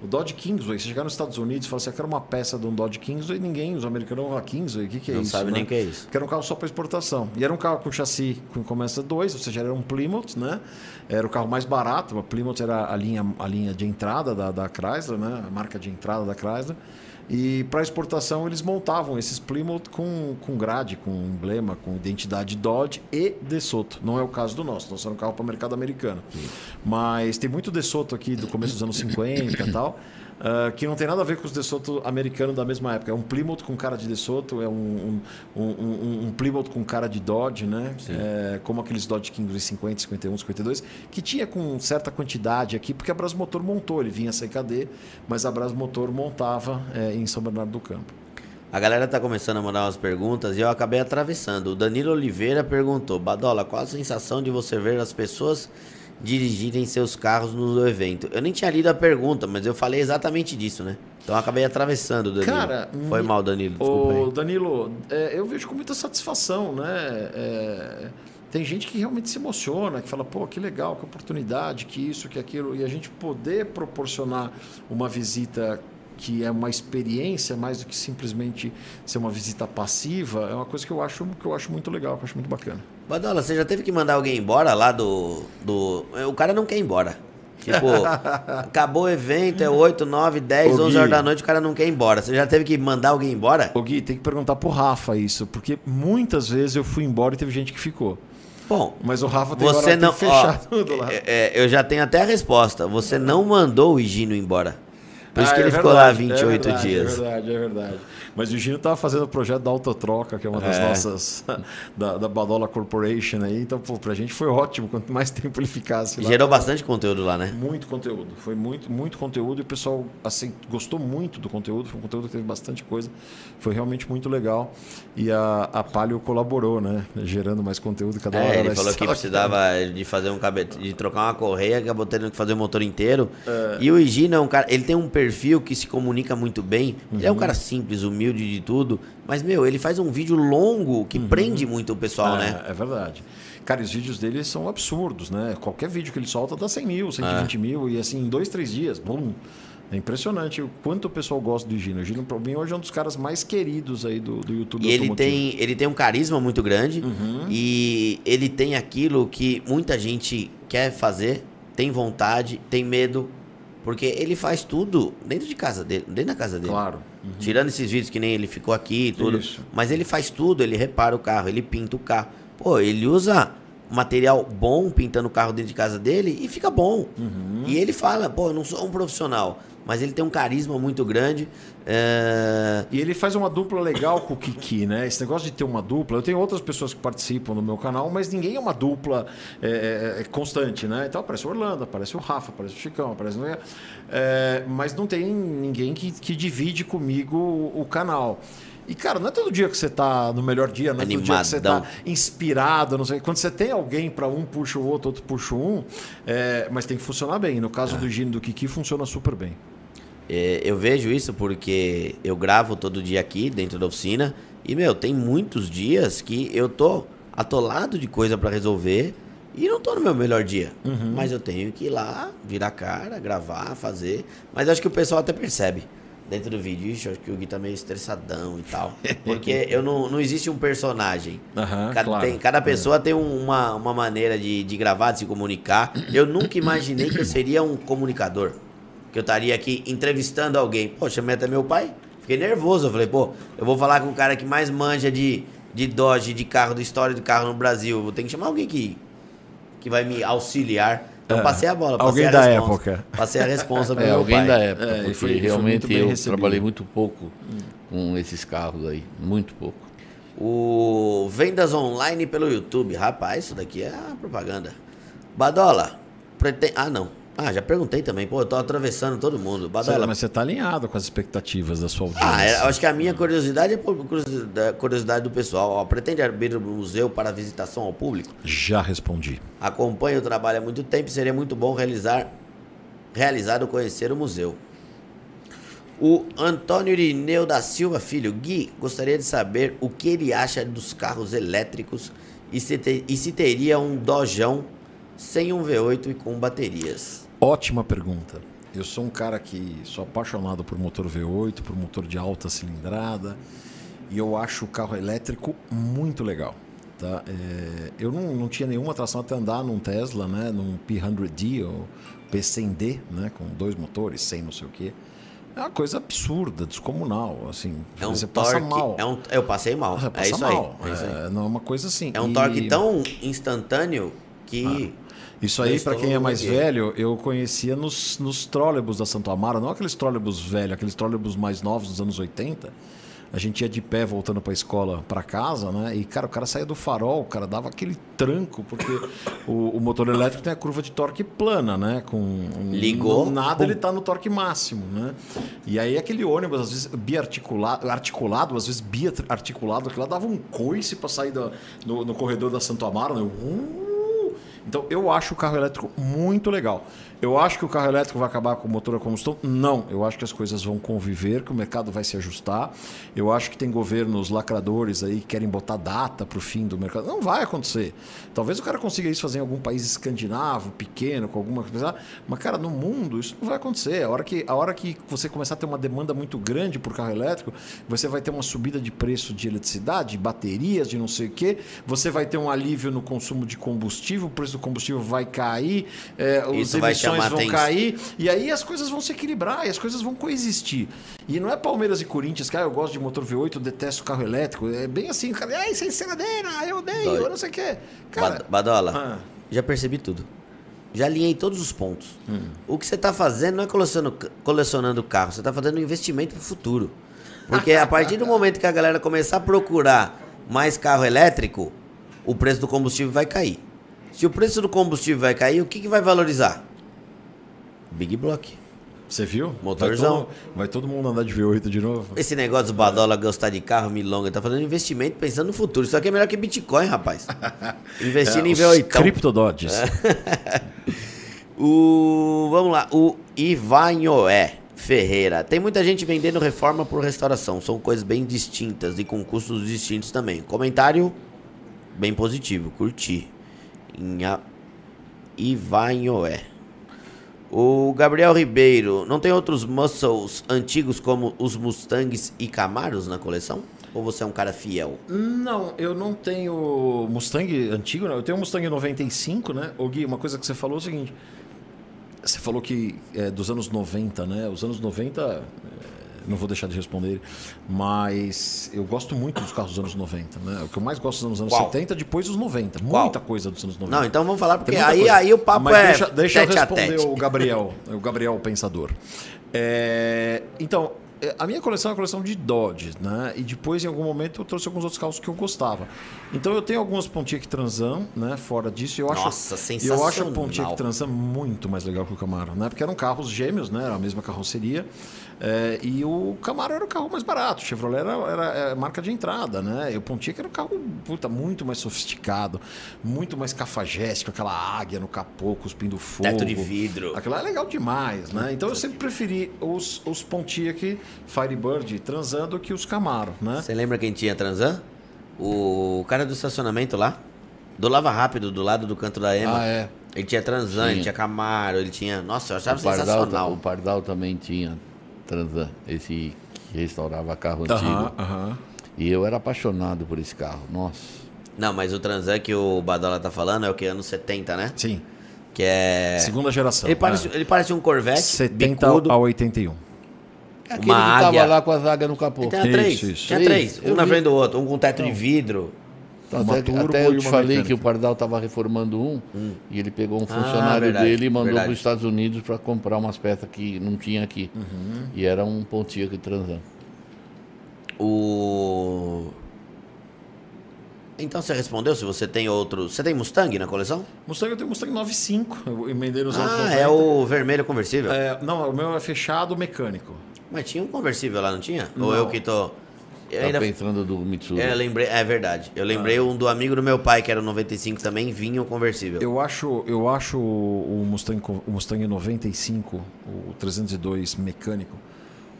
O Dodge Kingsway, você chegar nos Estados Unidos e falar assim, eu quero uma peça de um Dodge Kingsway, ninguém, os americanos vão falar Kingsway, o que, que é Não isso? sabe né? nem o que é isso. Porque era um carro só para exportação. E era um carro com chassi com começa 2, ou seja, era um Plymouth, né? Era o carro mais barato. A Plymouth era a linha, a linha de entrada da, da Chrysler, né? A marca de entrada da Chrysler. E para exportação eles montavam esses Plymouth com, com grade, com emblema, com identidade Dodge e DeSoto. Não é o caso do nosso, nosso era um carro para o mercado americano. Mas tem muito DeSoto aqui do começo dos anos 50 e tal. Ah, que não tem nada a ver com os DeSoto americanos da mesma época. É um Plymouth com cara de DeSoto, é um, um, um, um- Plymouth com cara de Dodge, né? É, como aqueles Dodge King 50, 51, 52, que tinha com certa quantidade aqui, porque a Brasmotor montou, ele vinha CKD, mas a Brasmotor montava é, em São Bernardo do Campo. A galera tá começando a mandar umas perguntas e eu acabei atravessando. O Danilo Oliveira perguntou: Badola, qual a sensação de você ver as pessoas dirigirem seus carros no evento? Eu nem tinha lido a pergunta, mas eu falei exatamente disso, né? Então eu acabei atravessando, Danilo. Cara, Foi mal, Danilo. Desculpa Ô, aí. Danilo, é, eu vejo com muita satisfação, né? É, tem gente que realmente se emociona, que fala, pô, que legal, que oportunidade, que isso, que aquilo. E a gente poder proporcionar uma visita que é uma experiência mais do que simplesmente ser uma visita passiva, é uma coisa que eu acho, que eu acho muito legal, que eu acho muito bacana. Badola, você já teve que mandar alguém embora lá do. do... O cara não quer ir embora. Tipo, acabou o evento, é 8, 9, 10, Ô, 11 Gui. horas da noite, o cara não quer ir embora. Você já teve que mandar alguém embora? Ô Gui, tem que perguntar pro Rafa isso, porque muitas vezes eu fui embora e teve gente que ficou. Bom, Mas o Rafa tem você não. que fechar ó, tudo lá. é, é, eu já tenho até a resposta. Você não mandou o Higino embora. Por isso Ah, que é ele ficou lá verdade, 28 é verdade, dias. É verdade, é verdade. Mas o Gino tava fazendo o projeto da Autotroca, que é uma das É. nossas. da, da Badola Corporation aí. Então, pô, pra gente foi ótimo. Quanto mais tempo ele ficasse lá. Gerou bastante conteúdo lá, né? Muito conteúdo. Foi muito, muito conteúdo e o pessoal assim, gostou muito do conteúdo. Foi um conteúdo que teve bastante coisa. Foi realmente muito legal. E a, a Palio colaborou, né? Gerando mais conteúdo cada hora. É, ele ela falou que estava- precisava de fazer um cabete, de trocar uma correia, acabou tendo que fazer o motor inteiro. É. E o Higino é um cara, ele tem um perfil que se comunica muito bem. Ele é um Uhum. cara simples, humilde de tudo, mas meu, ele faz um vídeo longo que prende muito o pessoal, é, né? É verdade. Cara, os vídeos dele são absurdos, né? Qualquer vídeo que ele solta dá 100 mil, 120 É. mil, e assim, em dois, três dias, bum. É impressionante o quanto o pessoal gosta do Gino. O Gino, pra mim, hoje é um dos caras mais queridos aí do, do YouTube E ele tem, ele tem um carisma muito grande Uhum. e ele tem aquilo que muita gente quer fazer, tem vontade, tem medo, porque ele faz tudo dentro de casa dele, dentro da casa dele. Claro. Tirando esses vídeos que nem ele ficou aqui e tudo. Isso. Mas ele faz tudo, ele repara o carro, ele pinta o carro. Pô, ele usa material bom pintando o carro dentro de casa dele e fica bom. Uhum. E ele fala, pô, eu não sou um profissional. Mas ele tem um carisma muito grande. é, E ele faz uma dupla legal com o Kiki, né? Esse negócio de ter uma dupla. Eu tenho outras pessoas que participam no meu canal, mas ninguém é uma dupla é, é, é, constante, né? Então aparece o Orlando, aparece o Rafa, aparece o Chicão, aparece. É, mas não tem ninguém que, que divide comigo o, o canal. E, cara, não é todo dia que você tá no melhor dia, não é todo dia que você tá Animadão. inspirado, não sei. Quando você tem alguém para um puxa o outro, outro puxa um, é, mas tem que funcionar bem. No caso do Gino do Kiki, funciona super bem. É, eu vejo isso porque eu gravo todo dia aqui dentro da oficina e, meu, tem muitos dias que eu tô atolado de coisa pra resolver e não tô no meu melhor dia. Mas eu tenho que ir lá, virar cara, gravar, fazer. Mas acho que o pessoal até percebe dentro do vídeo. Ixi, acho que o Gui tá meio estressadão e tal. Porque eu não, não existe um personagem. Aham, cada, claro. tem- cada pessoa tem um- uma, uma maneira de, de gravar, de se comunicar. Eu nunca imaginei que eu seria um comunicador. Que eu estaria aqui entrevistando alguém. Pô, chamei até meu pai. Fiquei nervoso. Eu falei, pô, eu vou falar com o cara que mais manja de, de Dodge, de carro, de história de carro no Brasil. Vou ter que chamar alguém que, que vai me auxiliar. Então É, passei a bola. Passei alguém a da responsa. época. Passei a responsa pro É, meu alguém pai. da época, É, porque foi- realmente eu recebido. trabalhei muito pouco com esses carros aí. Muito pouco. O Vendas Online pelo YouTube. Rapaz, isso daqui é propaganda. Badola, pretende... Ah, não. Ah, já perguntei também. Pô, eu tô atravessando todo mundo. Badola, Mas você tá alinhado com as expectativas da sua audiência. Ah, é, eu acho que a minha curiosidade é por curiosidade, do pessoal. Ó, pretende abrir o museu para visitação ao público? Já respondi. Acompanho o trabalho há muito tempo e seria muito bom realizar, realizar ou conhecer o museu. O Antônio Irineu da Silva Filho, Gui, gostaria de saber o que ele acha dos carros elétricos e se, te- e se teria um dojão sem um V8 e com baterias. Ótima pergunta. eu sou um cara que sou apaixonado por motor V8, por motor de alta cilindrada, e eu acho o carro elétrico muito legal. Tá? É, eu não, não tinha nenhuma atração até andar num Tesla, né? num P100D ou P100D, né? com dois motores, 100 não sei o quê. É uma coisa absurda, descomunal, assim. É um você torque, passa mal. É um, eu passei mal. É isso, mal. aí, é isso aí. É, não é uma coisa assim. É um E- torque tão instantâneo que. Isso aí, para quem é mais aqui. velho, eu conhecia nos, nos trólebus da Santo Amaro, não aqueles trólebus velhos, aqueles trólebus mais novos dos anos 80. A gente ia de pé voltando para a escola, para casa, né? E, cara, o cara saía do farol, o cara dava aquele tranco, porque o, o motor elétrico tem a curva de torque plana, né? Com Ligou, nada pum. ele tá no torque máximo, né? E aí aquele ônibus, às vezes biarticulado, articulado, às vezes biarticulado, aquilo lá dava um coice para sair da- no, no corredor da Santo Amaro, né? Uh! Então eu acho o carro elétrico muito legal. Eu acho que o carro elétrico vai acabar com o motor a combustão? Não. Eu acho que as coisas vão conviver, que o mercado vai se ajustar. Eu acho que tem governos lacradores aí que querem botar data para o fim do mercado. Não vai acontecer. Talvez o cara consiga isso fazer em algum país escandinavo, pequeno, com alguma coisa. Mas, cara, no mundo isso não vai acontecer. A hora que, a hora que você começar a ter uma demanda muito grande por carro elétrico, você vai ter uma subida de preço de eletricidade, de baterias, de não sei o quê. Você vai ter um alívio no consumo de combustível, o preço do combustível vai cair, é, as Isso vai chamar vão atenção. cair, e aí as coisas vão se equilibrar e as coisas vão coexistir. E não é Palmeiras e Corinthians, cara, eu gosto de motor V8, eu detesto carro elétrico. É bem assim, cara, ai, sem enceradeira, eu odeio, Dói. eu não sei o quê. Cara, Bad- Badola, Ah. já percebi tudo. Já alinhei todos os pontos. Hum. O que você está fazendo não é colecionando, colecionando carro, você está fazendo um investimento para o futuro. Porque a partir do momento que a galera começar a procurar mais carro elétrico, o preço do combustível vai cair. Se o preço do combustível vai cair, o que, que vai valorizar? Big Block. você viu? Motorzão. Vai todo, vai todo mundo andar de V8 de novo? Esse negócio do Badola gostar de carro, milonga, tá fazendo investimento pensando no futuro. Isso aqui é melhor que Bitcoin, rapaz. Investindo em É, os V8. Criptododges. O, vamos lá, o Ivanhoé Ferreira. Tem muita gente vendendo reforma por restauração. São coisas bem distintas e com custos distintos também. Comentário bem positivo, curti. Ivanhoé. O Gabriel Ribeiro, não tem outros muscles antigos como os Mustangs e Camaros na coleção? Ou você é um cara fiel? Não, eu não tenho Mustang antigo, né? Eu tenho um Mustang 95, né? Ô Gui, uma coisa que você falou é o seguinte. Você falou que é dos anos 90, né? Os anos 90, é, não vou deixar de responder, mas eu gosto muito dos carros dos anos 90, né? O que eu mais gosto dos anos Qual? 70, depois dos 90. Qual? Muita coisa dos anos 90. Não, então vamos falar, porque aí, coisa. aí o papo Mas é deixa, deixa eu responder o Gabriel, o Gabriel o Pensador. É, então, é, a minha coleção é uma coleção de Dodge, né? E depois, em algum momento, eu trouxe alguns outros carros que eu gostava. Então, eu tenho algumas Pontiac Transan, né? Fora disso, eu acho... Nossa, Eu acho a sensacional. Pontiac Transan muito mais legal que o Camaro, né? Porque eram carros gêmeos, né? Era a mesma carroceria. É, e o Camaro era o carro mais barato. O Chevrolet era, era é, marca de entrada, né? E o Pontiac era um carro puta, muito mais sofisticado, muito mais cafajeste, com aquela águia no capô, cuspindo fogo. Teto de vidro. Aquilo lá é legal demais, né? Então eu sempre preferi os, os Pontiac Firebird transando que os Camaro, né? Você lembra quem tinha Transan? O cara do estacionamento lá. Do Lava Rápido, do lado do canto da Ema. Ah, é. Ele tinha Transan, ele Tinha. tinha Camaro, ele tinha... Nossa, eu achava O Pardal, sensacional. o Pardal também tinha Transan, esse que restaurava carro Aham, antigo. aham. E eu era apaixonado por esse carro. Nossa. Não, mas o Transan que o Badola tá falando é o que? Anos 70, né? Sim. Que é... Segunda geração. Ele parece, é. ele parece um Corvette, 70 bicudo. a 81. É aquele Uma que águia. tava lá com a zaga no capô. Três, tinha Três. três. Um na frente do outro, um com teto de vidro. Uma até até eu te falei mecânica. que o Pardal estava reformando um e ele pegou um funcionário Ah, verdade, dele e mandou para os Estados Unidos para comprar umas peças que não tinha aqui. Uhum. E era um Pontiac Transan. O... Então você respondeu se você tem outro... Você tem Mustang na coleção? Mustang eu tenho Mustang 95. Eu emendei nos anos Ah, 90. é o vermelho conversível. É, não, o meu é fechado mecânico. Mas tinha um conversível lá, não tinha? Ou Não. eu que tô... Eu Tá ainda... pensando do Mitsubishi. É, lembrei, é verdade. Eu lembrei um do amigo do meu pai, que era o 95 também, vinha o conversível. Eu acho, eu acho o Mustang, o Mustang 95, o 302 mecânico,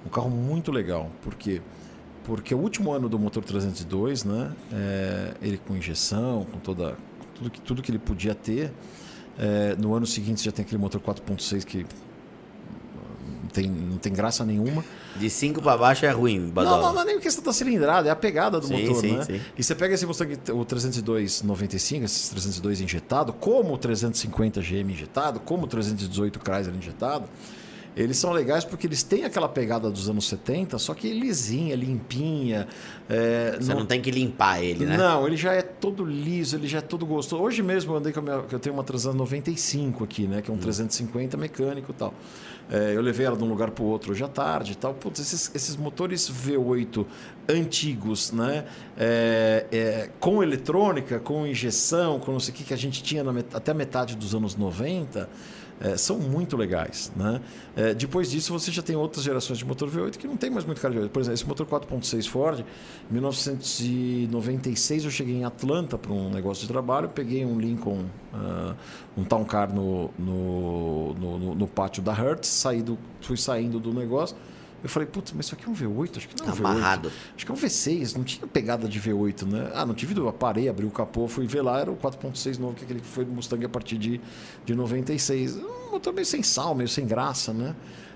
um carro muito legal. Por quê? Porque o último ano do motor 302, né, é, ele com injeção, com toda, tudo, que, tudo que ele podia ter, é, no ano seguinte já tem aquele motor 4.6 que tem, não tem graça nenhuma. De 5 pra baixo é ruim, Não, Badola. não, não é nem questão da cilindrada, é a pegada do Sim, motor, sim, né? sim. E você pega esse Mustang, o 302 95, esses 302 injetado, como o 350 GM injetado, como o 318 Chrysler injetado, eles são legais porque eles têm aquela pegada dos anos 70, só que lisinha, limpinha. é, Você não tem que limpar ele, né? não, ele já é todo liso, ele já é todo gostoso. Hoje mesmo eu andei com a minha, que eu tenho uma Transan 95 aqui, né? Que é um Hum. 350 mecânico e tal. É, eu levei ela de um lugar para o outro hoje à tarde e tal. Putz, esses, esses motores V8 antigos, né? É, é, com eletrônica, com injeção, com não sei o que que a gente tinha met- até metade dos anos 90. É, são muito legais. Né? É, depois disso, você já tem outras gerações de motor V8 que não tem mais muito cara de V8. Por exemplo, esse motor 4.6 Ford, em 1996 eu cheguei em Atlanta para um negócio de trabalho, peguei um Lincoln, ah, um Town Car no, no, no, no- no pátio da Hertz, saí do, fui saindo do negócio. Eu falei, putz, mas isso aqui é um V8? Acho que não é um Amarrado. V8. Acho que é um V6, não tinha pegada de V8, né? Ah, não tive dúvida, parei, abri o capô, fui ver lá, era o 4.6 novo, que é aquele que foi do Mustang a partir de, de 96. Um motor meio sem sal, meio sem graça, né?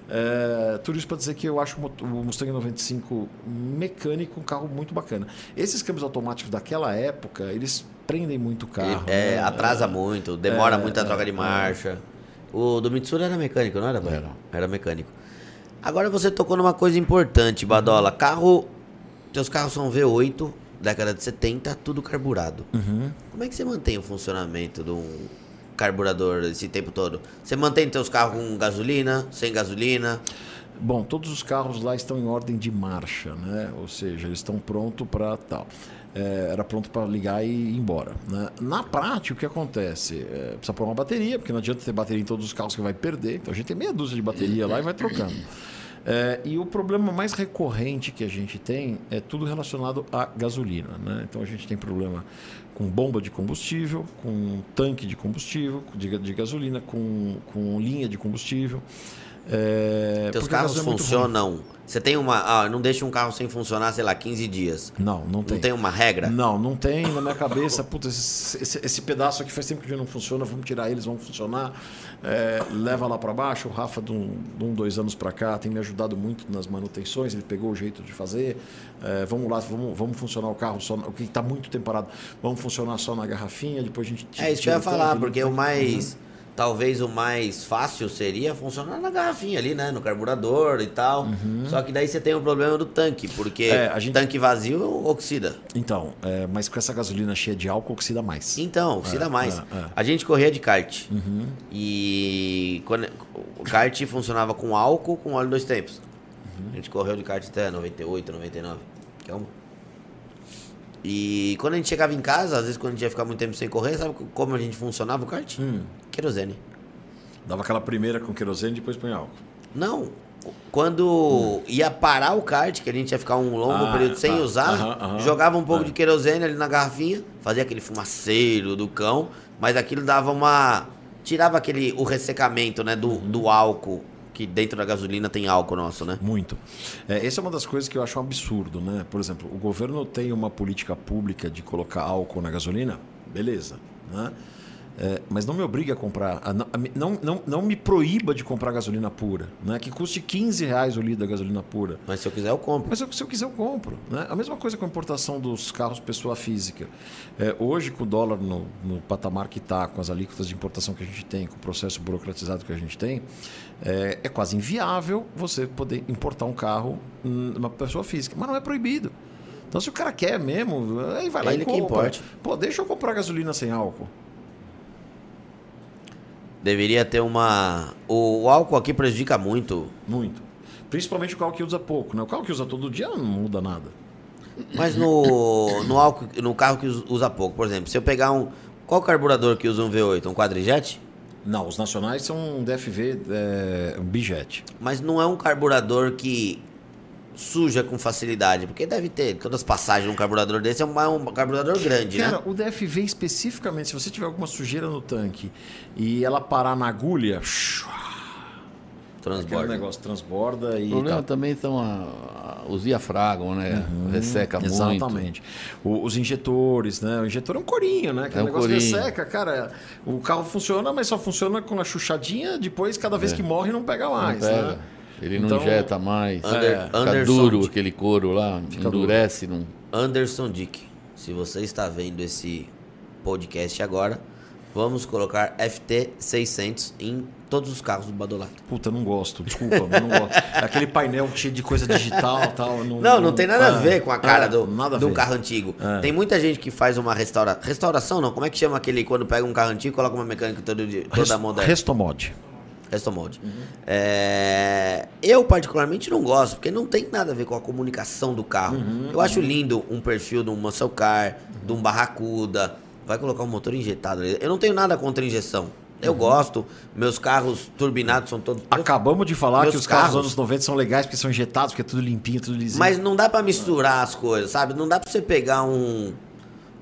É, tudo isso para dizer que eu acho o Mustang 95 mecânico um carro muito bacana. Esses câmbios automáticos daquela época, eles prendem muito o carro. É, né? atrasa muito, demora É, muito a troca de marcha. O do Mitsura era mecânico, não era? Era. Era mecânico. Agora você tocou numa coisa importante, Badola. Carro. Teus carros são V8, década de 70, tudo carburado. Uhum. Como é que você mantém o funcionamento de um carburador esse tempo todo? Você mantém teus carros com gasolina, sem gasolina? Bom, todos os carros lá estão em ordem de marcha, né? Ou seja, eles estão prontos para tal. É, era pronto para ligar e ir embora. né? Na prática, o que acontece? É, precisa pôr uma bateria, porque não adianta ter bateria em todos os carros que vai perder. Então a gente tem meia dúzia de bateria lá e vai trocando. É, e o problema mais recorrente que a gente tem é tudo relacionado à gasolina. Né? Então a gente tem problema com bomba de combustível, com tanque de combustível, de, de gasolina, com, com linha de combustível. É, Teus carros é funcionam. Você tem uma. Ah, não deixa um carro sem funcionar, sei lá, 15 dias. Não, não tem. Não tem uma regra? Não, não tem na minha cabeça. Puta, esse, esse- esse pedaço aqui faz tempo que não funciona, vamos tirar eles, vão funcionar. É, leva lá para baixo. O Rafa, de um, de um, dois anos para cá, tem me ajudado muito nas manutenções. Ele pegou o jeito de fazer. É, vamos lá, vamos, vamos funcionar o carro só. O que está muito tempo parado, vamos funcionar só na garrafinha. Depois a gente tira- É isso que eu ia falar, porque o o tanque. Talvez o mais fácil seria funcionar na garrafinha ali, né? No carburador e tal. Só que daí você tem o problema do tanque, porque Uhum. É, a gente- tanque vazio oxida. Então, é, mas com essa gasolina cheia de álcool, oxida mais. Então, oxida É, mais. é, é. A gente corria de kart. Uhum. E quando, o kart funcionava com álcool com óleo dois tempos. Uhum. A gente correu de kart até 98, 99. Que é um... E quando a gente chegava em casa, às vezes quando a gente ia ficar muito tempo sem correr, sabe como a gente funcionava o kart? Hum. Querosene. Dava aquela primeira com querosene e depois põe álcool. Não. Quando ia parar o kart, que a gente ia ficar um longo Ah, período sem tá. usar, jogava um pouco É. de querosene ali na garrafinha, fazia aquele fumaceiro do cão, mas aquilo dava uma. Tirava aquele o ressecamento, né? Do, Uhum. do álcool, que dentro da gasolina tem álcool nosso, né? Muito. É, essa é uma das coisas que eu acho um absurdo, né? Por exemplo, o governo tem uma política pública de colocar álcool na gasolina, beleza, né? É, mas não me obrigue a comprar, a não, não, não, me proíba de comprar gasolina pura, né? Que custe 15 reais o litro da gasolina pura. Mas se eu quiser, eu compro. Mas eu- se eu quiser, eu compro. Né? A mesma coisa com a importação dos carros pessoa física. É, hoje, com o dólar no, no patamar que está, com as alíquotas de importação que a gente tem, com o processo burocratizado que a gente tem, é, é quase inviável você poder importar um carro uma pessoa física. Mas não é proibido. Então, se o cara quer mesmo, aí vai lá Ele e que compra. importe. Pô, deixa eu comprar gasolina sem álcool. Deveria ter uma. O, álcool aqui prejudica muito. Muito. Principalmente o carro que usa pouco. Né? O carro que usa todo dia não muda nada. Mas no, no, álcool, no carro que us- usa pouco, por exemplo, se eu pegar um. Qual carburador que usa um V8? Um quadrijet? Não, os nacionais são um DFV, é, um bijet. Mas não é um carburador que suja com facilidade, porque deve ter todas as passagens num carburador desse, é um, é um carburador grande, Cara, né? o DFV especificamente, se você tiver alguma sujeira no tanque e ela parar na agulha, aquele Transborda. negócio transborda e. O problema tá. também são a- a- os diafragmas, né? Resseca muito. Exatamente. Os injetores, né? O injetor é um corinho, né? Que É o um negócio corinho. resseca, cara. O carro funciona, mas só funciona com a chuchadinha, depois, cada vez É. que morre, não pega Não mais. pega. Né? Ele não Então- injeta mais. Ander- É, Fica Anderson duro Dick. aquele couro lá, endurece. Não... Anderson Dick, se você está vendo esse podcast agora, vamos colocar FT600 em todos os carros do Badolato. Puta, não gosto, desculpa, mas não gosto. Aquele painel cheio de coisa digital e tal. Não, Não, não tem nada a é, ver com a cara é, do, do carro antigo. É. Tem muita gente que faz uma restaura... restauração, não? Como é que chama aquele quando pega um carro antigo e coloca uma mecânica todo dia- toda Rest- moderna? Restomod. Restomod. É, Eu, particularmente, não gosto, porque não tem nada a ver com a comunicação do carro. Eu acho lindo um perfil de um muscle car, de um Barracuda. Vai colocar um motor injetado. ali. Eu não tenho nada contra injeção. Eu gosto. Meus carros turbinados são todos. Acabamos de falar Meus que os carros dos anos 90 são legais porque são injetados, porque é tudo limpinho, tudo lisinho. Mas não dá pra misturar as coisas, sabe? Não dá pra você pegar um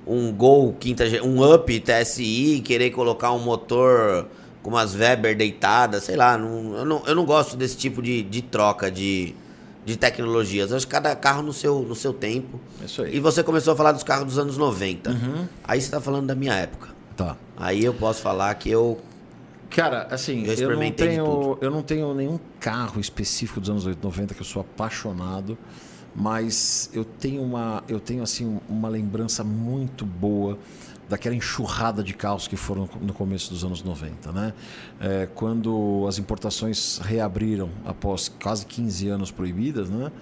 um Gol quinta um Up TSI e querer colocar um motor com umas Weber deitadas, sei lá, não- eu, não, eu não gosto desse tipo de, de troca de, de tecnologias. Eu acho que cada carro no seu, no seu tempo. É isso aí. E você começou a falar dos carros dos anos 90. Aí você tá falando da minha época. Tá. Aí eu posso falar que eu Cara, assim, Já eu não, tenho, eu não tenho nenhum carro específico dos anos 80, 90 que eu sou apaixonado, mas eu tenho uma, eu tenho assim uma lembrança muito boa daquela enxurrada de carros que foram no começo dos anos 90, né? É, quando as importações reabriram após quase 15 anos proibidas, né?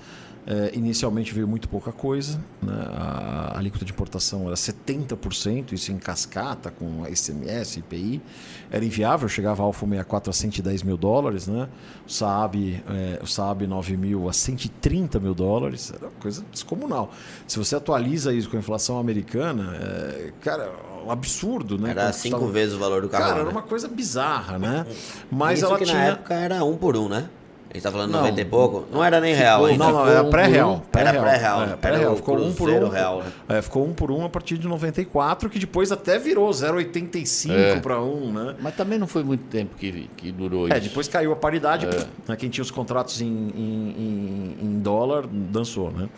É, inicialmente veio muito pouca coisa, né? a, a alíquota de importação era 70%, isso em cascata, com SMS, IPI. Era inviável, chegava a Alfa 64 a 110 mil dólares, né? o, Saab, é, o Saab 9000 a 130 mil dólares, era uma coisa descomunal. Se você atualiza isso com a inflação americana, é, cara, um absurdo, né? era cinco vezes o valor do carro. Cara, lá, era né? uma coisa bizarra, né? Mas Isso ela que tinha... na época era um por um, né? A gente tá falando Não. 90 e pouco. Não era nem real ainda. Não, não, Ficou era um pré-real. pré-real. Era pré-real, É, era pré-real. o Ficou um por um. real, né? É, ficou um por um a partir de 94, que depois até virou 0,85 É. para um, né? Mas também não foi muito tempo que, que durou isso. É, depois caiu a paridade, né, quem tinha os contratos em, em- em- em dólar dançou, né?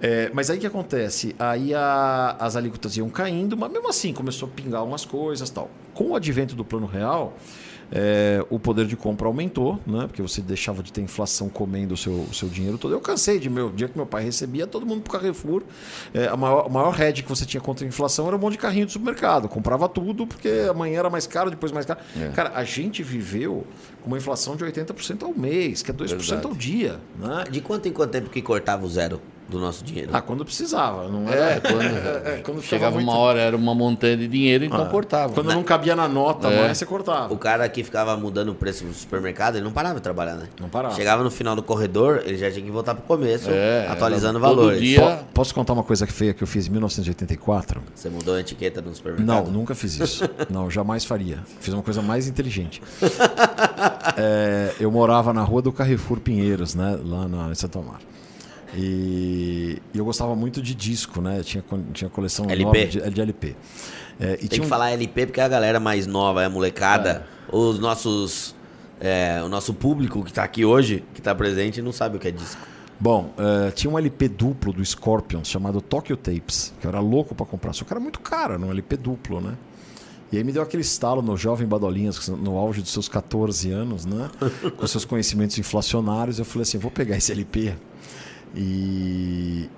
É, mas aí o que acontece? Aí a- as alíquotas iam caindo, mas mesmo assim começou a pingar umas coisas tal. Com o advento do plano real, é, o poder de compra aumentou, né? Porque você deixava de ter inflação comendo o seu, o seu dinheiro todo. Eu cansei de meu dia que meu pai recebia, todo mundo pro Carrefour. É, a maior, o maior hedge que você tinha contra a inflação era um monte de carrinho de supermercado. Comprava tudo, porque amanhã era mais caro, depois mais caro. É. Cara, a gente viveu com uma inflação de 80% ao mês, que é 2% ao Verdade. dia, né? De quanto em quanto tempo que cortava o zero do nosso dinheiro? Ah, quando precisava, não É, era? quando, é, quando ficava chegava muito- uma hora, era uma montanha de dinheiro, então Ah, cortava. Quando não cabia na nota, É. mais você cortava. O cara que ficava mudando o preço no supermercado, ele não parava de trabalhar, né? Não parava. Chegava no final do corredor, ele já tinha que voltar pro começo, É, atualizando era todo valores. dia- Po- Posso contar uma coisa feia que eu fiz em 1984? Você mudou a etiqueta no supermercado? Não, nunca fiz isso. Não, jamais faria. Fiz uma coisa mais inteligente. É, eu morava na rua do Carrefour Pinheiros, né? Lá na, em Santo Amaro. E, e eu gostava muito de disco, né? Tinha, tinha coleção LP? de, de LP. É, e Tem tinha que um- falar LP porque é a galera mais nova, é a molecada. Os nossos. é, o nosso público que tá aqui hoje, que tá presente, não sabe o que é disco. Bom, eh, tinha um LP duplo do Scorpions chamado Tokyo Tapes, que eu era louco pra comprar. Só que era muito caro, era um LP duplo, né? E aí me deu aquele estalo no jovem Badolinhas, no auge dos seus 14 anos, né? Com seus conhecimentos inflacionários. Eu falei assim: vou pegar esse LP e,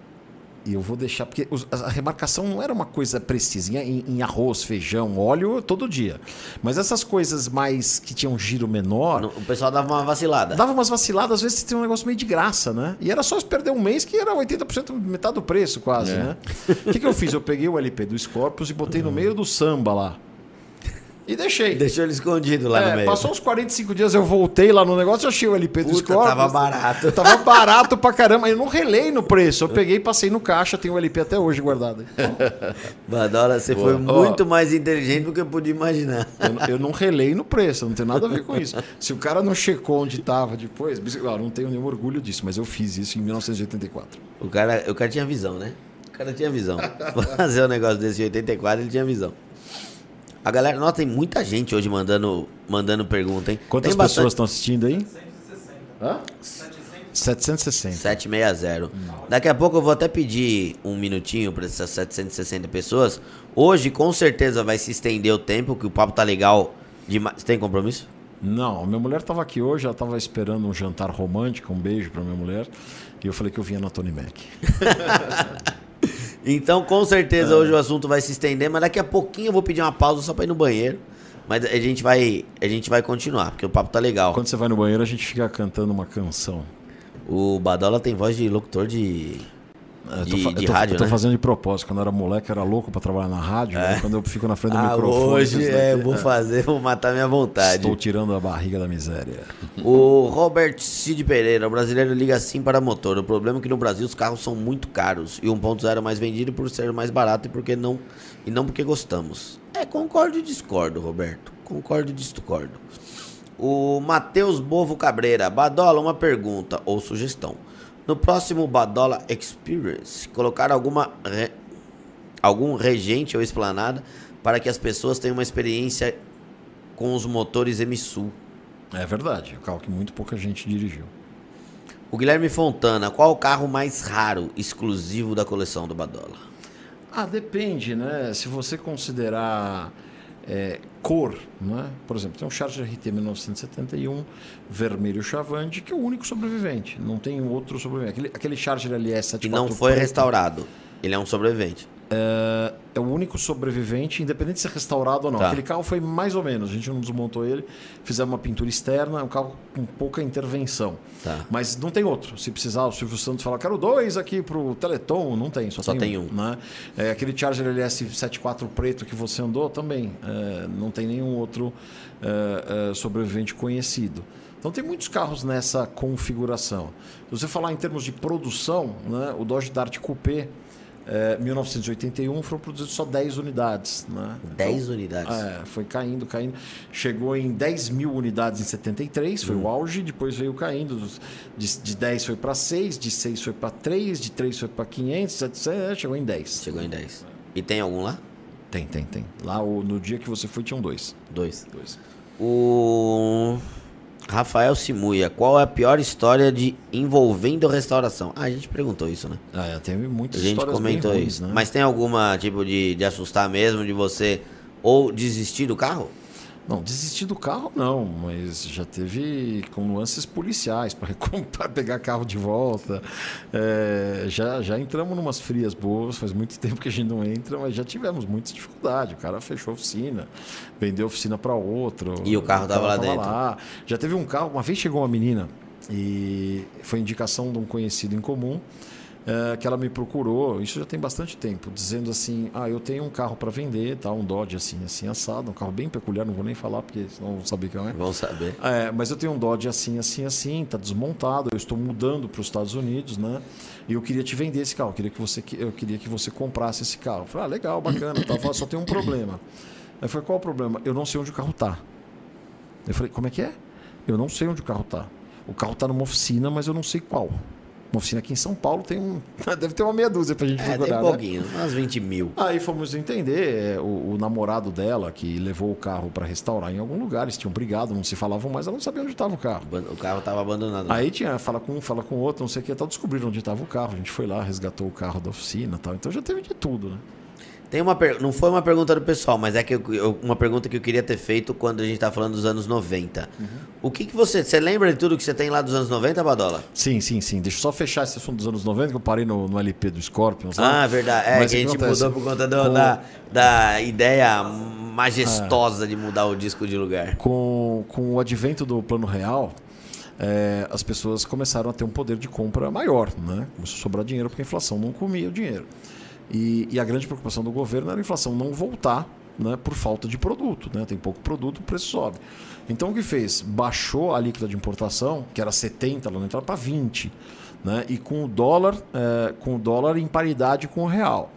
e eu vou deixar. Porque a remarcação não era uma coisa precisa em, em arroz, feijão, óleo todo dia. Mas essas coisas mais que tinham giro menor. O pessoal dava uma vacilada. Dava umas vaciladas, às vezes você tem um negócio meio de graça, né? E era só se perder um mês que era 80%, metade do preço quase, É. né? O que, que eu fiz? Eu peguei o LP do Scorpions e botei no meio do samba lá. E deixei. Deixou ele escondido lá É, no meio. passou uns 45 dias, eu voltei lá no negócio e achei o LP do Scorpions. tava barato. Tava barato pra caramba. Eu não relei no preço. Eu peguei, passei no caixa, tenho o LP até hoje guardado. Badola, você foi Ó. muito mais inteligente do que eu podia imaginar. Eu, não- eu não relei no preço, não tem nada a ver com isso. Se o cara não checou onde estava depois, eu não tenho nenhum orgulho disso, mas eu fiz isso em 1984. O cara, o cara tinha visão, né? O cara tinha visão. Fazer um negócio desse em 84, ele tinha visão. A galera, nossa, tem muita gente hoje mandando, mandando pergunta, hein? Quantas tem pessoas estão assistindo aí? 160. Hã? 760. 760. Daqui a pouco eu vou até pedir um minutinho para essas 760 pessoas. Hoje, com certeza, vai se estender o tempo, que o papo tá legal demais. Você tem compromisso? Não, minha mulher estava aqui hoje, ela estava esperando um jantar romântico, um beijo para minha mulher, e eu falei que eu vinha na Tony Mac. Então, com certeza, hoje o assunto vai se estender, mas daqui a pouquinho eu vou pedir uma pausa só pra ir no banheiro. Mas a gente vai, a gente vai continuar, porque o papo tá legal. Quando você vai no banheiro, a gente fica cantando uma canção. O Badola tem voz de locutor de. Eu De- fa- de eu tô, rádio, eu tô né? fazendo de propósito. Quando eu era moleque, eu era louco para trabalhar na rádio. né? Quando eu fico na frente do Ah, microfone. hoje é, daqui- vou fazer, vou matar minha vontade. Estou tirando a barriga da miséria. O Robert Cid Pereira, o brasileiro liga assim para motor. O problema é que no Brasil os carros são muito caros e o 1.0 é mais vendido por ser mais barato e porque não e não porque gostamos. É, concordo e discordo, Roberto. Concordo e discordo. O Matheus Bovo Cabreira, Badola, uma pergunta ou sugestão. No próximo Badola Experience, colocar alguma re- algum regente ou esplanada para que as pessoas tenham uma experiência com os motores Emisul. É verdade. É um carro que muito pouca gente dirigiu. O Guilherme Fontana, qual o carro mais raro, exclusivo da coleção do Badola? Ah, depende, né? Se você considerar é, cor, né? Por exemplo, tem um Charger RT 1971 vermelho chavante que é o único sobrevivente. Não tem outro sobrevivente. Aquele, aquele Charger LS 74 Que não foi preto, restaurado. Ele é um sobrevivente. É, é o único sobrevivente, independente de ser restaurado ou não. Tá. Aquele carro foi mais ou menos. A gente não desmontou ele, fizemos uma pintura externa, é um carro com pouca intervenção. Tá. Mas não tem outro. Se precisar, o Silvio Santos fala, quero dois aqui pro Teleton, não tem, só, Só tem, tem um. um. né? É, aquele Charger LS 74 preto que você andou também, é, não tem nenhum outro é, é, sobrevivente conhecido. Então tem muitos carros nessa configuração. Se você falar em termos de produção, né, o Dodge Dart Coupé, é, 1981 foram produzidos só 10 unidades. Né? 10 unidades. É, foi caindo, caindo. Chegou em 10 mil unidades em 73, foi o auge, depois veio caindo. De, de 10 foi para 6, de 6 foi para 3, de 3 foi para 500, etc. Chegou em 10. Chegou em 10. E tem algum lá? Tem, tem, tem. Lá no dia que você foi tinham dois. Dois. dois. O Rafael Simuia, qual é a pior história de envolvendo restauração? Ah, a gente perguntou isso, né? Ah, é, teve A muitas gente histórias comentou ruins, isso. né? Mas tem alguma tipo de, de assustar mesmo, de você ou desistir do carro? Não, desistir do carro não, mas já teve com nuances policiais para pegar carro de volta. É, já, já entramos numas frias boas, faz muito tempo que a gente não entra, mas já tivemos muita dificuldade. O cara fechou a oficina, vendeu a oficina para outro. E o carro tava lá dentro. lá. Já teve um carro, uma vez chegou uma menina e foi indicação de um conhecido em comum. É, que ela me procurou, isso já tem bastante tempo, dizendo assim: Ah, eu tenho um carro para vender, tá? um Dodge assim, assim, assado, um carro bem peculiar, não vou nem falar porque senão vão saber quem é. Vamos saber. É, mas eu tenho um Dodge assim, assim, assim, tá desmontado, eu estou mudando para os Estados Unidos, né? E eu queria te vender esse carro, eu queria que você, eu queria que você comprasse esse carro. Eu falei, ah, legal, bacana, tá? Falei, só tem um problema. Aí eu falei, qual o problema? Eu não sei onde o carro tá. Eu falei, como é que é? Eu não sei onde o carro tá. O carro tá numa oficina, mas eu não sei qual. Uma oficina aqui em São Paulo tem um. Deve ter uma meia dúzia pra gente É, tem um né? pouquinho, umas 20 mil. Aí fomos entender, é, o, o namorado dela, que levou o carro para restaurar em algum lugar, eles tinham brigado, não se falavam mais, ela não sabia onde estava o carro. O carro tava abandonado. Aí tinha, fala com um, fala com outro, não sei o que, tal, descobriram onde estava o carro. A gente foi lá, resgatou o carro da oficina e tal. Então já teve de tudo, né? Tem uma per... Não foi uma pergunta do pessoal, mas é que eu- uma pergunta que eu queria ter feito quando a gente tá falando dos anos 90. Uhum. O que que você. Você lembra de tudo que você tem lá dos anos 90, Badola? Sim, sim, sim. Deixa eu só fechar esse assunto dos anos 90, que eu parei no, no LP do Scorpion. sabe? Ah, verdade. É Mas que a gente acontece? mudou por conta do- Com- da, da ideia majestosa de mudar o disco de lugar. com, com o advento do plano real, é, as pessoas começaram a ter um poder de compra maior, né? Começou a sobrar dinheiro porque a inflação não comia o dinheiro. E, e a grande preocupação do governo era a inflação não voltar né, por falta de produto. Né? Tem pouco produto, o preço sobe. Então o que fez? Baixou a alíquota de importação, que era 70 lá na entrada, para 20. Né? E com o dólar, é, com o dólar em paridade com o real.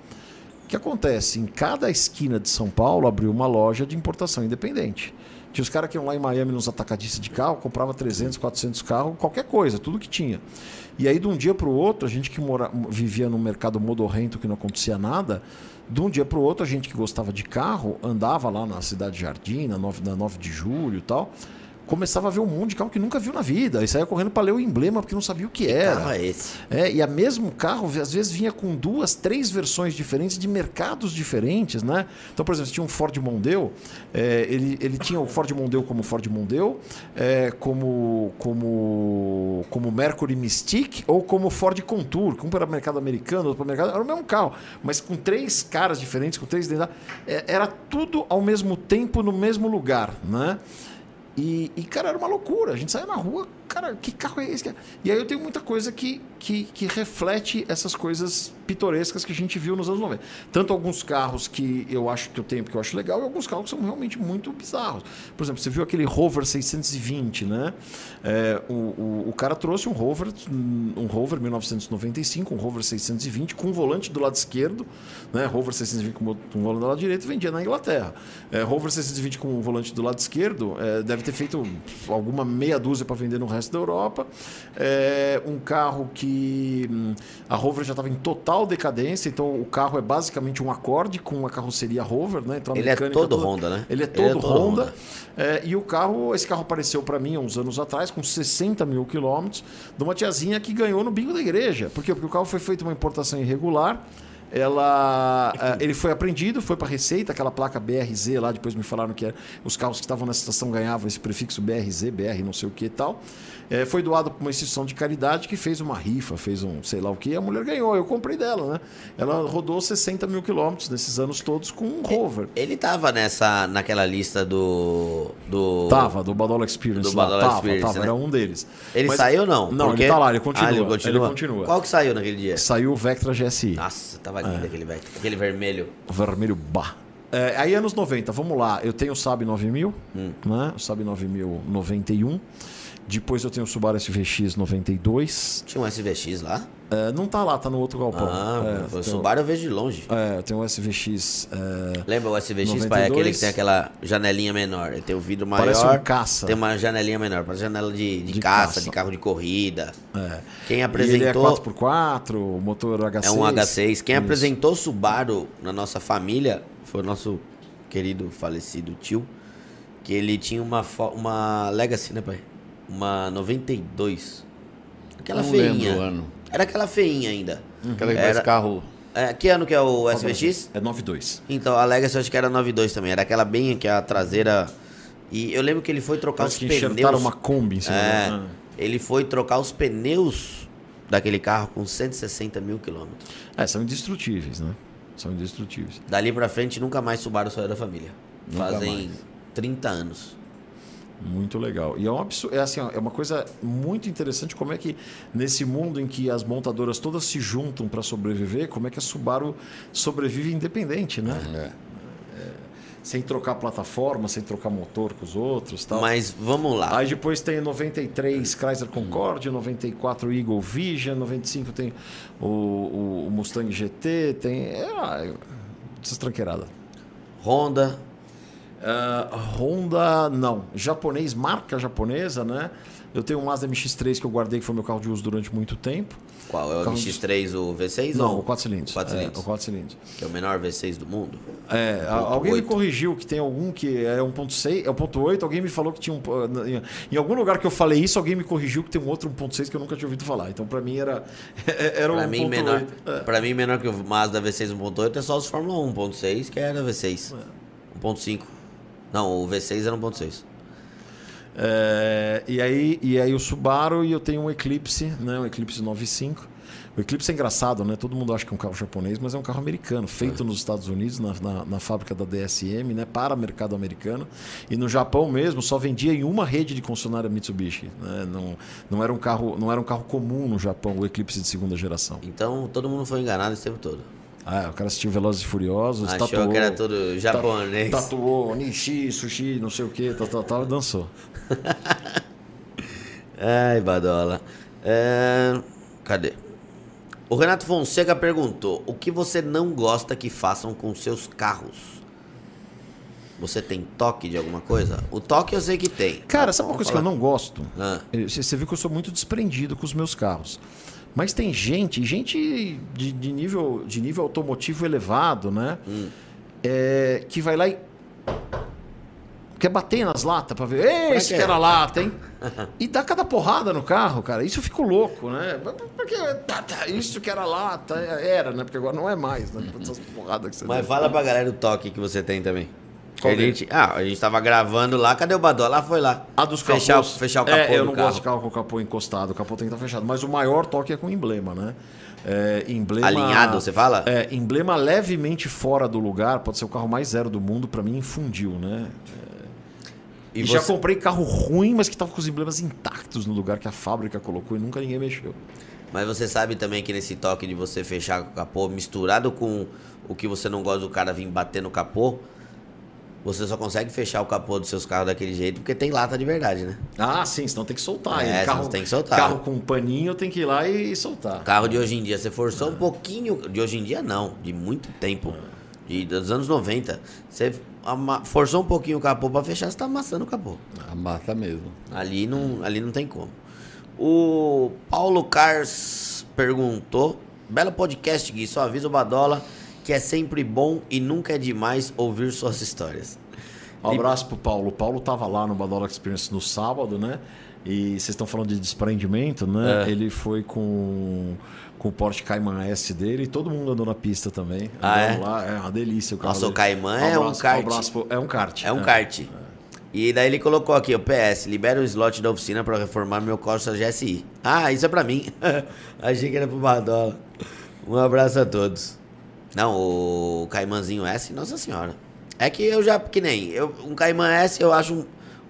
O que acontece? Em cada esquina de São Paulo abriu uma loja de importação independente. Tinha os caras que iam lá em Miami nos atacadistas de carro, comprava 300, 400 carros, qualquer coisa, tudo que tinha. E aí, de um dia para o outro, a gente que mora, vivia num mercado modorrento que não acontecia nada, de um dia para o outro, a gente que gostava de carro andava lá na Cidade Jardim, na 9, na 9 de julho e tal, começava a ver um monte de carro que nunca viu na vida. E saía correndo para ler o emblema porque não sabia o que, era. carro é esse? É, e a mesmo carro, às vezes, vinha com duas, três versões diferentes de mercados diferentes, né? Então, por exemplo, se tinha um Ford Mondeo, é, ele, ele tinha o Ford Mondeo como Ford Mondeo, é, como, como, como Mercury Mystique ou como Ford Contour, que um para o mercado americano, outro para o mercado... Era o mesmo carro, mas com três caras diferentes, com três... É, era tudo ao mesmo tempo no mesmo lugar, né? E, e, cara, era uma loucura. A gente saía na rua, cara, que carro é esse? E aí eu tenho muita coisa que, que, que, reflete essas coisas pitorescas que a gente viu nos anos 90. Tanto alguns carros que eu acho que eu tenho, porque eu acho legal, e alguns carros que são realmente muito bizarros. Por exemplo, você viu aquele Rover 620, né? É, o, o, o, cara trouxe um Rover, um Rover 1995, um Rover 620, com um volante do lado esquerdo, né? Rover 620 com um volante do lado direito, vendia na Inglaterra. É, Rover 620 com um volante do lado esquerdo, é, deve ter feito alguma meia dúzia para vender no resto da Europa. É, um carro que hum, a Rover já estava em total decadência, então o carro é basicamente um acorde com uma carroceria Rover, né? Então ele é todo toda, Honda, né? Ele é todo, ele é todo Honda. Honda. É, e o carro, esse carro apareceu para mim há uns anos atrás, com 60 mil quilômetros, de uma tiazinha que ganhou no bingo da igreja. Por quê? Porque o carro foi feito uma importação irregular ela uh, ele foi apreendido, foi para Receita, aquela placa BRZ lá, depois me falaram que era, os carros que estavam na estação ganhavam esse prefixo BRZ, BR, não sei o que e tal. É, foi doado para uma instituição de caridade que fez uma rifa, fez um sei lá o que, a mulher ganhou. Eu comprei dela, né? Ela rodou 60 mil quilômetros nesses anos todos com um rover. Ele tava nessa, naquela lista do. do... Tava, do Badola Experience. Do Badola tava, Experience. Tava, né? era um deles. Ele Mas, saiu ou não? Não, Porque... ele tá lá, ele continua, ah, ele continua. Ele continua. Qual que saiu naquele dia? Saiu o Vectra GSI. Nossa, tava lindo é. aquele. Aquele vermelho. Vermelho bah. É, aí anos 90, vamos lá. Eu tenho o Saab 9000, hum. né? O Saab 9000 91. Depois eu tenho o Subaru SVX 92. Tinha um SVX lá? É, não tá lá, tá no outro galpão. Ah, é, o Subaru eu vejo de longe. É, tem um SVX. É, Lembra o SVX, pai? Aquele que tem aquela janelinha menor. Ele tem o vidro maior. Parece um caça. Tem uma janelinha menor, parece janela de, de, de caça, caça, de carro de corrida. É. Quem apresentou. E ele é 4x4, motor H6. É um H6. Quem Isso. apresentou Subaru na nossa família foi o nosso querido falecido tio. Que ele tinha uma, uma Legacy, né, pai? Uma 92. Aquela Não feinha. Lembro o ano. Era aquela feinha ainda. Uhum. Aquela Era... carro. É, que ano que é o SVX? É 92. Então, a Legacy eu acho que era 92 também. Era aquela bem que a traseira. E eu lembro que ele foi trocar Parece os que pneus. uma Kombi em cima é, da... Ele foi trocar os pneus daquele carro com 160 mil quilômetros. É, são indestrutíveis, né? São indestrutíveis. Dali pra frente, nunca mais Subaru saiu da família. Nunca Fazem mais. 30 anos. Muito legal. E é, um absurdo, é, assim, é uma coisa muito interessante como é que, nesse mundo em que as montadoras todas se juntam para sobreviver, como é que a Subaru sobrevive independente, né? É. É, sem trocar plataforma, sem trocar motor com os outros tal. Mas vamos lá. Aí depois tem 93 Chrysler Concorde, 94 Eagle Vision, 95 tem o, o, o Mustang GT, tem. É, essas tranqueiradas. Honda, Uh, Honda, não. Japonês, marca japonesa, né? Eu tenho um Mazda MX-3 que eu guardei, que foi meu carro de uso durante muito tempo. Qual? É o, MX-3, o V6? Não, ou... o 4 cilindros. 4 cilindros. É, o 4 cilindros. Que é o menor V6 do mundo? É, alguém 8. me corrigiu que tem algum que é 1.6, é 1.8, alguém me falou que tinha um... Em algum lugar que eu falei isso, alguém me corrigiu que tem um outro 1.6 que eu nunca tinha ouvido falar. Então, pra mim, era, era pra 1.8. Mim, menor, é. Pra mim, menor que o Mazda V6 1.8 é só os Fórmula 1 1.6, que era V6. É. 1.5. Não, o V6 era 1.6. É, e, aí, e aí o Subaru e eu tenho um Eclipse, né, um Eclipse 95. O Eclipse é engraçado, né? Todo mundo acha que é um carro japonês, mas é um carro americano, feito é. nos Estados Unidos, na, na, na, fábrica da DSM, né? Para mercado americano. E no Japão mesmo só vendia em uma rede de concessionária Mitsubishi. Né? Não, não, era um carro, não era um carro comum no Japão, o Eclipse de segunda geração. Então todo mundo foi enganado esse tempo todo. Ah, o cara assistiu Velozes e Furiosos, Achou tatuou, que era tudo japonês. Tatuou Nishi, sushi, não sei o que, tal, tal, tal, dançou. Ai, Badola. É... Cadê? O Renato Fonseca perguntou: o que você não gosta que façam com seus carros? Você tem toque de alguma coisa? O toque eu sei que tem. Cara, sabe uma coisa falar? que eu não gosto? Ah. Você viu que eu sou muito desprendido com os meus carros. Mas tem gente, gente de, de nível, de nível automotivo elevado, né? Hum. É, que vai lá e. quer bater nas latas pra ver. Ei, esse que era lata, hein? E dá cada porrada no carro, cara. Isso eu fico louco, né? Porque tá, tá, isso que era lata, era, né? Porque agora não é mais, né? Essas porradas que você Mas deu. fala pra galera o toque que você tem também. Qual a gente, ah, a gente tava gravando lá, cadê o Badola? Lá foi lá. A dos fechar, capôs. fechar o capô É, eu não carro. gosto de carro com o capô encostado. O capô tem que estar fechado. Mas o maior toque é com emblema, né? É, emblema, Alinhado, você fala? É, emblema levemente fora do lugar. Pode ser o carro mais zero do mundo. Pra mim, fundiu, né? E, E, já você- comprei carro ruim, mas que tava com os emblemas intactos no lugar que a fábrica colocou e nunca ninguém mexeu. Mas você sabe também que nesse toque de você fechar com o capô, misturado com o que você não gosta do cara vir bater no capô, você só consegue fechar o capô dos seus carros daquele jeito porque tem lata de verdade, né? Ah, sim, senão tem que soltar. É, carro, tem que soltar. Carro com paninho tem que ir lá e soltar. Carro de hoje em dia, você forçou um pouquinho. De hoje em dia, não, de muito tempo. De, dos anos 90. Você ama- forçou um pouquinho o capô pra fechar, você tá amassando o capô. Amassa mesmo. Ali não, ali não tem como. O Paulo Cars perguntou: Belo podcast, Gui. Só avisa o Badola que é sempre bom e nunca é demais ouvir suas histórias. Um abraço pro Paulo. O Paulo tava lá no Badola Experience no sábado, né? E vocês estão falando de desprendimento, né? É. Ele foi com, com o Porsche Cayman S dele e todo mundo andou na pista também. Ah, é? lá, é uma delícia o carro Nossa, o dele. Cayman é um kart. abraço pro- é um kart. É um kart. E daí ele colocou aqui, o PS, libera o slot da oficina pra reformar meu Corsa GSI. Ah, isso é pra mim. Achei que era pro Badola. Um abraço a todos. Não, o Caimanzinho S, nossa senhora. É que eu já, que nem, eu, um Cayman S eu acho um,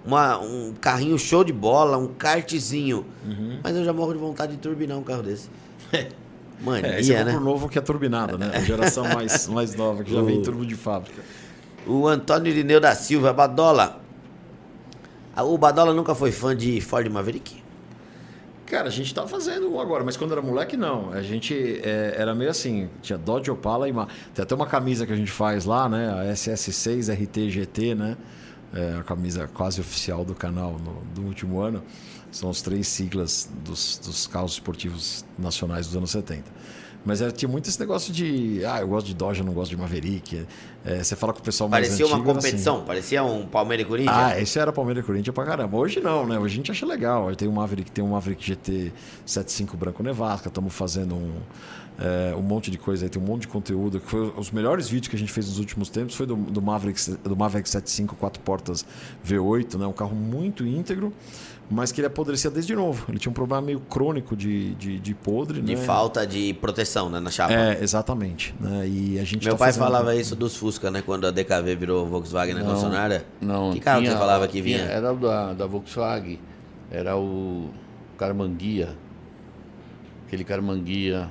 uma- um carrinho show de bola, um kartzinho. Mas eu já morro de vontade de turbinar um carro desse. Mania, É, esse é né? o novo que é turbinado, né? A geração mais, mais nova, que já vem turbo de fábrica. O Antônio Irineu da Silva, Badola. Ah, O Badola nunca foi fã de Ford Maverick? Cara, a gente tá fazendo agora, mas quando era moleque, não. A gente é, era meio assim, tinha Dodge Opala e... Tem até uma camisa que a gente faz lá, né? A SS6 RT-GT, né? É a camisa quase oficial do canal no- do último ano. São as três siglas dos, dos carros esportivos nacionais dos anos 70. Mas era, tinha muito esse negócio de... Ah, eu gosto de Dodge, eu não gosto de Maverick. É, você fala com o pessoal mais Parecia uma assim. competição, parecia um Palmeiras e Corinthians. Ah, esse era Palmeiras e Corinthians pra caramba. Hoje não, né? Hoje a gente acha legal. Aí Tem um Maverick, tem um Maverick GT 75 branco Nevasca, estamos fazendo um, é, um monte de coisa aí, tem um monte de conteúdo. Que foi os melhores vídeos que a gente fez nos últimos tempos foi do, do Maverick, do Maverick 75 quatro portas V8, né? Um carro muito íntegro, mas que ele apodrecia desde novo. Ele tinha um problema meio crônico de, de, de podre, De né? falta de proteção né, na chapa. É, exatamente. Né? E a gente Meu tá pai fazendo- falava isso dos Fusca, né? Quando a DKV virou Volkswagen na concessionária. Não, Que carro que tinha- você falava que tinha- vinha? Era o da, da Volkswagen. Era o Carmanguia. Aquele Carmanguia.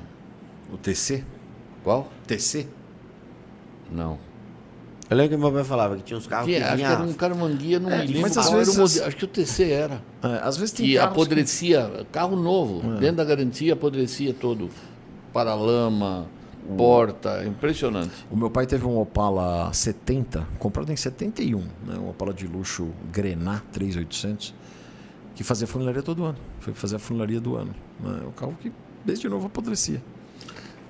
O TC? Qual? TC? Não. Eu lembro que meu pai falava que tinha uns carros Tinha, que acho que vinha... era um Carmanguia, não É, me lembro mas às qual era o vezes- modelo. Acho que o TC era. É, às vezes tem Que carros apodrecia, carro novo, É. dentro da garantia apodrecia todo. Paralama, porta, impressionante. O meu pai teve um Opala 70, comprado em 71, né? um Opala de luxo Grená 3800, que fazia funilaria todo ano. Foi fazer a funilaria do ano. Né? O carro que desde novo apodrecia.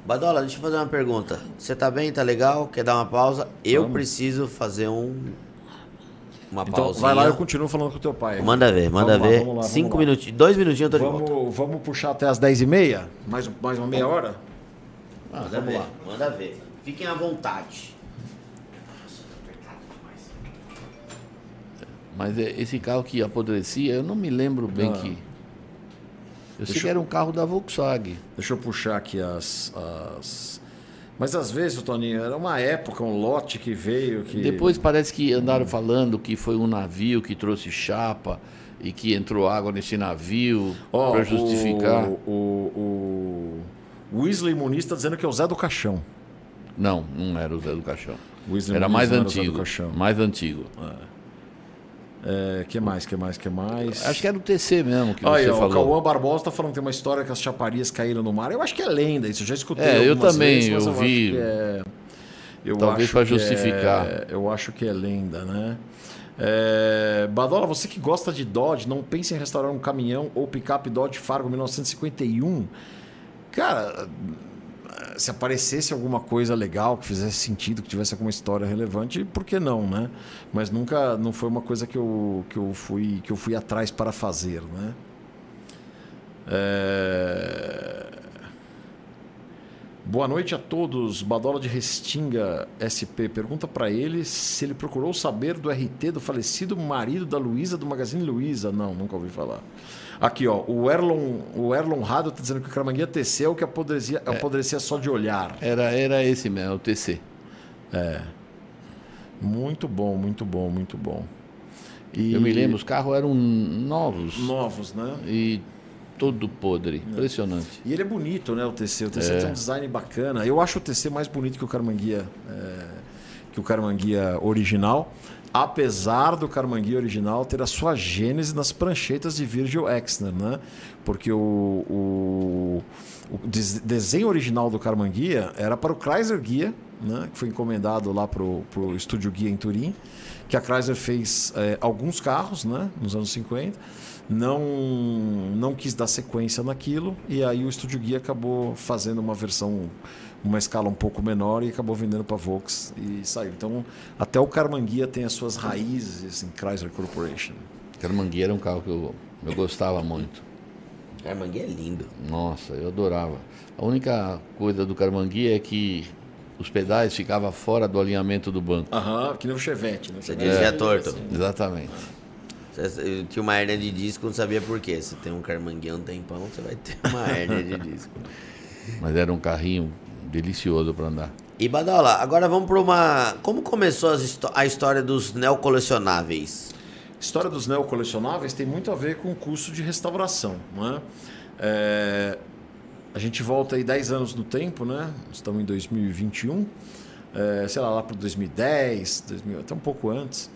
Badola, deixa eu fazer uma pergunta. Você tá bem? Tá legal? Quer dar uma pausa? Eu Vamos. preciso fazer um... Uma Então pausinha. vai lá, eu continuo falando com o teu pai. Manda ver, manda Vamos lá, ver. vamos lá, vamos Cinco lá. minutinhos, dois minutinhos eu tô de volta. Vamos, vamos puxar até as 10h30? Mais, mais uma meia hora? Manda vamos ver, lá. manda ver. Fiquem à vontade. Mas é, esse carro que apodrecia, eu não me lembro bem Ah. que. Eu sei Deixa que era um carro da Volkswagen. Deixa eu puxar aqui as, as... Mas às vezes, Toninho, era uma época, um lote que veio que... Depois parece que andaram falando que foi um navio que trouxe chapa e que entrou água nesse navio Ó, para justificar. O, o, o Weasley Muniz está dizendo que é o Zé do Caixão. Não, não era o Zé do Caixão. Weasley Era Muniz mais não era do antigo. Caixão. Mais antigo. É, que mais, que mais, que mais? Acho que era o TC mesmo que Aí, você ó, o falou. Cauã Barbosa tá falando que tem uma história que as chaparias caíram no mar. Eu acho que é lenda, isso eu já escutei. É, eu também, vezes, eu acho vi. que é- eu Talvez que é- justificar. eu acho que é lenda, né? É, Badola, você que gosta de Dodge, não pense em restaurar um caminhão ou picape Dodge Fargo 1951. Cara, se aparecesse alguma coisa legal, que fizesse sentido, que tivesse alguma história relevante, por que não, né? Mas nunca, não foi uma coisa que eu, que eu, fui, que eu fui atrás para fazer, né? É... Boa noite a todos. Badola de Restinga SP pergunta para ele se ele procurou saber do RT do falecido marido da Luísa do Magazine Luiza. Não, nunca ouvi falar. Aqui, ó, o Erlon, o Erlon Rado tá dizendo que o Caramanguia TC é o que apodrecia, é. apodrecia só de olhar. Era, era esse mesmo, o TC. É. Muito bom, muito bom, muito bom. E... Eu me lembro, os carros eram novos. Novos, né? E todo podre. Impressionante. E ele é bonito, né? O TC. O TC é. tem um design bacana. Eu acho o TC mais bonito que o Carmanguia, é, que o Carmanguia original. Apesar do Carmanguia original ter a sua gênese nas pranchetas de Virgil Exner, né? Porque o, o, o desenho original do Carmanguia era para o Chrysler Guia, né? que foi encomendado lá para o estúdio Guia em Turim, que a Chrysler fez é, alguns carros né? nos anos 50 não não quis dar sequência naquilo e aí o Estúdio Guia acabou fazendo uma versão uma escala um pouco menor e acabou vendendo para Vox e saiu. Então, até o Carmanguia tem as suas raízes em Chrysler Corporation. Carmanguia era um carro que eu, eu gostava muito. Carmanguia é lindo. Nossa, eu adorava. A única coisa do Carmanguia é que os pedais ficavam fora do alinhamento do banco. Aham, que nem o Chevette, né? Você dizia é, torto. Exatamente. Eu tinha uma hernia de disco, não sabia por quê. Se tem um carmanguinho um tempão, você vai ter uma hernia de disco. Mas era um carrinho delicioso para andar. E Badola, agora vamos para uma. Como começou a história dos neocolecionáveis? História dos neocolecionáveis tem muito a ver com o curso de restauração. Não é? é a gente volta aí 10 anos no tempo, né? Estamos em 2021, é, sei lá, lá para 2010, 2000, até um pouco antes.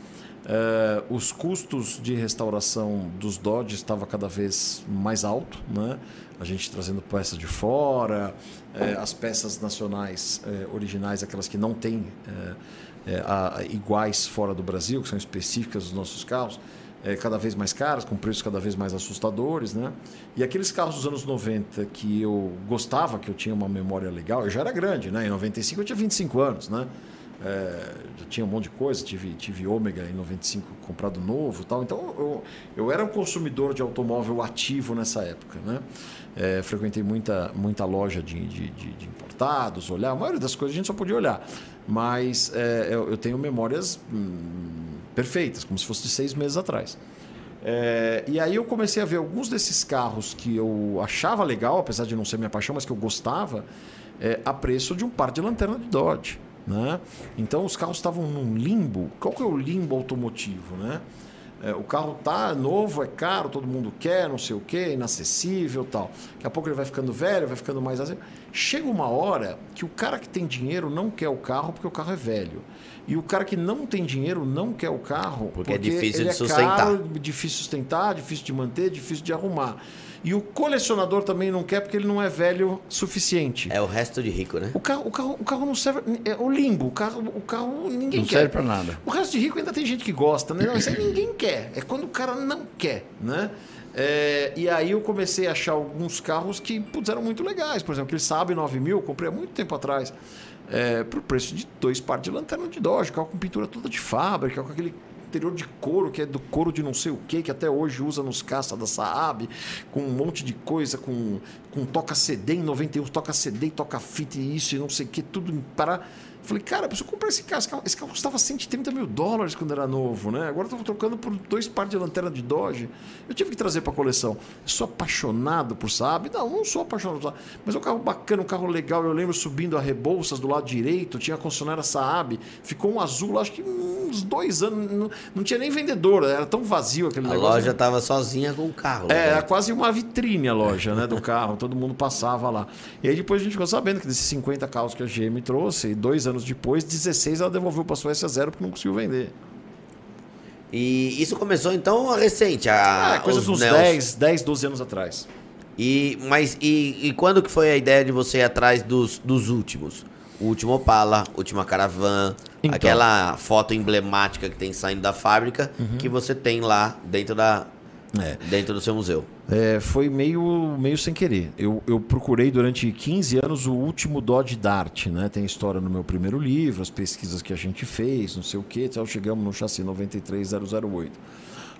Uh, os custos de restauração dos Dodge estava cada vez mais alto, né? A gente trazendo peças de fora, uh, as peças nacionais uh, originais, aquelas que não têm iguais fora do Brasil, que são específicas dos nossos carros, cada vez mais caras, com preços cada vez mais assustadores, né? E aqueles carros dos anos 90 que eu gostava, que eu tinha uma memória legal, eu já era grande, né? Em 95 eu tinha 25 anos, né? É, já tinha um monte de coisa, tive, tive ômega em 95 comprado novo tal. Então eu, eu era um consumidor de automóvel ativo nessa época. Né? É, frequentei muita, muita loja de, de, de, de, importados, olhar. A maioria das coisas a gente só podia olhar. Mas é, eu, eu, tenho memórias hum, perfeitas, como se fosse de seis meses atrás. É, e aí eu comecei a ver alguns desses carros que eu achava legal, apesar de não ser minha paixão, mas que eu gostava, é, a preço de um par de lanterna de Dodge. Né? Então os carros estavam num limbo. Qual que é o limbo automotivo? Né? É, o carro tá novo, é caro, todo mundo quer, não sei o que, inacessível tal. Daqui a pouco ele vai ficando velho, vai ficando mais assim. Chega uma hora que o cara que tem dinheiro não quer o carro porque o carro é velho. E o cara que não tem dinheiro não quer o carro porque, é porque é difícil de sustentar. Caro, difícil de sustentar, difícil de manter, difícil de arrumar. E o colecionador também não quer porque ele não é velho suficiente. É o resto de rico, né? O carro, o carro, o carro não serve. É o limbo. O carro, o carro ninguém não quer. Não serve pra nada. O resto de rico ainda tem gente que gosta, né? Não, isso aí ninguém quer. É quando o cara não quer, né? É, e aí eu comecei a achar alguns carros que putz, eram muito legais. Por exemplo, aquele Saab 9000, eu comprei há muito tempo atrás. É, por preço de dois pares de lanterna de Dodge, carro com pintura toda de fábrica, com aquele interior de couro, que é do couro de não sei o que, que até hoje usa nos caças da Saab, com um monte de coisa, com, com toca CD em 91, toca CD, toca fita e isso e não sei o que, tudo para Falei, cara, preciso comprar esse carro. Esse carro, esse carro custava 130 mil dólares quando era novo, né? Agora estou trocando por dois pares de lanterna de Dodge. Eu tive que trazer para coleção. Eu sou apaixonado por Saab? Não, não sou apaixonado por Saab. Mas é um carro bacana, um carro legal. Eu lembro subindo a Rebouças do lado direito, tinha a concessionária Saab. Ficou um azul, acho que uns dois anos. Não, não tinha nem vendedor, era tão vazio aquele a negócio. A loja estava sozinha com o carro. É, era quase uma vitrine a loja né, do carro. Todo mundo passava lá. E aí depois a gente ficou sabendo que desses 50 carros que a GM trouxe, dois anos depois, 16 ela devolveu para a Suécia zero porque não conseguiu vender. E isso começou então recente, a, é, coisa dos 10, 10, 12 anos atrás. E, mas, e, e, quando que foi a ideia de você ir atrás dos, dos últimos? O último Opala, última Caravan, então. aquela foto emblemática que tem saindo da fábrica, uhum. que você tem lá dentro da, É. dentro do seu museu. É, foi meio, meio sem querer. Eu, eu procurei durante 15 anos o último Dodge Dart, né? Tem história no meu primeiro livro, as pesquisas que a gente fez, não sei o que, então chegamos no chassi 93008.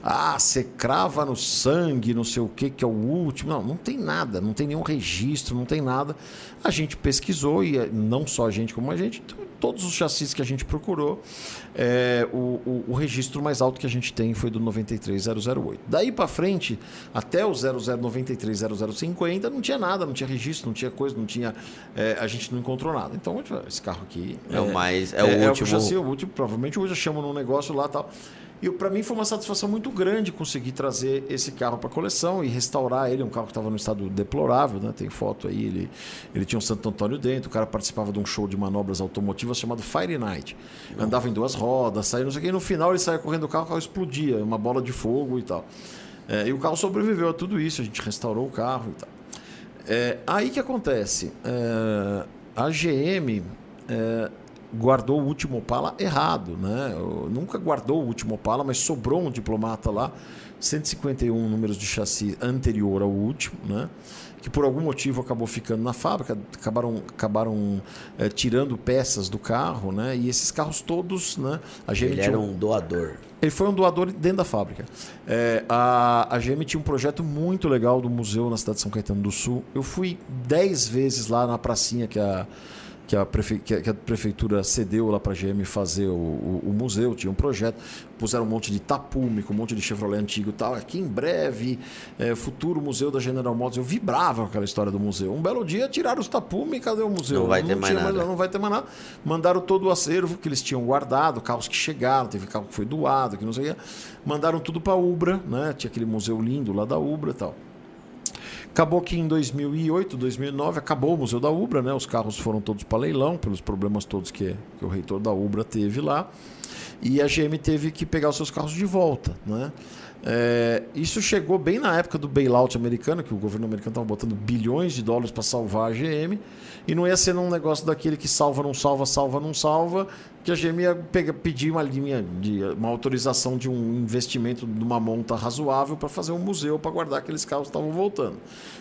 Ah, você crava no sangue, não sei o que, que é o último. Não, não tem nada, não tem nenhum registro, não tem nada. A gente pesquisou, e eh, não só a gente como a gente, todos os chassis que a gente procurou, é, o, o, o, registro mais alto que a gente tem foi do 93008. Daí para frente, até o 00930050, não tinha nada, não tinha registro, não tinha coisa, não tinha. É, a gente não encontrou nada. Então, esse carro aqui. É, é o mais. É, o é, último. É o chassi, o último, provavelmente hoje chamo num negócio lá tal. E para mim foi uma satisfação muito grande conseguir trazer esse carro para a coleção e restaurar ele. Um carro que estava no estado deplorável, né? tem foto aí. Ele, ele tinha um Santo Antônio dentro. O cara participava de um show de manobras automotivas chamado Fire Night. Andava em duas rodas, saía, não sei o que. E no final ele saía correndo do carro, o carro explodia, uma bola de fogo e tal. É, e o carro sobreviveu a tudo isso. A gente restaurou o carro e tal. É, aí que acontece? É, a GM é, guardou o último Opala errado, né? nunca guardou o último Opala, mas sobrou um diplomata lá, 151 números de chassi anterior ao último, né? Que por algum motivo acabou ficando na fábrica, acabaram, acabaram é, tirando peças do carro, né? E esses carros todos, né? A GM Ele era um doador. Ele foi um doador dentro da fábrica. É, a, a GM tinha um projeto muito legal do museu na cidade de São Caetano do Sul. Eu fui dez vezes lá na pracinha que a que a, prefe... que a prefeitura cedeu lá para a GM fazer o, o, o, museu, tinha um projeto, puseram um monte de tapume, com um monte de Chevrolet antigo e tal. Aqui em breve, é, futuro museu da General Motors. Eu vibrava com aquela história do museu. Um belo dia tiraram os tapume e cadê o museu? Não vai não ter mais nada. Mais, não vai ter mais nada. Mandaram todo o acervo que eles tinham guardado, carros que chegaram, teve carro que foi doado, que não sei o que. Mandaram tudo para a Ubra, né? Tinha aquele museu lindo lá da Ubra e tal. Acabou que em 2008, 2009, acabou o Museu da Ubra, né? Os carros foram todos para leilão, pelos problemas todos que, que o reitor da Ubra teve lá. E a GM teve que pegar os seus carros de volta, né? É, isso chegou bem na época do bailout americano, que o governo americano estava botando bilhões de dólares para salvar a GM, e não ia ser um negócio daquele que salva, não salva, salva, não salva, que a GM ia pegar, pedir uma linha de uma autorização de um investimento de uma monta razoável para fazer um museu para guardar aqueles carros que estavam voltando.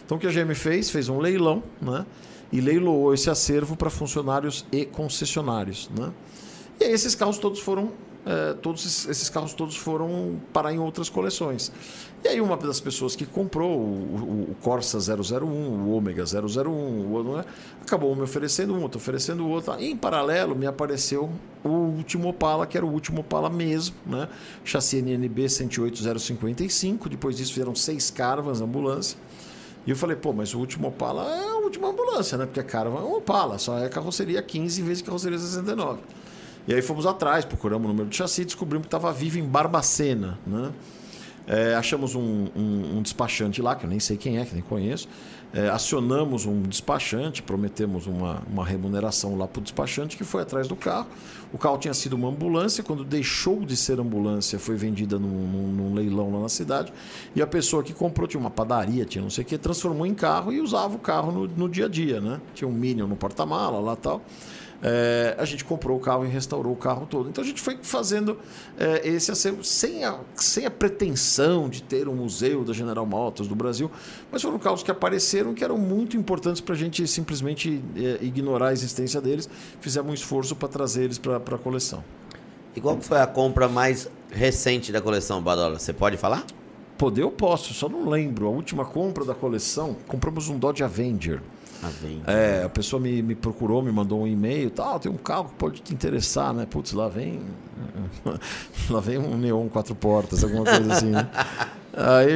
Então o que a GM fez? Fez um leilão, né? E leiloou esse acervo para funcionários e concessionários, né? E aí esses carros todos foram é, todos esses carros todos foram parar em outras coleções. E aí uma das pessoas que comprou o, o Corsa 001, o Ômega 001, o, né, acabou me oferecendo um, outro, oferecendo outro. Em paralelo me apareceu o último Opala, que era o último Opala mesmo, né? chassi NNB 108055. Depois disso fizeram seis Caravans, ambulância. E eu falei, pô, mas o último Opala é a última ambulância, né? Porque a Caravan é um Opala, só é carroceria 15 em vez de carroceria 69. E aí fomos atrás, procuramos o número de chassi, descobrimos que estava vivo em Barbacena. Né? É, achamos um, um, um, despachante lá, que eu nem sei quem é, que nem conheço. É, acionamos um despachante, prometemos uma, uma remuneração lá para o despachante, que foi atrás do carro. O carro tinha sido uma ambulância, quando deixou de ser ambulância, foi vendida num, num, num leilão lá na cidade. E a pessoa que comprou tinha uma padaria, tinha não sei o que, transformou em carro e usava o carro no, no dia a dia. Né? Tinha um Minion no porta-mala lá tal é, a gente comprou o carro e restaurou o carro todo. Então a gente foi fazendo é, esse acervo sem a, sem a pretensão de ter um museu da General Motors do Brasil, mas foram carros que apareceram que eram muito importantes para a gente simplesmente é, ignorar a existência deles. Fizemos um esforço para trazer eles para a coleção. E qual foi a compra mais recente da coleção, Badola? Você pode falar? Poder eu posso, só não lembro. A última compra da coleção, compramos um Dodge Avenger. É, a pessoa me, me procurou, me mandou um e-mail, tal, tem um carro que pode te interessar, né? Putz, lá vem. lá vem um neon quatro portas, alguma coisa assim. Né?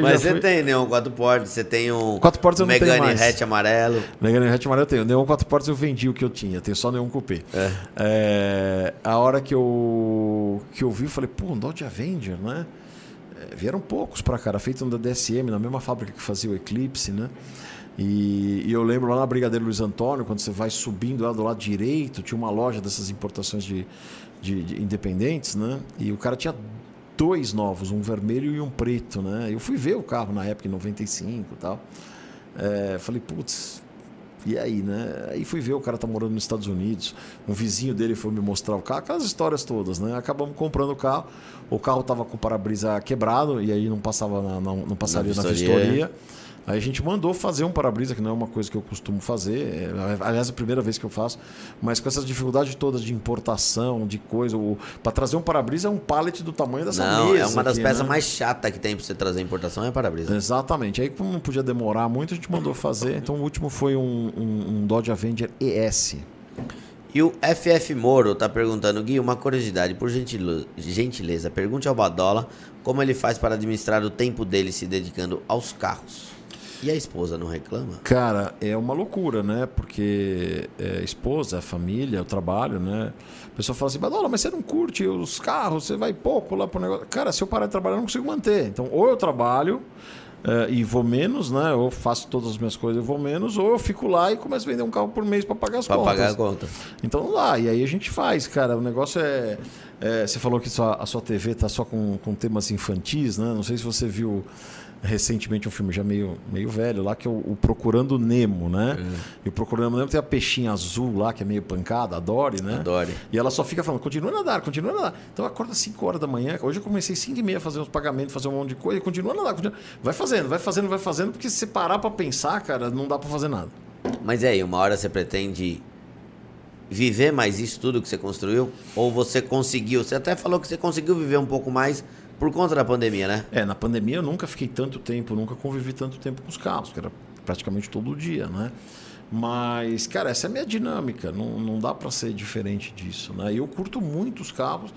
Mas você fui... tem neon quatro portas, você tem um quatro portas eu Megane não tenho mais. hatch amarelo. Megane hatch amarelo eu tenho. Neon quatro portas eu vendi o que eu tinha, tenho só neon coupé. É. É, a hora que eu que eu vi, eu falei, pô, um Dodge Avenger, né? Vieram poucos para cá, feito um da DSM, na mesma fábrica que fazia o Eclipse, né? E, e, eu lembro lá na Brigadeiro Luiz Antônio, quando você vai subindo lá do lado direito, tinha uma loja dessas importações de, de, de independentes, né? E o cara tinha dois novos, um vermelho e um preto, né? Eu fui ver o carro na época, em 95 e tal. É, falei, putz, E aí, né? Aí fui ver, o cara tá morando nos Estados Unidos, um vizinho dele foi me mostrar o carro, aquelas histórias todas, né? Acabamos comprando o carro, o carro tava com o para-brisa quebrado, e aí não passava na, não, não passaria na Na vistoria. Aí a gente mandou fazer um para-brisa, que não é uma coisa que eu costumo fazer. É, aliás, é a primeira vez que eu faço. Mas com essas dificuldades todas de importação, de coisa. Para trazer um para-brisa é um pallet do tamanho dessa Não, mesa. é uma das aqui, peças né? mais chatas que tem pra você trazer importação é para-brisa. Exatamente. Aí, como não podia demorar muito, a gente mandou fazer. Então, o último foi um, um, um Dodge Avenger ES. E o FF Moro tá perguntando, Gui, uma curiosidade, por gentil- gentileza, pergunte ao Badola como ele faz para administrar o tempo dele se dedicando aos carros. E a esposa não reclama? Cara, é uma loucura, né? Porque é, esposa, família, o trabalho, né? A pessoa fala assim, Badola, mas você não curte os carros, você vai pouco lá pro negócio. Cara, se eu parar de trabalhar, eu não consigo manter. Então, ou eu trabalho é, e vou menos, né? Ou faço todas as minhas coisas e vou menos, ou eu fico lá e começo a vender um carro por mês para pagar as Pra contas. pagar a conta. Então não dá. E aí a gente faz, cara. O negócio é. é, você falou que a sua TV tá só com, com temas infantis, né? Não sei se você viu recentemente um filme já meio, meio velho lá, que é o, o Procurando Nemo, né? E o Procurando Nemo tem a peixinha azul lá, que é meio pancada, a Dory, né? A Dory. E ela só fica falando, continua a nadar, continua a nadar. Então acorda às 5 horas da manhã. Hoje eu comecei às 5 e meia a fazer uns pagamentos, fazer um monte de coisa, e continua a nadar. Continua... Vai fazendo, vai fazendo, vai fazendo, porque se você parar pra pensar, cara, não dá pra fazer nada. Mas e aí, uma hora você pretende viver mais isso tudo que você construiu? Ou você conseguiu? Você até falou que você conseguiu viver um pouco mais por conta da pandemia, né? É, na pandemia eu nunca fiquei tanto tempo, nunca convivi tanto tempo com os carros, que era praticamente todo dia, né? Mas, cara, essa é a minha dinâmica, não, não dá para ser diferente disso, né? E eu curto muito os carros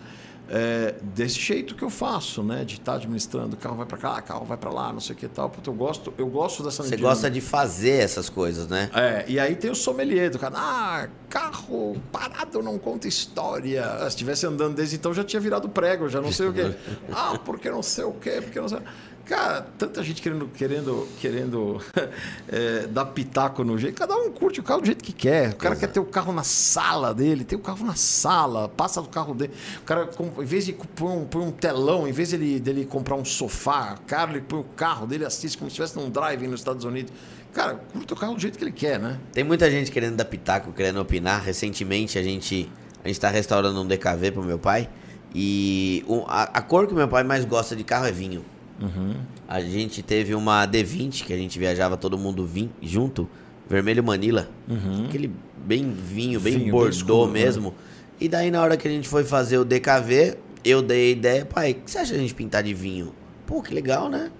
é, desse jeito que eu faço, né? De estar administrando, carro vai para cá, carro vai para lá, não sei o que tal. Puta, eu gosto, eu gosto dessa Você gosta de fazer essas coisas, né? É, e aí tem o sommelier do cara. Ah, carro parado não conta história. Ah, Se estivesse andando desde então já tinha virado prego, já não sei o quê. Ah, porque não sei o quê, porque não sei. Cara, tanta gente querendo, querendo, querendo é, dar pitaco no jeito. Cada um curte o carro do jeito que quer. O cara quer ter o carro na sala dele, tem o carro na sala, passa o carro dele. O cara, em vez de pôr um, pôr um telão, em vez dele, dele comprar um sofá, cara, ele põe o carro dele, assiste como se estivesse num drive nos Estados Unidos. Cara, curta o carro do jeito que ele quer, né? Tem muita gente querendo dar pitaco, querendo opinar. Recentemente a gente a gente tá restaurando um DKV pro meu pai e o- a, a cor que meu pai mais gosta de carro é vinho. A gente teve uma D20 que a gente viajava todo mundo vim, junto, vermelho Manila, aquele bem vinho, bem Vinho, bem bordô escuro, né? mesmo. E daí na hora que a gente foi fazer o DKV, eu dei a ideia, pai, o que você acha de a gente pintar de vinho? Pô, que legal, né?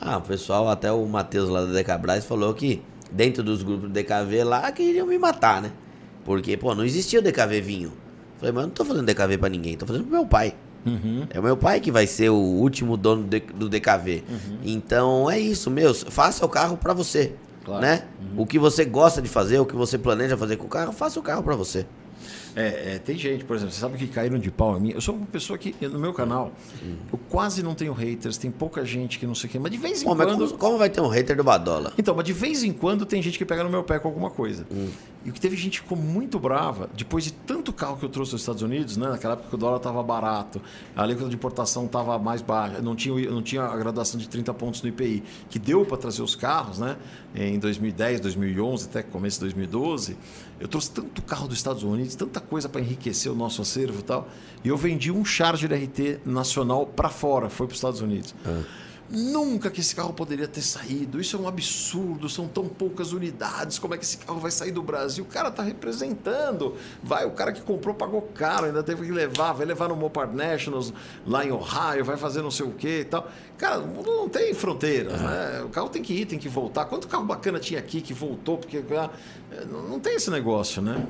Ah, o pessoal, até o Matheus lá da Decabras falou que dentro dos grupos do DKV lá queriam me matar, né? Porque, pô, não existia o DKV vinho. Falei, mas eu não tô fazendo DKV pra ninguém, tô fazendo pro meu pai. É o meu pai que vai ser o último dono do DKV. Então é isso, meu. Faça o carro pra você. Claro. Né? O que você gosta de fazer, o que você planeja fazer com o carro, faça o carro pra você. É, é, tem gente, por exemplo, você sabe que caíram de pau em mim? Eu sou uma pessoa que, no meu canal, eu quase não tenho haters, tem pouca gente que não sei o quê, mas de vez em mas quando. como, como vai ter um hater do Badola? Então, mas de vez em quando tem gente que pega no meu pé com alguma coisa. E o que teve gente que ficou muito brava, depois de tanto carro que eu trouxe dos Estados Unidos, né? Naquela época o dólar estava barato, a alíquota de importação estava mais baixa, não tinha, não tinha a graduação de 30 pontos no IPI, que deu para trazer os carros, né? Em 2010, 2011, até começo de 2012. Eu trouxe tanto carro dos Estados Unidos, tanta coisa para enriquecer o nosso acervo e tal. E eu vendi um Charger RT nacional para fora, foi para os Estados Unidos. Nunca que esse carro poderia ter saído. Isso é um absurdo. São tão poucas unidades. Como é que esse carro vai sair do Brasil? O cara tá representando. Vai, o cara que comprou pagou caro, ainda teve que levar. Vai levar no Mopar Nationals lá em Ohio, vai fazer não sei o que e tal. Cara, o mundo não tem fronteiras, né? O carro tem que ir, tem que voltar. Quanto carro bacana tinha aqui que voltou? Porque ah, não tem esse negócio, né?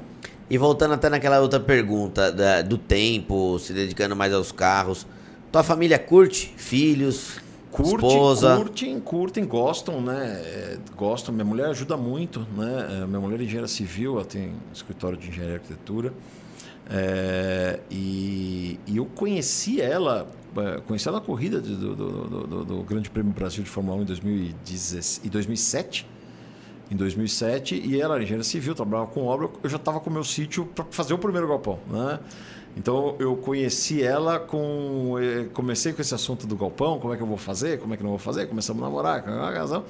E voltando até naquela outra pergunta da- do tempo, se dedicando mais aos carros. Tua família curte? Filhos? Curte, esposa? curtem, curtem, gostam, né? É, gostam. Minha mulher ajuda muito, né? É, minha mulher é engenheira civil, ela tem um escritório de engenharia e arquitetura. É, e, e eu conheci ela, é, conheci ela na corrida do, do, do- do- Grande Prêmio Brasil de Fórmula 1 em 2016 em 2007. Em 2007, e ela era engenheira civil, trabalhava com obra. Eu já estava com o meu sítio para fazer o primeiro galpão, né? Então eu conheci ela com. eh, Comecei com esse assunto do galpão, como é que eu vou fazer, como é que não vou fazer, começamos a namorar, com a razão.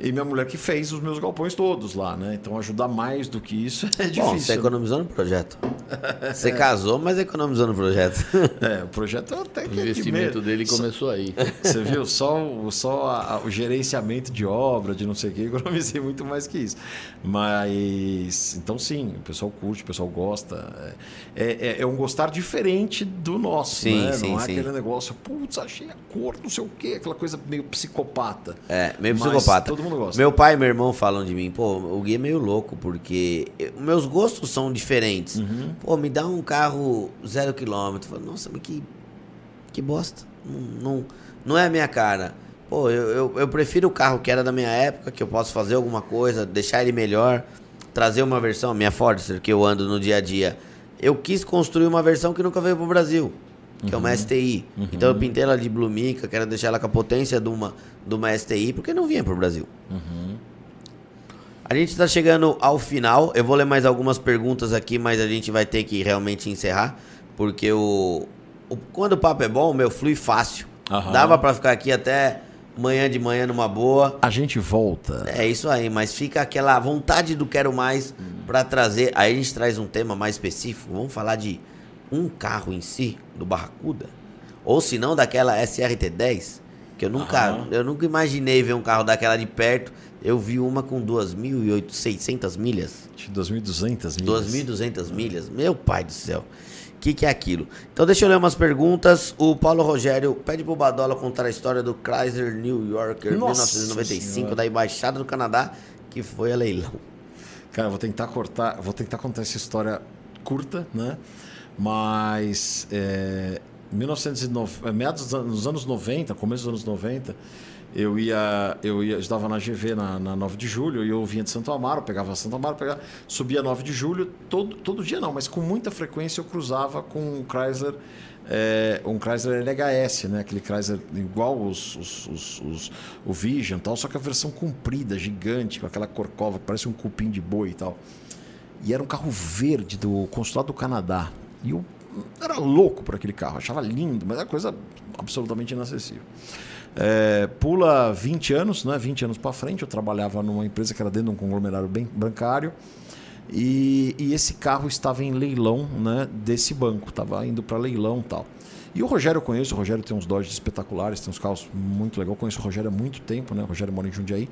E minha mulher que fez os meus galpões todos lá, né? Então ajudar mais do que isso é difícil. Bom, você economizou no projeto. Você casou, mas economizou no projeto. É, o projeto até que O é de investimento dele começou aí. Você viu? Só, o- só a- a- o gerenciamento de obra, de não sei o que, economizei muito mais que isso. Mas, então sim, o pessoal curte, o pessoal gosta. É, é- é um gostar diferente do nosso, Sim, né? sim, não é sim. aquele negócio, putz, achei a cor, não sei o que, aquela coisa meio psicopata. É, meio Mas psicopata. Mundo gosta. Meu pai e meu irmão falam de mim, pô, o Gui é meio louco, porque eu- meus gostos são diferentes. Uhum. Pô, me dá um carro zero quilômetro. Falo, Nossa, mas que, que bosta. Não, não, não é a minha cara. Pô, eu, eu, eu prefiro o carro que era da minha época, que eu posso fazer alguma coisa, deixar ele melhor, trazer uma versão, minha Forester, que eu ando no dia a dia. Eu quis construir uma versão que nunca veio pro Brasil, que é uma STI. Então eu pintei ela de Blumica, quero deixar ela com a potência de uma, de uma STI, porque não vinha pro Brasil. A gente está chegando ao final. Eu vou ler mais algumas perguntas aqui, mas a gente vai ter que realmente encerrar. Porque o, o- quando o papo é bom, meu, flui fácil. Aham. Dava para ficar aqui até manhã de manhã numa boa. A gente volta. É isso aí, mas fica aquela vontade do quero mais para trazer. Aí a gente traz um tema mais específico. Vamos falar de um carro em si, do Barracuda. Ou se não, daquela SRT10. Que eu nunca, Aham. eu nunca imaginei ver um carro daquela de perto. Eu vi uma com 2.600 milhas. De 2.200 milhas. 2.200 milhas. Meu pai do céu. O que, que é aquilo? Então deixa eu ler umas perguntas. O Paulo Rogério pede pro Badola contar a história do Chrysler New Yorker Nossa 1995 Senhora. da Embaixada do Canadá, que foi a leilão. Cara, eu vou tentar cortar, vou tentar contar essa história curta, né? Mas é, 1909, é, meados dos anos, nos anos 90, começo dos anos 90, eu ia, eu ia, estava na GV na, na 9 de julho e eu vinha de Santo Amaro, pegava Santo Amaro, pegava, subia 9 de julho, todo, todo dia não, mas com muita frequência eu cruzava com um Chrysler, é, um Chrysler LHS, né? Aquele Chrysler igual os, os, os, os- o Vision tal, só que a versão comprida, gigante, com aquela corcova que parece um cupim de boi e tal. E era um carro verde do consulado do Canadá. E eu era louco por aquele carro, achava lindo, mas era coisa absolutamente inacessível. É, pula 20 anos, né? 20 anos para frente, eu trabalhava numa empresa que era dentro de um conglomerado bancário. E, e esse carro estava em leilão né, desse banco, estava indo para leilão tal. E o Rogério eu conheço, o Rogério tem uns Dodge espetaculares, tem uns carros muito legais. Conheço o Rogério há muito tempo, né? O Rogério mora em Jundiaí.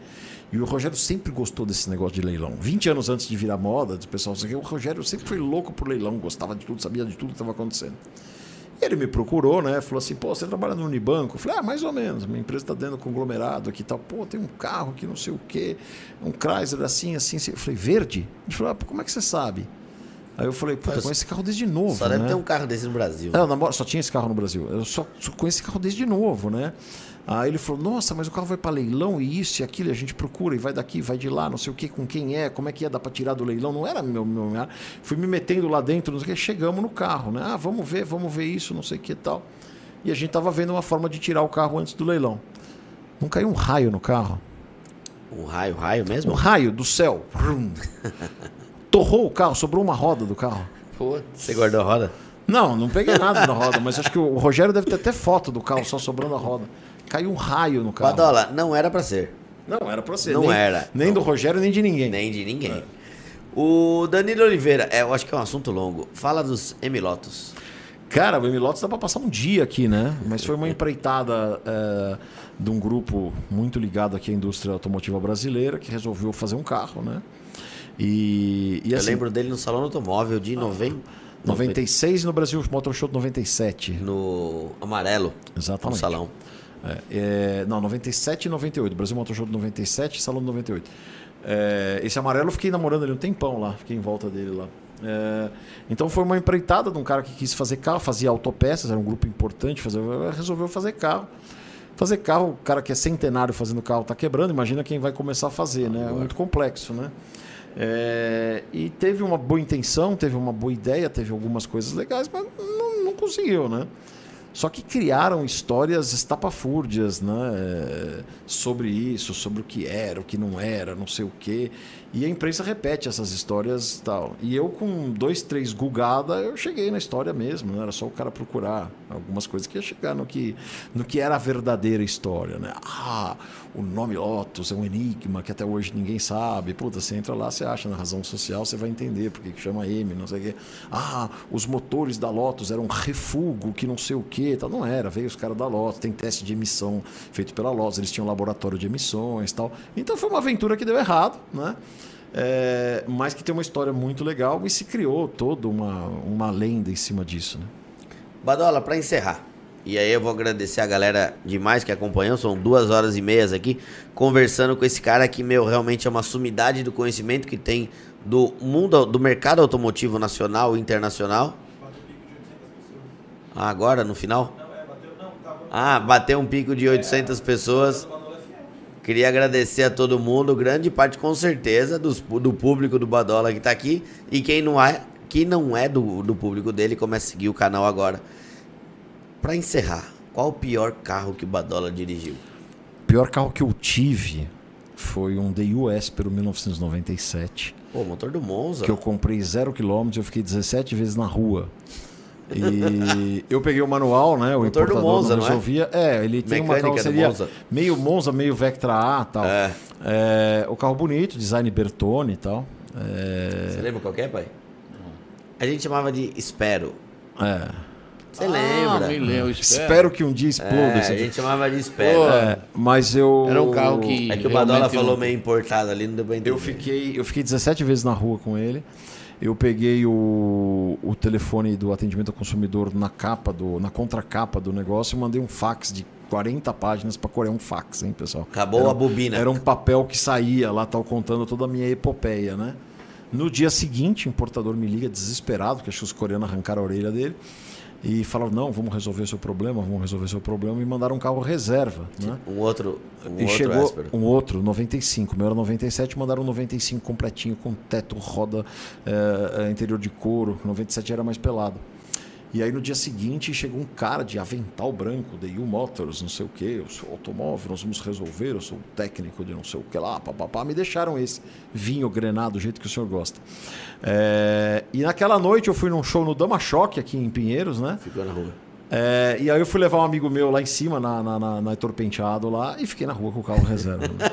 E o Rogério sempre gostou desse negócio de leilão. 20 anos antes de virar moda, o pessoal o Rogério sempre foi louco por leilão, gostava de tudo, sabia de tudo que estava acontecendo. E ele me procurou, né? Falou assim, pô, você trabalha no Unibanco? Eu falei, ah, mais ou menos. Minha empresa está dentro do conglomerado aqui e tal. Pô, tem um carro aqui, não sei o quê. Um Chrysler assim, assim, assim. Eu falei, verde? Ele falou, ah, pô, como é que você sabe? Aí eu falei, pô, eu conheço esse carro desde novo, Só deve né? ter um carro desse no Brasil. É, eu namoro- só tinha esse carro no Brasil. Eu só, só conheço esse carro desde novo, né? Aí ele falou: Nossa, mas o carro vai para leilão e isso e aquilo, e a gente procura e vai daqui, vai de lá, não sei o que, com quem é, como é que é, dá para tirar do leilão. Não era meu, meu, meu. Fui me metendo lá dentro, não sei o que, chegamos no carro, né? Ah, vamos ver, vamos ver isso, não sei o que e tal. E a gente tava vendo uma forma de tirar o carro antes do leilão. Não caiu um raio no carro? Um raio, raio Um mesmo? raio do céu. Torrou o carro, sobrou uma roda do carro. Pô, Você guardou a roda? Não, não peguei nada na roda, mas acho que o Rogério deve ter até foto do carro só sobrando a roda. Caiu um raio no carro. Badola, não era pra ser. Não, era pra ser. Não nem, era. Nem do Rogério, nem de ninguém. Nem de ninguém. O Danilo Oliveira, é, eu acho que é um assunto longo. Fala dos Emilotos. Cara, o Emilotes dá pra passar um dia aqui, né? Mas foi uma empreitada é, de um grupo muito ligado aqui à indústria automotiva brasileira que resolveu fazer um carro, né? E, e eu assim, lembro dele no Salão Automóvel de novembro. 96 no Brasil Motor Show 97. No Amarelo. Exatamente. No salão. É, é, não, 97 e 98. Brasil Motor Show de 97 Salão de 98. É, esse amarelo eu fiquei namorando ele um tempão lá, fiquei em volta dele lá. É, então foi uma empreitada de um cara que quis fazer carro, fazia autopeças, era um grupo importante, resolveu fazer carro. Fazer carro, o cara que é centenário fazendo carro está quebrando, imagina quem vai começar a fazer, né? É muito complexo, né? É, e teve uma boa intenção, teve uma boa ideia, teve algumas coisas legais, mas não, não conseguiu, né? Só que criaram histórias estapafúrdias né? É, sobre isso, sobre o que era, o que não era, não sei o quê. E a imprensa repete essas histórias tal. E eu, com dois, três gugada, eu cheguei na história mesmo. Né? Era só o cara procurar algumas coisas que ia chegar no que, no que era a verdadeira história. Né? Ah, o nome Lotus é um enigma que até hoje ninguém sabe. Puta, você entra lá, você acha na razão social, você vai entender porque que chama M, não sei o quê. Ah, os motores da Lotus eram refugo, que não sei o quê. Tal. Não era, veio os caras da Lotus, tem teste de emissão feito pela Lotus, eles tinham um laboratório de emissões tal. Então foi uma aventura que deu errado, né? É, mas que tem uma história muito legal e se criou toda uma, uma lenda em cima disso. Né? Badola, para encerrar, e aí eu vou agradecer a galera demais que acompanhou, são duas horas e meias aqui, conversando com esse cara que, meu, realmente é uma sumidade do conhecimento que tem do mundo, do mercado automotivo nacional e internacional. Ah, agora, no final? Ah, bateu um pico de 800 pessoas. Queria agradecer a todo mundo, grande parte com certeza dos, do público do Badola que está aqui e quem não é, que não é do, do público dele, começa a seguir o canal agora. Para encerrar, qual o pior carro que o Badola dirigiu? O pior carro que eu tive foi um DU Espero 1997. Pô, motor do Monza. Que eu comprei zero quilômetros, eu fiquei 17 vezes na rua. E eu peguei o manual, né? O Motor importador do Monza, não não é? resolvia. É, ele tem uma Mecânica do carroceria Monza. meio Monza, meio Vectra A e tal. É. É, o carro bonito, design Bertone e tal. Você lembra qual que é, pai? A gente chamava de Espero. É. Você Ah, lembra? me lembro, Espero que um dia exploda É, esse a gente chamava de Espero. Pô, É, mas eu. Era um carro que- É que o Badola realmente falou eu- meio importado ali, não deu pra entender. Eu fiquei, eu fiquei 17 vezes na rua com ele. Eu peguei o, o telefone do atendimento ao consumidor na capa do, na contracapa do negócio e mandei um fax de 40 páginas para Coreia, um fax, hein, pessoal? Acabou Era- a bobina. Era um papel que saía lá, tal, contando toda a minha epopeia, né? No dia seguinte, o importador me liga desesperado, que acho que os coreanos arrancaram a orelha dele. E falaram, não, vamos resolver o seu problema, vamos resolver o seu problema. E mandaram um carro reserva, né? Um outro, um e outro chegou um outro, 95. O meu era 97, mandaram um 95 completinho, com teto, roda, eh, interior de couro. 97 era mais pelado. E aí no dia seguinte chegou um cara de avental branco, DU Motors, não sei o que, eu sou automóvel, nós vamos resolver, eu sou técnico de não sei o que lá, papapá. Me deixaram esse vinho grenado, do jeito que o senhor gosta. Eh, e naquela noite eu fui num show no Dama Choque aqui em Pinheiros, né? Ficou na rua. É, e aí eu fui levar um amigo meu lá em cima, na, na, na, na Heitor Penteado lá, e fiquei na rua com o carro reserva. né?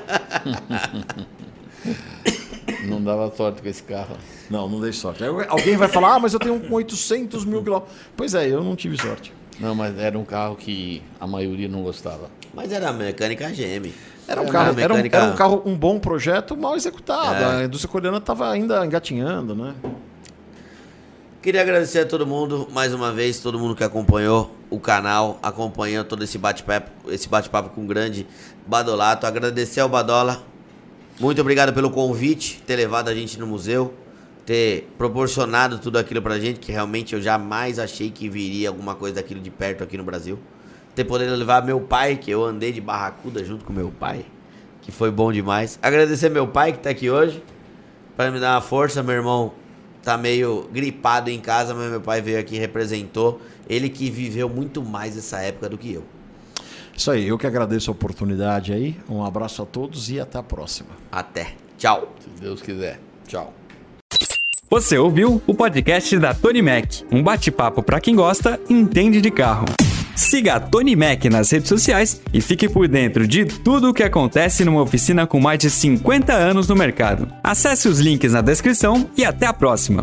Não dava sorte com esse carro. Não, não dei sorte. Alguém vai falar, ah, mas eu tenho um com 800 mil quilômetros. Pois é, eu não tive sorte. Não, mas era um carro que a maioria não gostava. Mas era a mecânica GM. Era um, carro, era, um, mecânica- era um carro, um bom projeto, mal executado. É. A indústria coreana estava ainda engatinhando, né? Queria agradecer a todo mundo, mais uma vez, todo mundo que acompanhou o canal, acompanhou todo esse bate-papo, esse bate-papo com o grande Badolato. Agradecer ao Badola. Muito obrigado pelo convite, ter levado a gente no museu, ter proporcionado tudo aquilo pra gente, que realmente eu jamais achei que viria alguma coisa daquilo de perto aqui no Brasil. Ter podido levar meu pai, que eu andei de barracuda junto com meu pai, que foi bom demais. Agradecer meu pai que tá aqui hoje, para me dar uma força, meu irmão tá meio gripado em casa, mas meu pai veio aqui e representou. Ele que viveu muito mais essa época do que eu. Isso aí, eu que agradeço a oportunidade aí. Um abraço a todos e até a próxima. Até. Tchau. Se Deus quiser. Tchau. Você ouviu o podcast da Tony Mac, um bate-papo para quem gosta e entende de carro. Siga a Tony Mac nas redes sociais e fique por dentro de tudo o que acontece numa oficina com mais de 50 anos no mercado. Acesse os links na descrição e até a próxima.